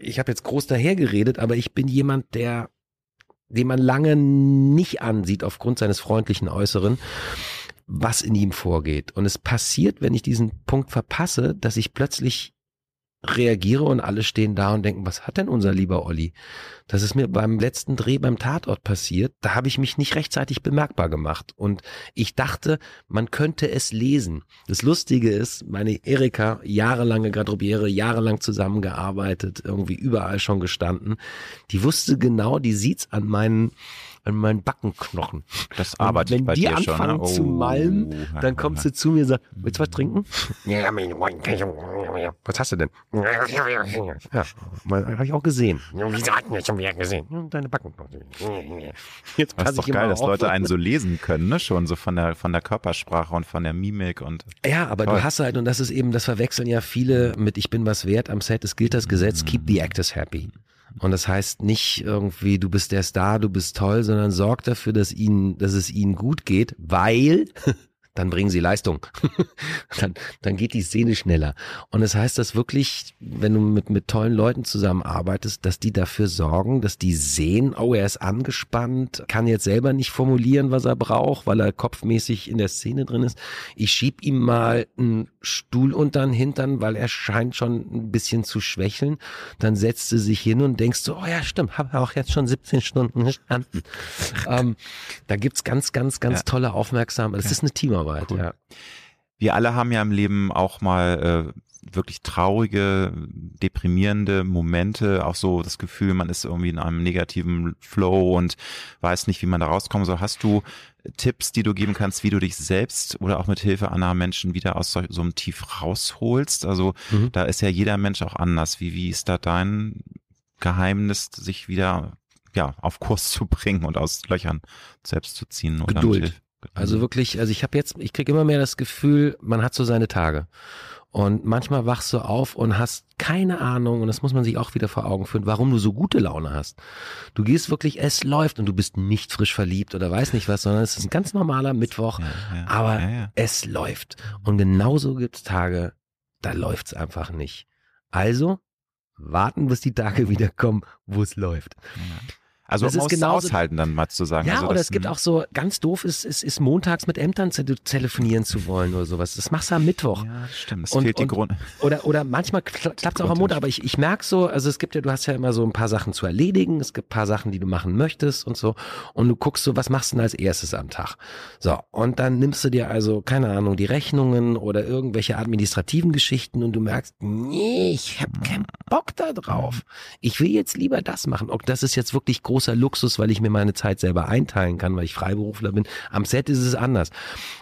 ich habe jetzt groß dahergeredet, aber ich bin jemand, der den man lange nicht ansieht aufgrund seines freundlichen Äußeren, was in ihm vorgeht. Und es passiert, wenn ich diesen Punkt verpasse, dass ich plötzlich reagiere und alle stehen da und denken, was hat denn unser lieber Olli? Das ist mir beim letzten Dreh beim Tatort passiert. Da habe ich mich nicht rechtzeitig bemerkbar gemacht. Und ich dachte, man könnte es lesen. Das Lustige ist, meine Erika, jahrelange Garderobiere, jahrelang zusammengearbeitet, irgendwie überall schon gestanden. Die wusste genau, die sieht's an meinen, an meinen Backenknochen. Das arbeitet wenn bei die dir anfangen schon, ne? zu malmen, Oh. dann kommt sie zu mir und sagt, willst du was trinken? Was hast du denn? Ja, habe ich auch gesehen. Wieso hatten wir schon wieder gesehen? Deine Backen. Jetzt Das passe ist doch geil, dass auf. Leute einen so lesen können, ne? Schon so von der von der Körpersprache und von der Mimik und Ja, aber Toll. du hast halt, und das ist eben, das verwechseln ja viele mit Ich bin was wert am Set. Es gilt das Gesetz, keep the actors happy. Und das heißt nicht irgendwie, du bist der Star, du bist toll, sondern sorg dafür, dass ihnen, dass es ihnen gut geht, weil dann bringen sie Leistung. dann, dann geht die Szene schneller. Und das heißt, dass wirklich, wenn du mit, mit tollen Leuten zusammenarbeitest, dass die dafür sorgen, dass die sehen, oh, er ist angespannt, kann jetzt selber nicht formulieren, was er braucht, weil er kopfmäßig in der Szene drin ist. Ich schieb ihm mal einen Stuhl unter den Hintern, weil er scheint schon ein bisschen zu schwächeln. Dann setzt sie sich hin und denkst so, oh ja, stimmt, habe auch jetzt schon 17 Stunden gestanden. ähm, da gibt's ganz, ganz, ganz Ja. tolle Aufmerksamkeit. Das ist eine Teamarbeit. Cool. Ja. wir alle haben ja im Leben auch mal äh, wirklich traurige, deprimierende Momente, auch so das Gefühl, man ist irgendwie in einem negativen Flow und weiß nicht, wie man da rauskommen soll. Hast du Tipps, die du geben kannst, wie du dich selbst oder auch mit Hilfe anderer Menschen wieder aus so, so einem Tief rausholst? Also Mhm. da ist ja jeder Mensch auch anders. Wie, wie ist da dein Geheimnis, sich wieder ja, auf Kurs zu bringen und aus Löchern selbst zu ziehen? Oder mit Geduld. Also wirklich, also ich habe jetzt, ich kriege immer mehr das Gefühl, man hat so seine Tage. Und manchmal wachst du auf und hast keine Ahnung, und das muss man sich auch wieder vor Augen führen, warum du so gute Laune hast. Du gehst wirklich, es läuft und du bist nicht frisch verliebt oder weiß nicht was, sondern es ist ein ganz normaler Mittwoch, Ja, ja, aber ja, es läuft. Und genauso gibt's Tage, da läuft's einfach nicht. Also warten, bis die Tage wieder kommen, wo es läuft. Also Das man ist muss es genauso- aushalten, dann mal zu sagen. Ja, also oder das, es gibt auch so, ganz doof ist, ist, ist montags mit Ämtern zu telefonieren zu wollen oder sowas. Das machst du am Mittwoch. Ja, stimmt. Es Und- fehlt die und- Grund. Oder, oder manchmal klappt es auch am Montag, aber ich, ich merke so, also es gibt ja, du hast ja immer so ein paar Sachen zu erledigen, es gibt ein paar Sachen, die du machen möchtest und so. Und du guckst so, was machst du denn als erstes am Tag? So, und dann nimmst du dir also, keine Ahnung, die Rechnungen oder irgendwelche administrativen Geschichten und du merkst, nee, ich habe keinen Bock da drauf. Ich will jetzt lieber das machen. Und das ist jetzt wirklich großer Luxus, weil ich mir meine Zeit selber einteilen kann, weil ich Freiberufler bin. Am Set ist es anders.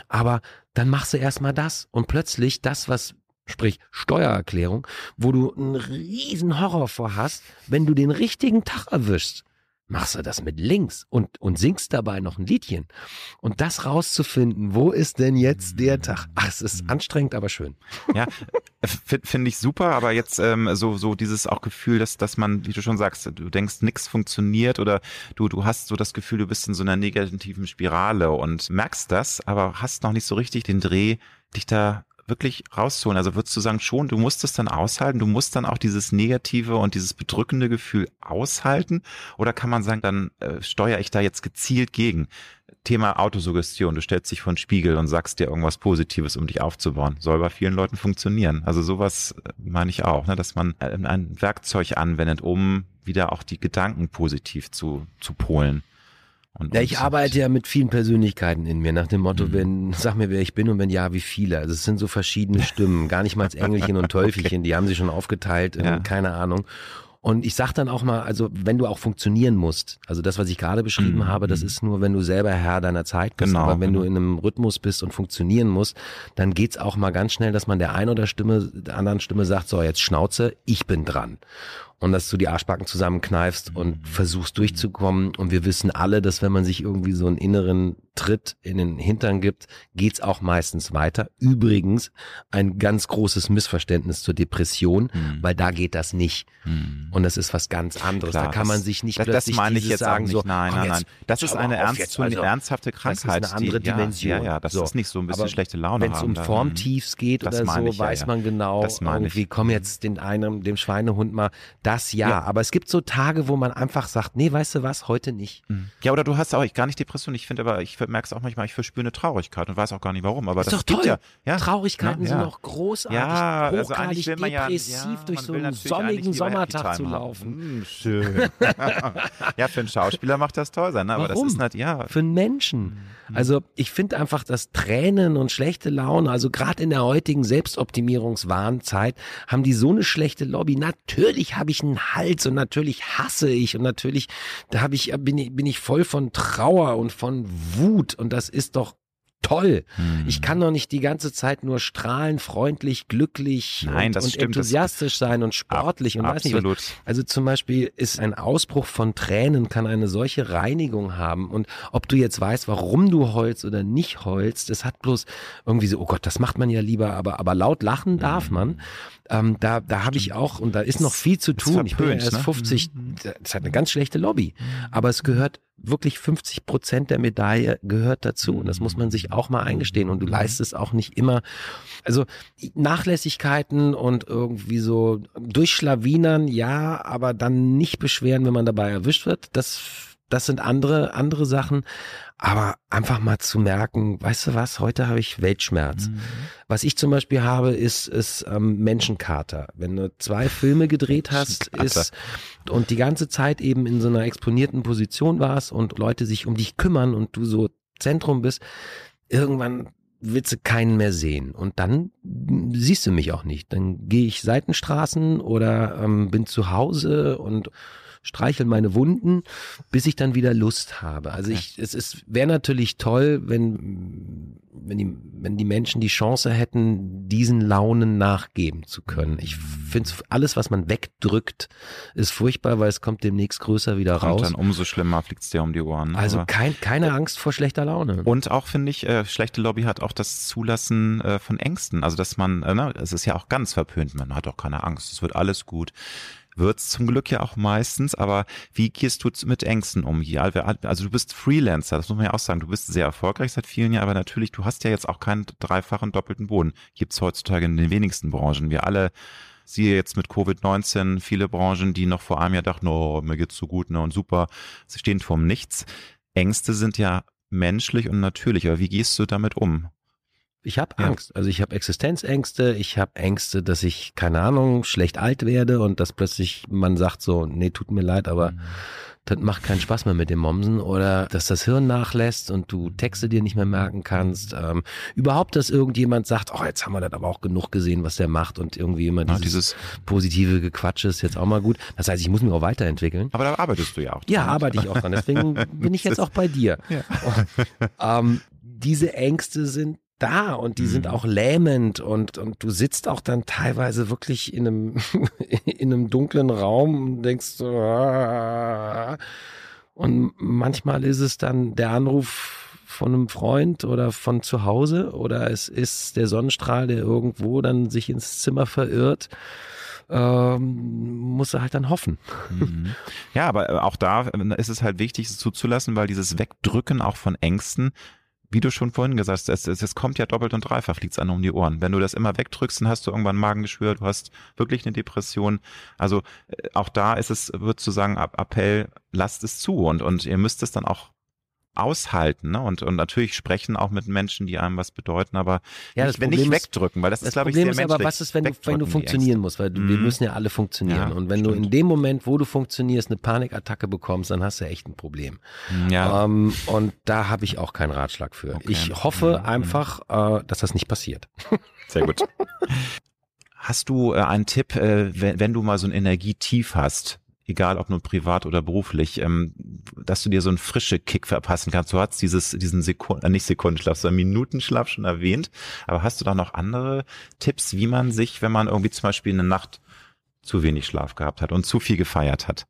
Aber dann machst du erstmal das und plötzlich das, was sprich Steuererklärung, wo du einen riesen Horror vor hast, wenn du den richtigen Tag erwischst, machst du das mit links und, und singst dabei noch ein Liedchen. Und das rauszufinden, wo ist denn jetzt der Tag? Ach, es ist anstrengend, aber schön. Ja, finde find ich super, aber jetzt ähm, so so dieses auch Gefühl, dass dass man, wie du schon sagst, du denkst, nichts funktioniert oder du du hast so das Gefühl, du bist in so einer negativen Spirale und merkst das, aber hast noch nicht so richtig den Dreh, dich da wirklich rauszuholen. Also würdest du sagen, schon, du musst es dann aushalten, du musst dann auch dieses negative und dieses bedrückende Gefühl aushalten? Oder kann man sagen, dann äh, steuere ich da jetzt gezielt gegen? Thema Autosuggestion, du stellst dich vor den Spiegel und sagst dir irgendwas Positives, um dich aufzubauen. Soll bei vielen Leuten funktionieren. Also sowas äh, meine ich auch, ne, dass man äh, ein Werkzeug anwendet, um wieder auch die Gedanken positiv zu, zu polen. Ja, ich arbeite ja mit vielen Persönlichkeiten in mir, nach dem Motto, Mhm. wenn, sag mir, wer ich bin und wenn ja, wie viele. Also es sind so verschiedene Stimmen, gar nicht mal als Engelchen und Teufelchen, die haben sie schon aufgeteilt, Ja. keine Ahnung. Und ich sag dann auch mal, also wenn du auch funktionieren musst, also das, was ich gerade beschrieben Mhm, habe, das mhm. ist nur, wenn du selber Herr deiner Zeit bist. Genau, Aber wenn genau. du in einem Rhythmus bist und funktionieren musst, dann geht's auch mal ganz schnell, dass man der einen oder Stimme, der anderen Stimme sagt, so jetzt Schnauze, ich bin dran. Und dass du die Arschbacken zusammenkneifst und versuchst durchzukommen. Und wir wissen alle, dass wenn man sich irgendwie so einen inneren Tritt in den Hintern gibt, geht's auch meistens weiter. Übrigens ein ganz großes Missverständnis zur Depression, Mhm. weil da geht das nicht. Mhm. Und das ist was ganz anderes. Klar, da kann man das- sich nicht das, das plötzlich meine ich jetzt sagen, so, nein, nein, nein. Das ist eine ernst, jetzt, also, ernsthafte das ist Krankheit. eine andere die, ja, Dimension. Ja, ja, das So. ist nicht so ein bisschen Aber schlechte Laune Wenn es um. Formtiefs geht Das oder so, ich, ja, weiß ja. man genau, Das irgendwie komm jetzt den einen, dem Schweinehund mal, das ja. Ja. Aber es gibt so Tage, wo man einfach sagt, nee, weißt du was, heute nicht. Mhm. Ja, oder du hast auch ich gar nicht Depression. Ich finde aber, ich merke es auch manchmal, ich verspüre eine Traurigkeit und weiß auch gar nicht warum. Aber Ist das doch toll. ja, ja. Traurigkeiten Ja, sind doch großartig. Ja, also hochgradig ja, depressiv durch so einen sonnigen Sommertag zu laufen. Hm, schön. ja, für einen Schauspieler macht das toll sein, ne? aber Warum? das ist nicht, ja. für einen Menschen. Mhm. Also ich finde einfach, dass Tränen und schlechte Laune, also gerade in der heutigen Selbstoptimierungswahnzeit, haben die so eine schlechte Lobby. Natürlich habe ich einen Hals und natürlich hasse ich und natürlich da habe ich bin ich bin ich voll von Trauer und von Wut und das ist doch toll. Hm. Ich kann doch nicht die ganze Zeit nur strahlen, freundlich, glücklich Nein, und, und stimmt, enthusiastisch sein und sportlich und weiß nicht was. Absolut. Also zum Beispiel ist ein Ausbruch von Tränen kann eine solche Reinigung haben und ob du jetzt weißt, warum du heulst oder nicht heulst, das hat bloß irgendwie so, oh Gott, das macht man ja lieber, aber aber laut lachen darf man. Ähm, da da habe ich auch und da ist noch viel zu tun. Ich bin ja erst ne? 50, das hat eine ganz schlechte Lobby, aber es gehört wirklich 50 Prozent der Medaille gehört dazu. Und das muss man sich auch mal eingestehen. Und du leistest auch nicht immer, also Nachlässigkeiten und irgendwie so durchschlawinern, ja, aber dann nicht beschweren, wenn man dabei erwischt wird. Das, das sind andere, andere Sachen. Aber einfach mal zu merken, weißt du was, heute habe ich Weltschmerz. Mhm. Was ich zum Beispiel habe, ist, ist ähm, Menschenkater. Wenn du zwei Filme gedreht hast, ist und die ganze Zeit eben in so einer exponierten Position warst und Leute sich um dich kümmern und du so Zentrum bist, irgendwann willst du keinen mehr sehen. Und dann siehst du mich auch nicht. Dann gehe ich Seitenstraßen oder ähm, bin zu Hause und streichel meine Wunden, bis ich dann wieder Lust habe. Also ich, es ist, wäre natürlich toll, wenn, wenn die, wenn die Menschen die Chance hätten, diesen Launen nachgeben zu können. Ich finde alles, was man wegdrückt, ist furchtbar, weil es kommt demnächst größer wieder raus. dann umso schlimmer, fliegt's dir um die Ohren. Also kein, keine Angst vor schlechter Laune. Und auch finde ich, äh, schlechte Lobby hat auch das Zulassen äh, von Ängsten. Also dass man, äh, ne, es ist ja auch ganz verpönt, man hat auch keine Angst, es wird alles gut. Wird's zum Glück ja auch meistens, aber wie gehst du mit Ängsten um hier? Also du bist Freelancer, das muss man ja auch sagen, du bist sehr erfolgreich seit vielen Jahren, aber natürlich, du hast ja jetzt auch keinen dreifachen doppelten Boden. Gibt's heutzutage in den wenigsten Branchen. Wir alle siehe jetzt mit Covid-19 viele Branchen, die noch vor einem Jahr dachten, oh, mir geht's so gut ne, und super, sie stehen vorm Nichts. Ängste sind ja menschlich und natürlich, aber wie gehst du damit um? Ich habe Ja. Angst. Also ich habe Existenzängste, ich habe Ängste, dass ich, keine Ahnung, schlecht alt werde und dass plötzlich man sagt so, nee, tut mir leid, aber Mhm. das macht keinen Spaß mehr mit dem Momsen oder dass das Hirn nachlässt und du Texte dir nicht mehr merken kannst. Ähm, überhaupt, dass irgendjemand sagt, oh, jetzt haben wir das aber auch genug gesehen, was der macht und irgendwie immer Ja, dieses, dieses, positive Gequatsche ist jetzt auch mal gut. Das heißt, ich muss mich auch weiterentwickeln. aber da arbeitest du ja auch. Ja, dran. arbeite ich auch dran. Deswegen bin ich jetzt auch bei dir. Ja. ähm, diese Ängste sind da und die Mhm. sind auch lähmend und, und du sitzt auch dann teilweise wirklich in einem, in einem dunklen Raum und denkst ah. und manchmal ist es dann der Anruf von einem Freund oder von zu Hause oder es ist der Sonnenstrahl, der irgendwo dann sich ins Zimmer verirrt. Ähm, musst du halt dann hoffen. Mhm. Ja, aber äh, auch da äh, ist es halt wichtig, es zuzulassen, weil dieses Wegdrücken auch von Ängsten, wie du schon vorhin gesagt hast, es, es, es kommt ja doppelt und dreifach, liegt's an um die Ohren. Wenn du das immer wegdrückst, dann hast du irgendwann Magengeschwür, du hast wirklich eine Depression. Also äh, auch da ist es, wird zu sagen, Appell, lasst es zu und, und ihr müsst es dann auch aushalten ne? und, und natürlich sprechen auch mit Menschen, die einem was bedeuten, aber Ja, nicht, wenn nicht wegdrücken, weil das, Das ist, glaube ich, Problem sehr ist aber, was ist, wenn du, wenn du funktionieren musst, weil du, wir Mhm. müssen ja alle funktionieren. Ja, und wenn du stimmt. in dem Moment, wo du funktionierst, eine Panikattacke bekommst, dann hast du echt ein Problem. Ja, Ähm, und da habe ich auch keinen Ratschlag für. Okay. Ich hoffe Mhm. einfach, äh, dass das nicht passiert. sehr gut. Hast du äh, einen Tipp, äh, wenn, wenn du mal so ein Energietief hast, egal ob nur privat oder beruflich, ähm, dass du dir so einen frische Kick verpassen kannst. Du hast dieses, diesen Sekunden, äh, nicht Sekundenschlaf, sondern Minutenschlaf schon erwähnt. Aber hast du da noch andere Tipps, wie man sich, wenn man irgendwie zum Beispiel eine Nacht zu wenig Schlaf gehabt hat und zu viel gefeiert hat,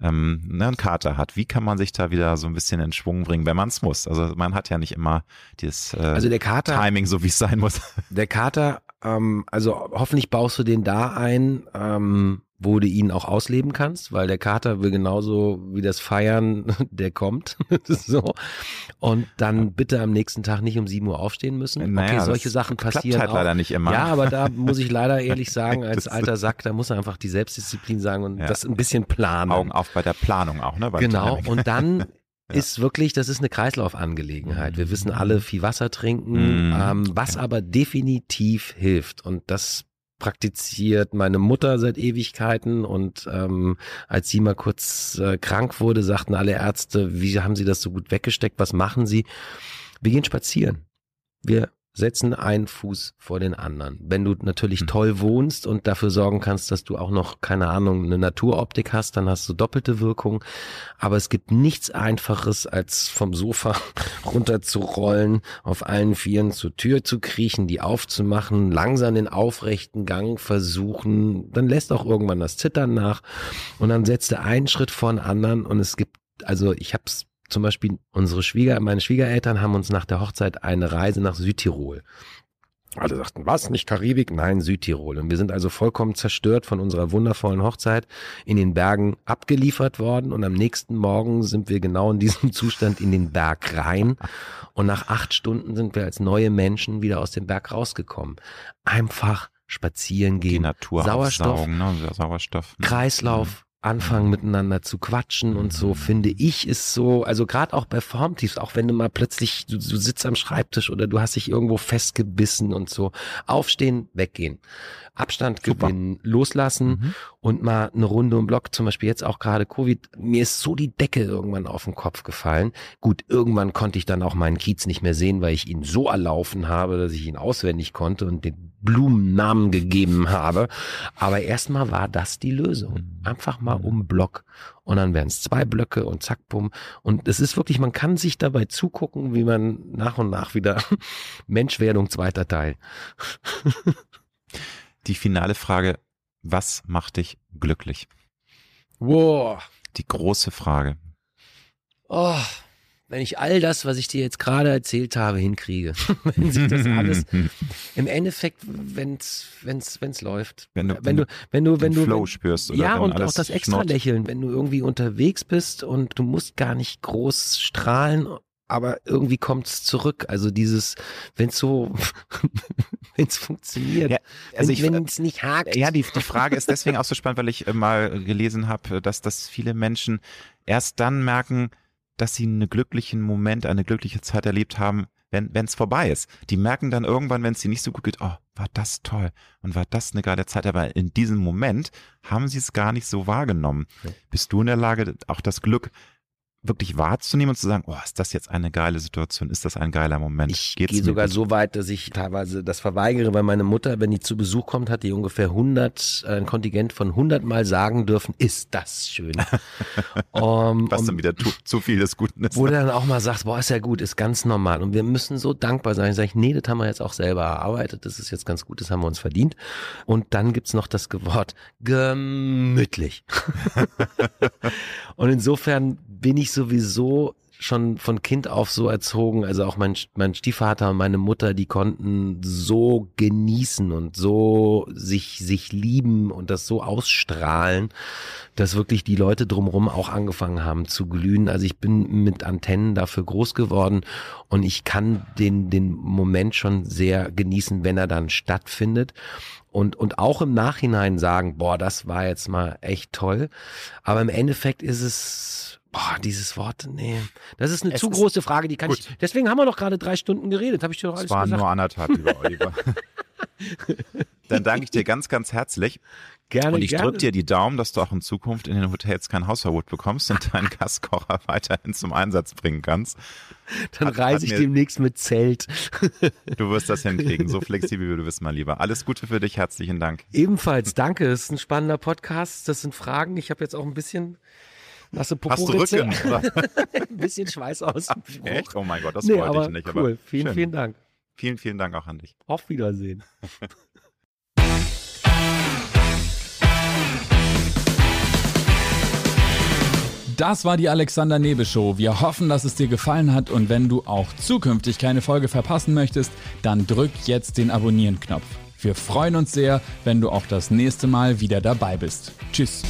ähm, ne, einen Kater hat, wie kann man sich da wieder so ein bisschen in Schwung bringen, wenn man es muss? Also man hat ja nicht immer dieses äh, Also der Kater, Timing, so wie es sein muss. der Kater, ähm, also hoffentlich baust du den da ein, ähm, wo du ihn auch ausleben kannst, weil der Kater will genauso wie das Feiern, der kommt. so. Und dann bitte am nächsten Tag nicht um 7 Uhr aufstehen müssen. Naja, okay, solche Sachen klappt passieren halt auch. leider nicht immer. Ja, aber da muss ich leider ehrlich sagen, als alter Sack, da muss er einfach die Selbstdisziplin sagen und Ja. das ein bisschen planen. Augen auf bei der Planung auch, ne? beim Genau, und dann ist wirklich, das ist eine Kreislaufangelegenheit. Wir wissen alle, viel Wasser trinken, Mhm, ähm, was okay. aber definitiv hilft. Und das praktiziert meine Mutter seit Ewigkeiten und ähm, als sie mal kurz äh, krank wurde, sagten alle Ärzte, wie haben sie das so gut weggesteckt, was machen sie? Wir gehen spazieren. Wir setzen einen Fuß vor den anderen. Wenn du natürlich Mhm. toll wohnst und dafür sorgen kannst, dass du auch noch, keine Ahnung, eine Naturoptik hast, dann hast du doppelte Wirkung. Aber es gibt nichts Einfaches, als vom Sofa runterzurollen, auf allen Vieren zur Tür zu kriechen, die aufzumachen, langsam den aufrechten Gang versuchen. Dann lässt auch irgendwann das Zittern nach und dann setzt du einen Schritt vor den anderen und es gibt, also ich habe es zum Beispiel, unsere Schwieger, meine Schwiegereltern haben uns nach der Hochzeit eine Reise nach Südtirol alle sagten, was, nicht Karibik? Nein, Südtirol. Und wir sind also vollkommen zerstört von unserer wundervollen Hochzeit in den Bergen abgeliefert worden. Und am nächsten Morgen sind wir genau in diesem Zustand in den Berg rein. Und nach acht Stunden sind wir als neue Menschen wieder aus dem Berg rausgekommen. Einfach spazieren die gehen. Natur Sauerstoff, ne? Sauerstoff. Kreislauf, anfangen miteinander zu quatschen und so, finde ich, ist so, also gerade auch bei Formtiefs, auch wenn du mal plötzlich, du, du sitzt am Schreibtisch oder du hast dich irgendwo festgebissen und so, aufstehen, weggehen, Abstand Super. gewinnen, loslassen Mhm. und mal eine Runde im Block, zum Beispiel jetzt auch gerade Covid, mir ist so die Decke irgendwann auf den Kopf gefallen. Gut, irgendwann konnte ich dann auch meinen Kiez nicht mehr sehen, weil ich ihn so erlaufen habe, dass ich ihn auswendig konnte und den Blumennamen gegeben habe. Aber erstmal war das die Lösung. Einfach mal um Block. Und dann wären es zwei Blöcke und zack, bumm. Und es ist wirklich, man kann sich dabei zugucken, wie man nach und nach wieder Menschwerdung zweiter Teil. Die finale Frage, was macht dich glücklich? Wow. Die große Frage. Oh, wenn ich all das, was ich dir jetzt gerade erzählt habe, hinkriege, wenn sich das alles im Endeffekt, wenn's, wenn's, wenn's läuft, Wenn du- wenn du, wenn du, wenn du, Flow wenn, spürst oder ja und auch das extra. Lächeln, wenn du irgendwie unterwegs bist und du musst gar nicht groß strahlen, aber irgendwie kommt's zurück. Also dieses, wenn's so, wenn's funktioniert, Ja, also wenn es nicht hakt. Ja, die, die Frage ist deswegen auch so spannend, weil ich äh, mal gelesen habe, dass, dass viele Menschen erst dann merken, dass sie einen glücklichen Moment, eine glückliche Zeit erlebt haben, wenn es vorbei ist. Die merken dann irgendwann, wenn es ihnen nicht so gut geht, oh, war das toll und war das eine geile Zeit. Aber in diesem Moment haben sie es gar nicht so wahrgenommen. Ja. Bist du in der Lage, auch das Glück wirklich wahrzunehmen und zu sagen, oh, ist das jetzt eine geile Situation, ist das ein geiler Moment? Ich Geht's gehe sogar so weit, dass ich teilweise das verweigere, weil meine Mutter, wenn die zu Besuch kommt, hat die ungefähr 100, äh, ein Kontingent von 100 Mal sagen dürfen, ist das schön. um, was um, dann wieder zu, zu viel des Guten ist. wo du dann auch mal sagst, boah, ist ja gut, ist ganz normal. Und wir müssen so dankbar sein. Ich sage, nee, das haben wir jetzt auch selber erarbeitet. Das ist jetzt ganz gut, das haben wir uns verdient. Und dann gibt's noch das Wort gemütlich. Und insofern bin ich sowieso schon von Kind auf so erzogen, also auch mein, mein Stiefvater und meine Mutter, die konnten so genießen und so sich, sich lieben und das so ausstrahlen, dass wirklich die Leute drumherum auch angefangen haben zu glühen. Also ich bin mit Antennen dafür groß geworden und ich kann den, den Moment schon sehr genießen, wenn er dann stattfindet. Und, und auch im Nachhinein sagen, boah, das war jetzt mal echt toll. Aber im Endeffekt ist es, boah, dieses Wort, nee. Das ist eine Es zu ist- große Frage, die kann gut. ich, deswegen haben wir doch gerade drei Stunden geredet, habe ich dir doch alles Es waren gesagt. nur anderthalb, lieber Oliver. Dann danke ich dir ganz, ganz herzlich. Gerne, Und ich drücke dir die Daumen, dass du auch in Zukunft in den Hotels kein Hausverbot bekommst und deinen Gaskocher weiterhin zum Einsatz bringen kannst. Dann hat- reise hat ich demnächst mit Zelt. Du wirst das hinkriegen. So flexibel wie du bist, mein Lieber. Alles Gute für dich. Herzlichen Dank. Ebenfalls, danke. Es ist ein spannender Podcast. Das sind Fragen. Ich habe jetzt auch ein bisschen nasse Hast du. Rücken? ein bisschen Schweiß aus. Echt? Oh mein Gott, das nee, freut dich nicht. cool. Aber vielen, schön. vielen Dank. Vielen, vielen Dank auch an dich. Auf Wiedersehen. Das war die Alexander Nebe Show. Wir hoffen, dass es dir gefallen hat und wenn du auch zukünftig keine Folge verpassen möchtest, dann drück jetzt den Abonnieren-Knopf. Wir freuen uns sehr, wenn du auch das nächste Mal wieder dabei bist. Tschüss.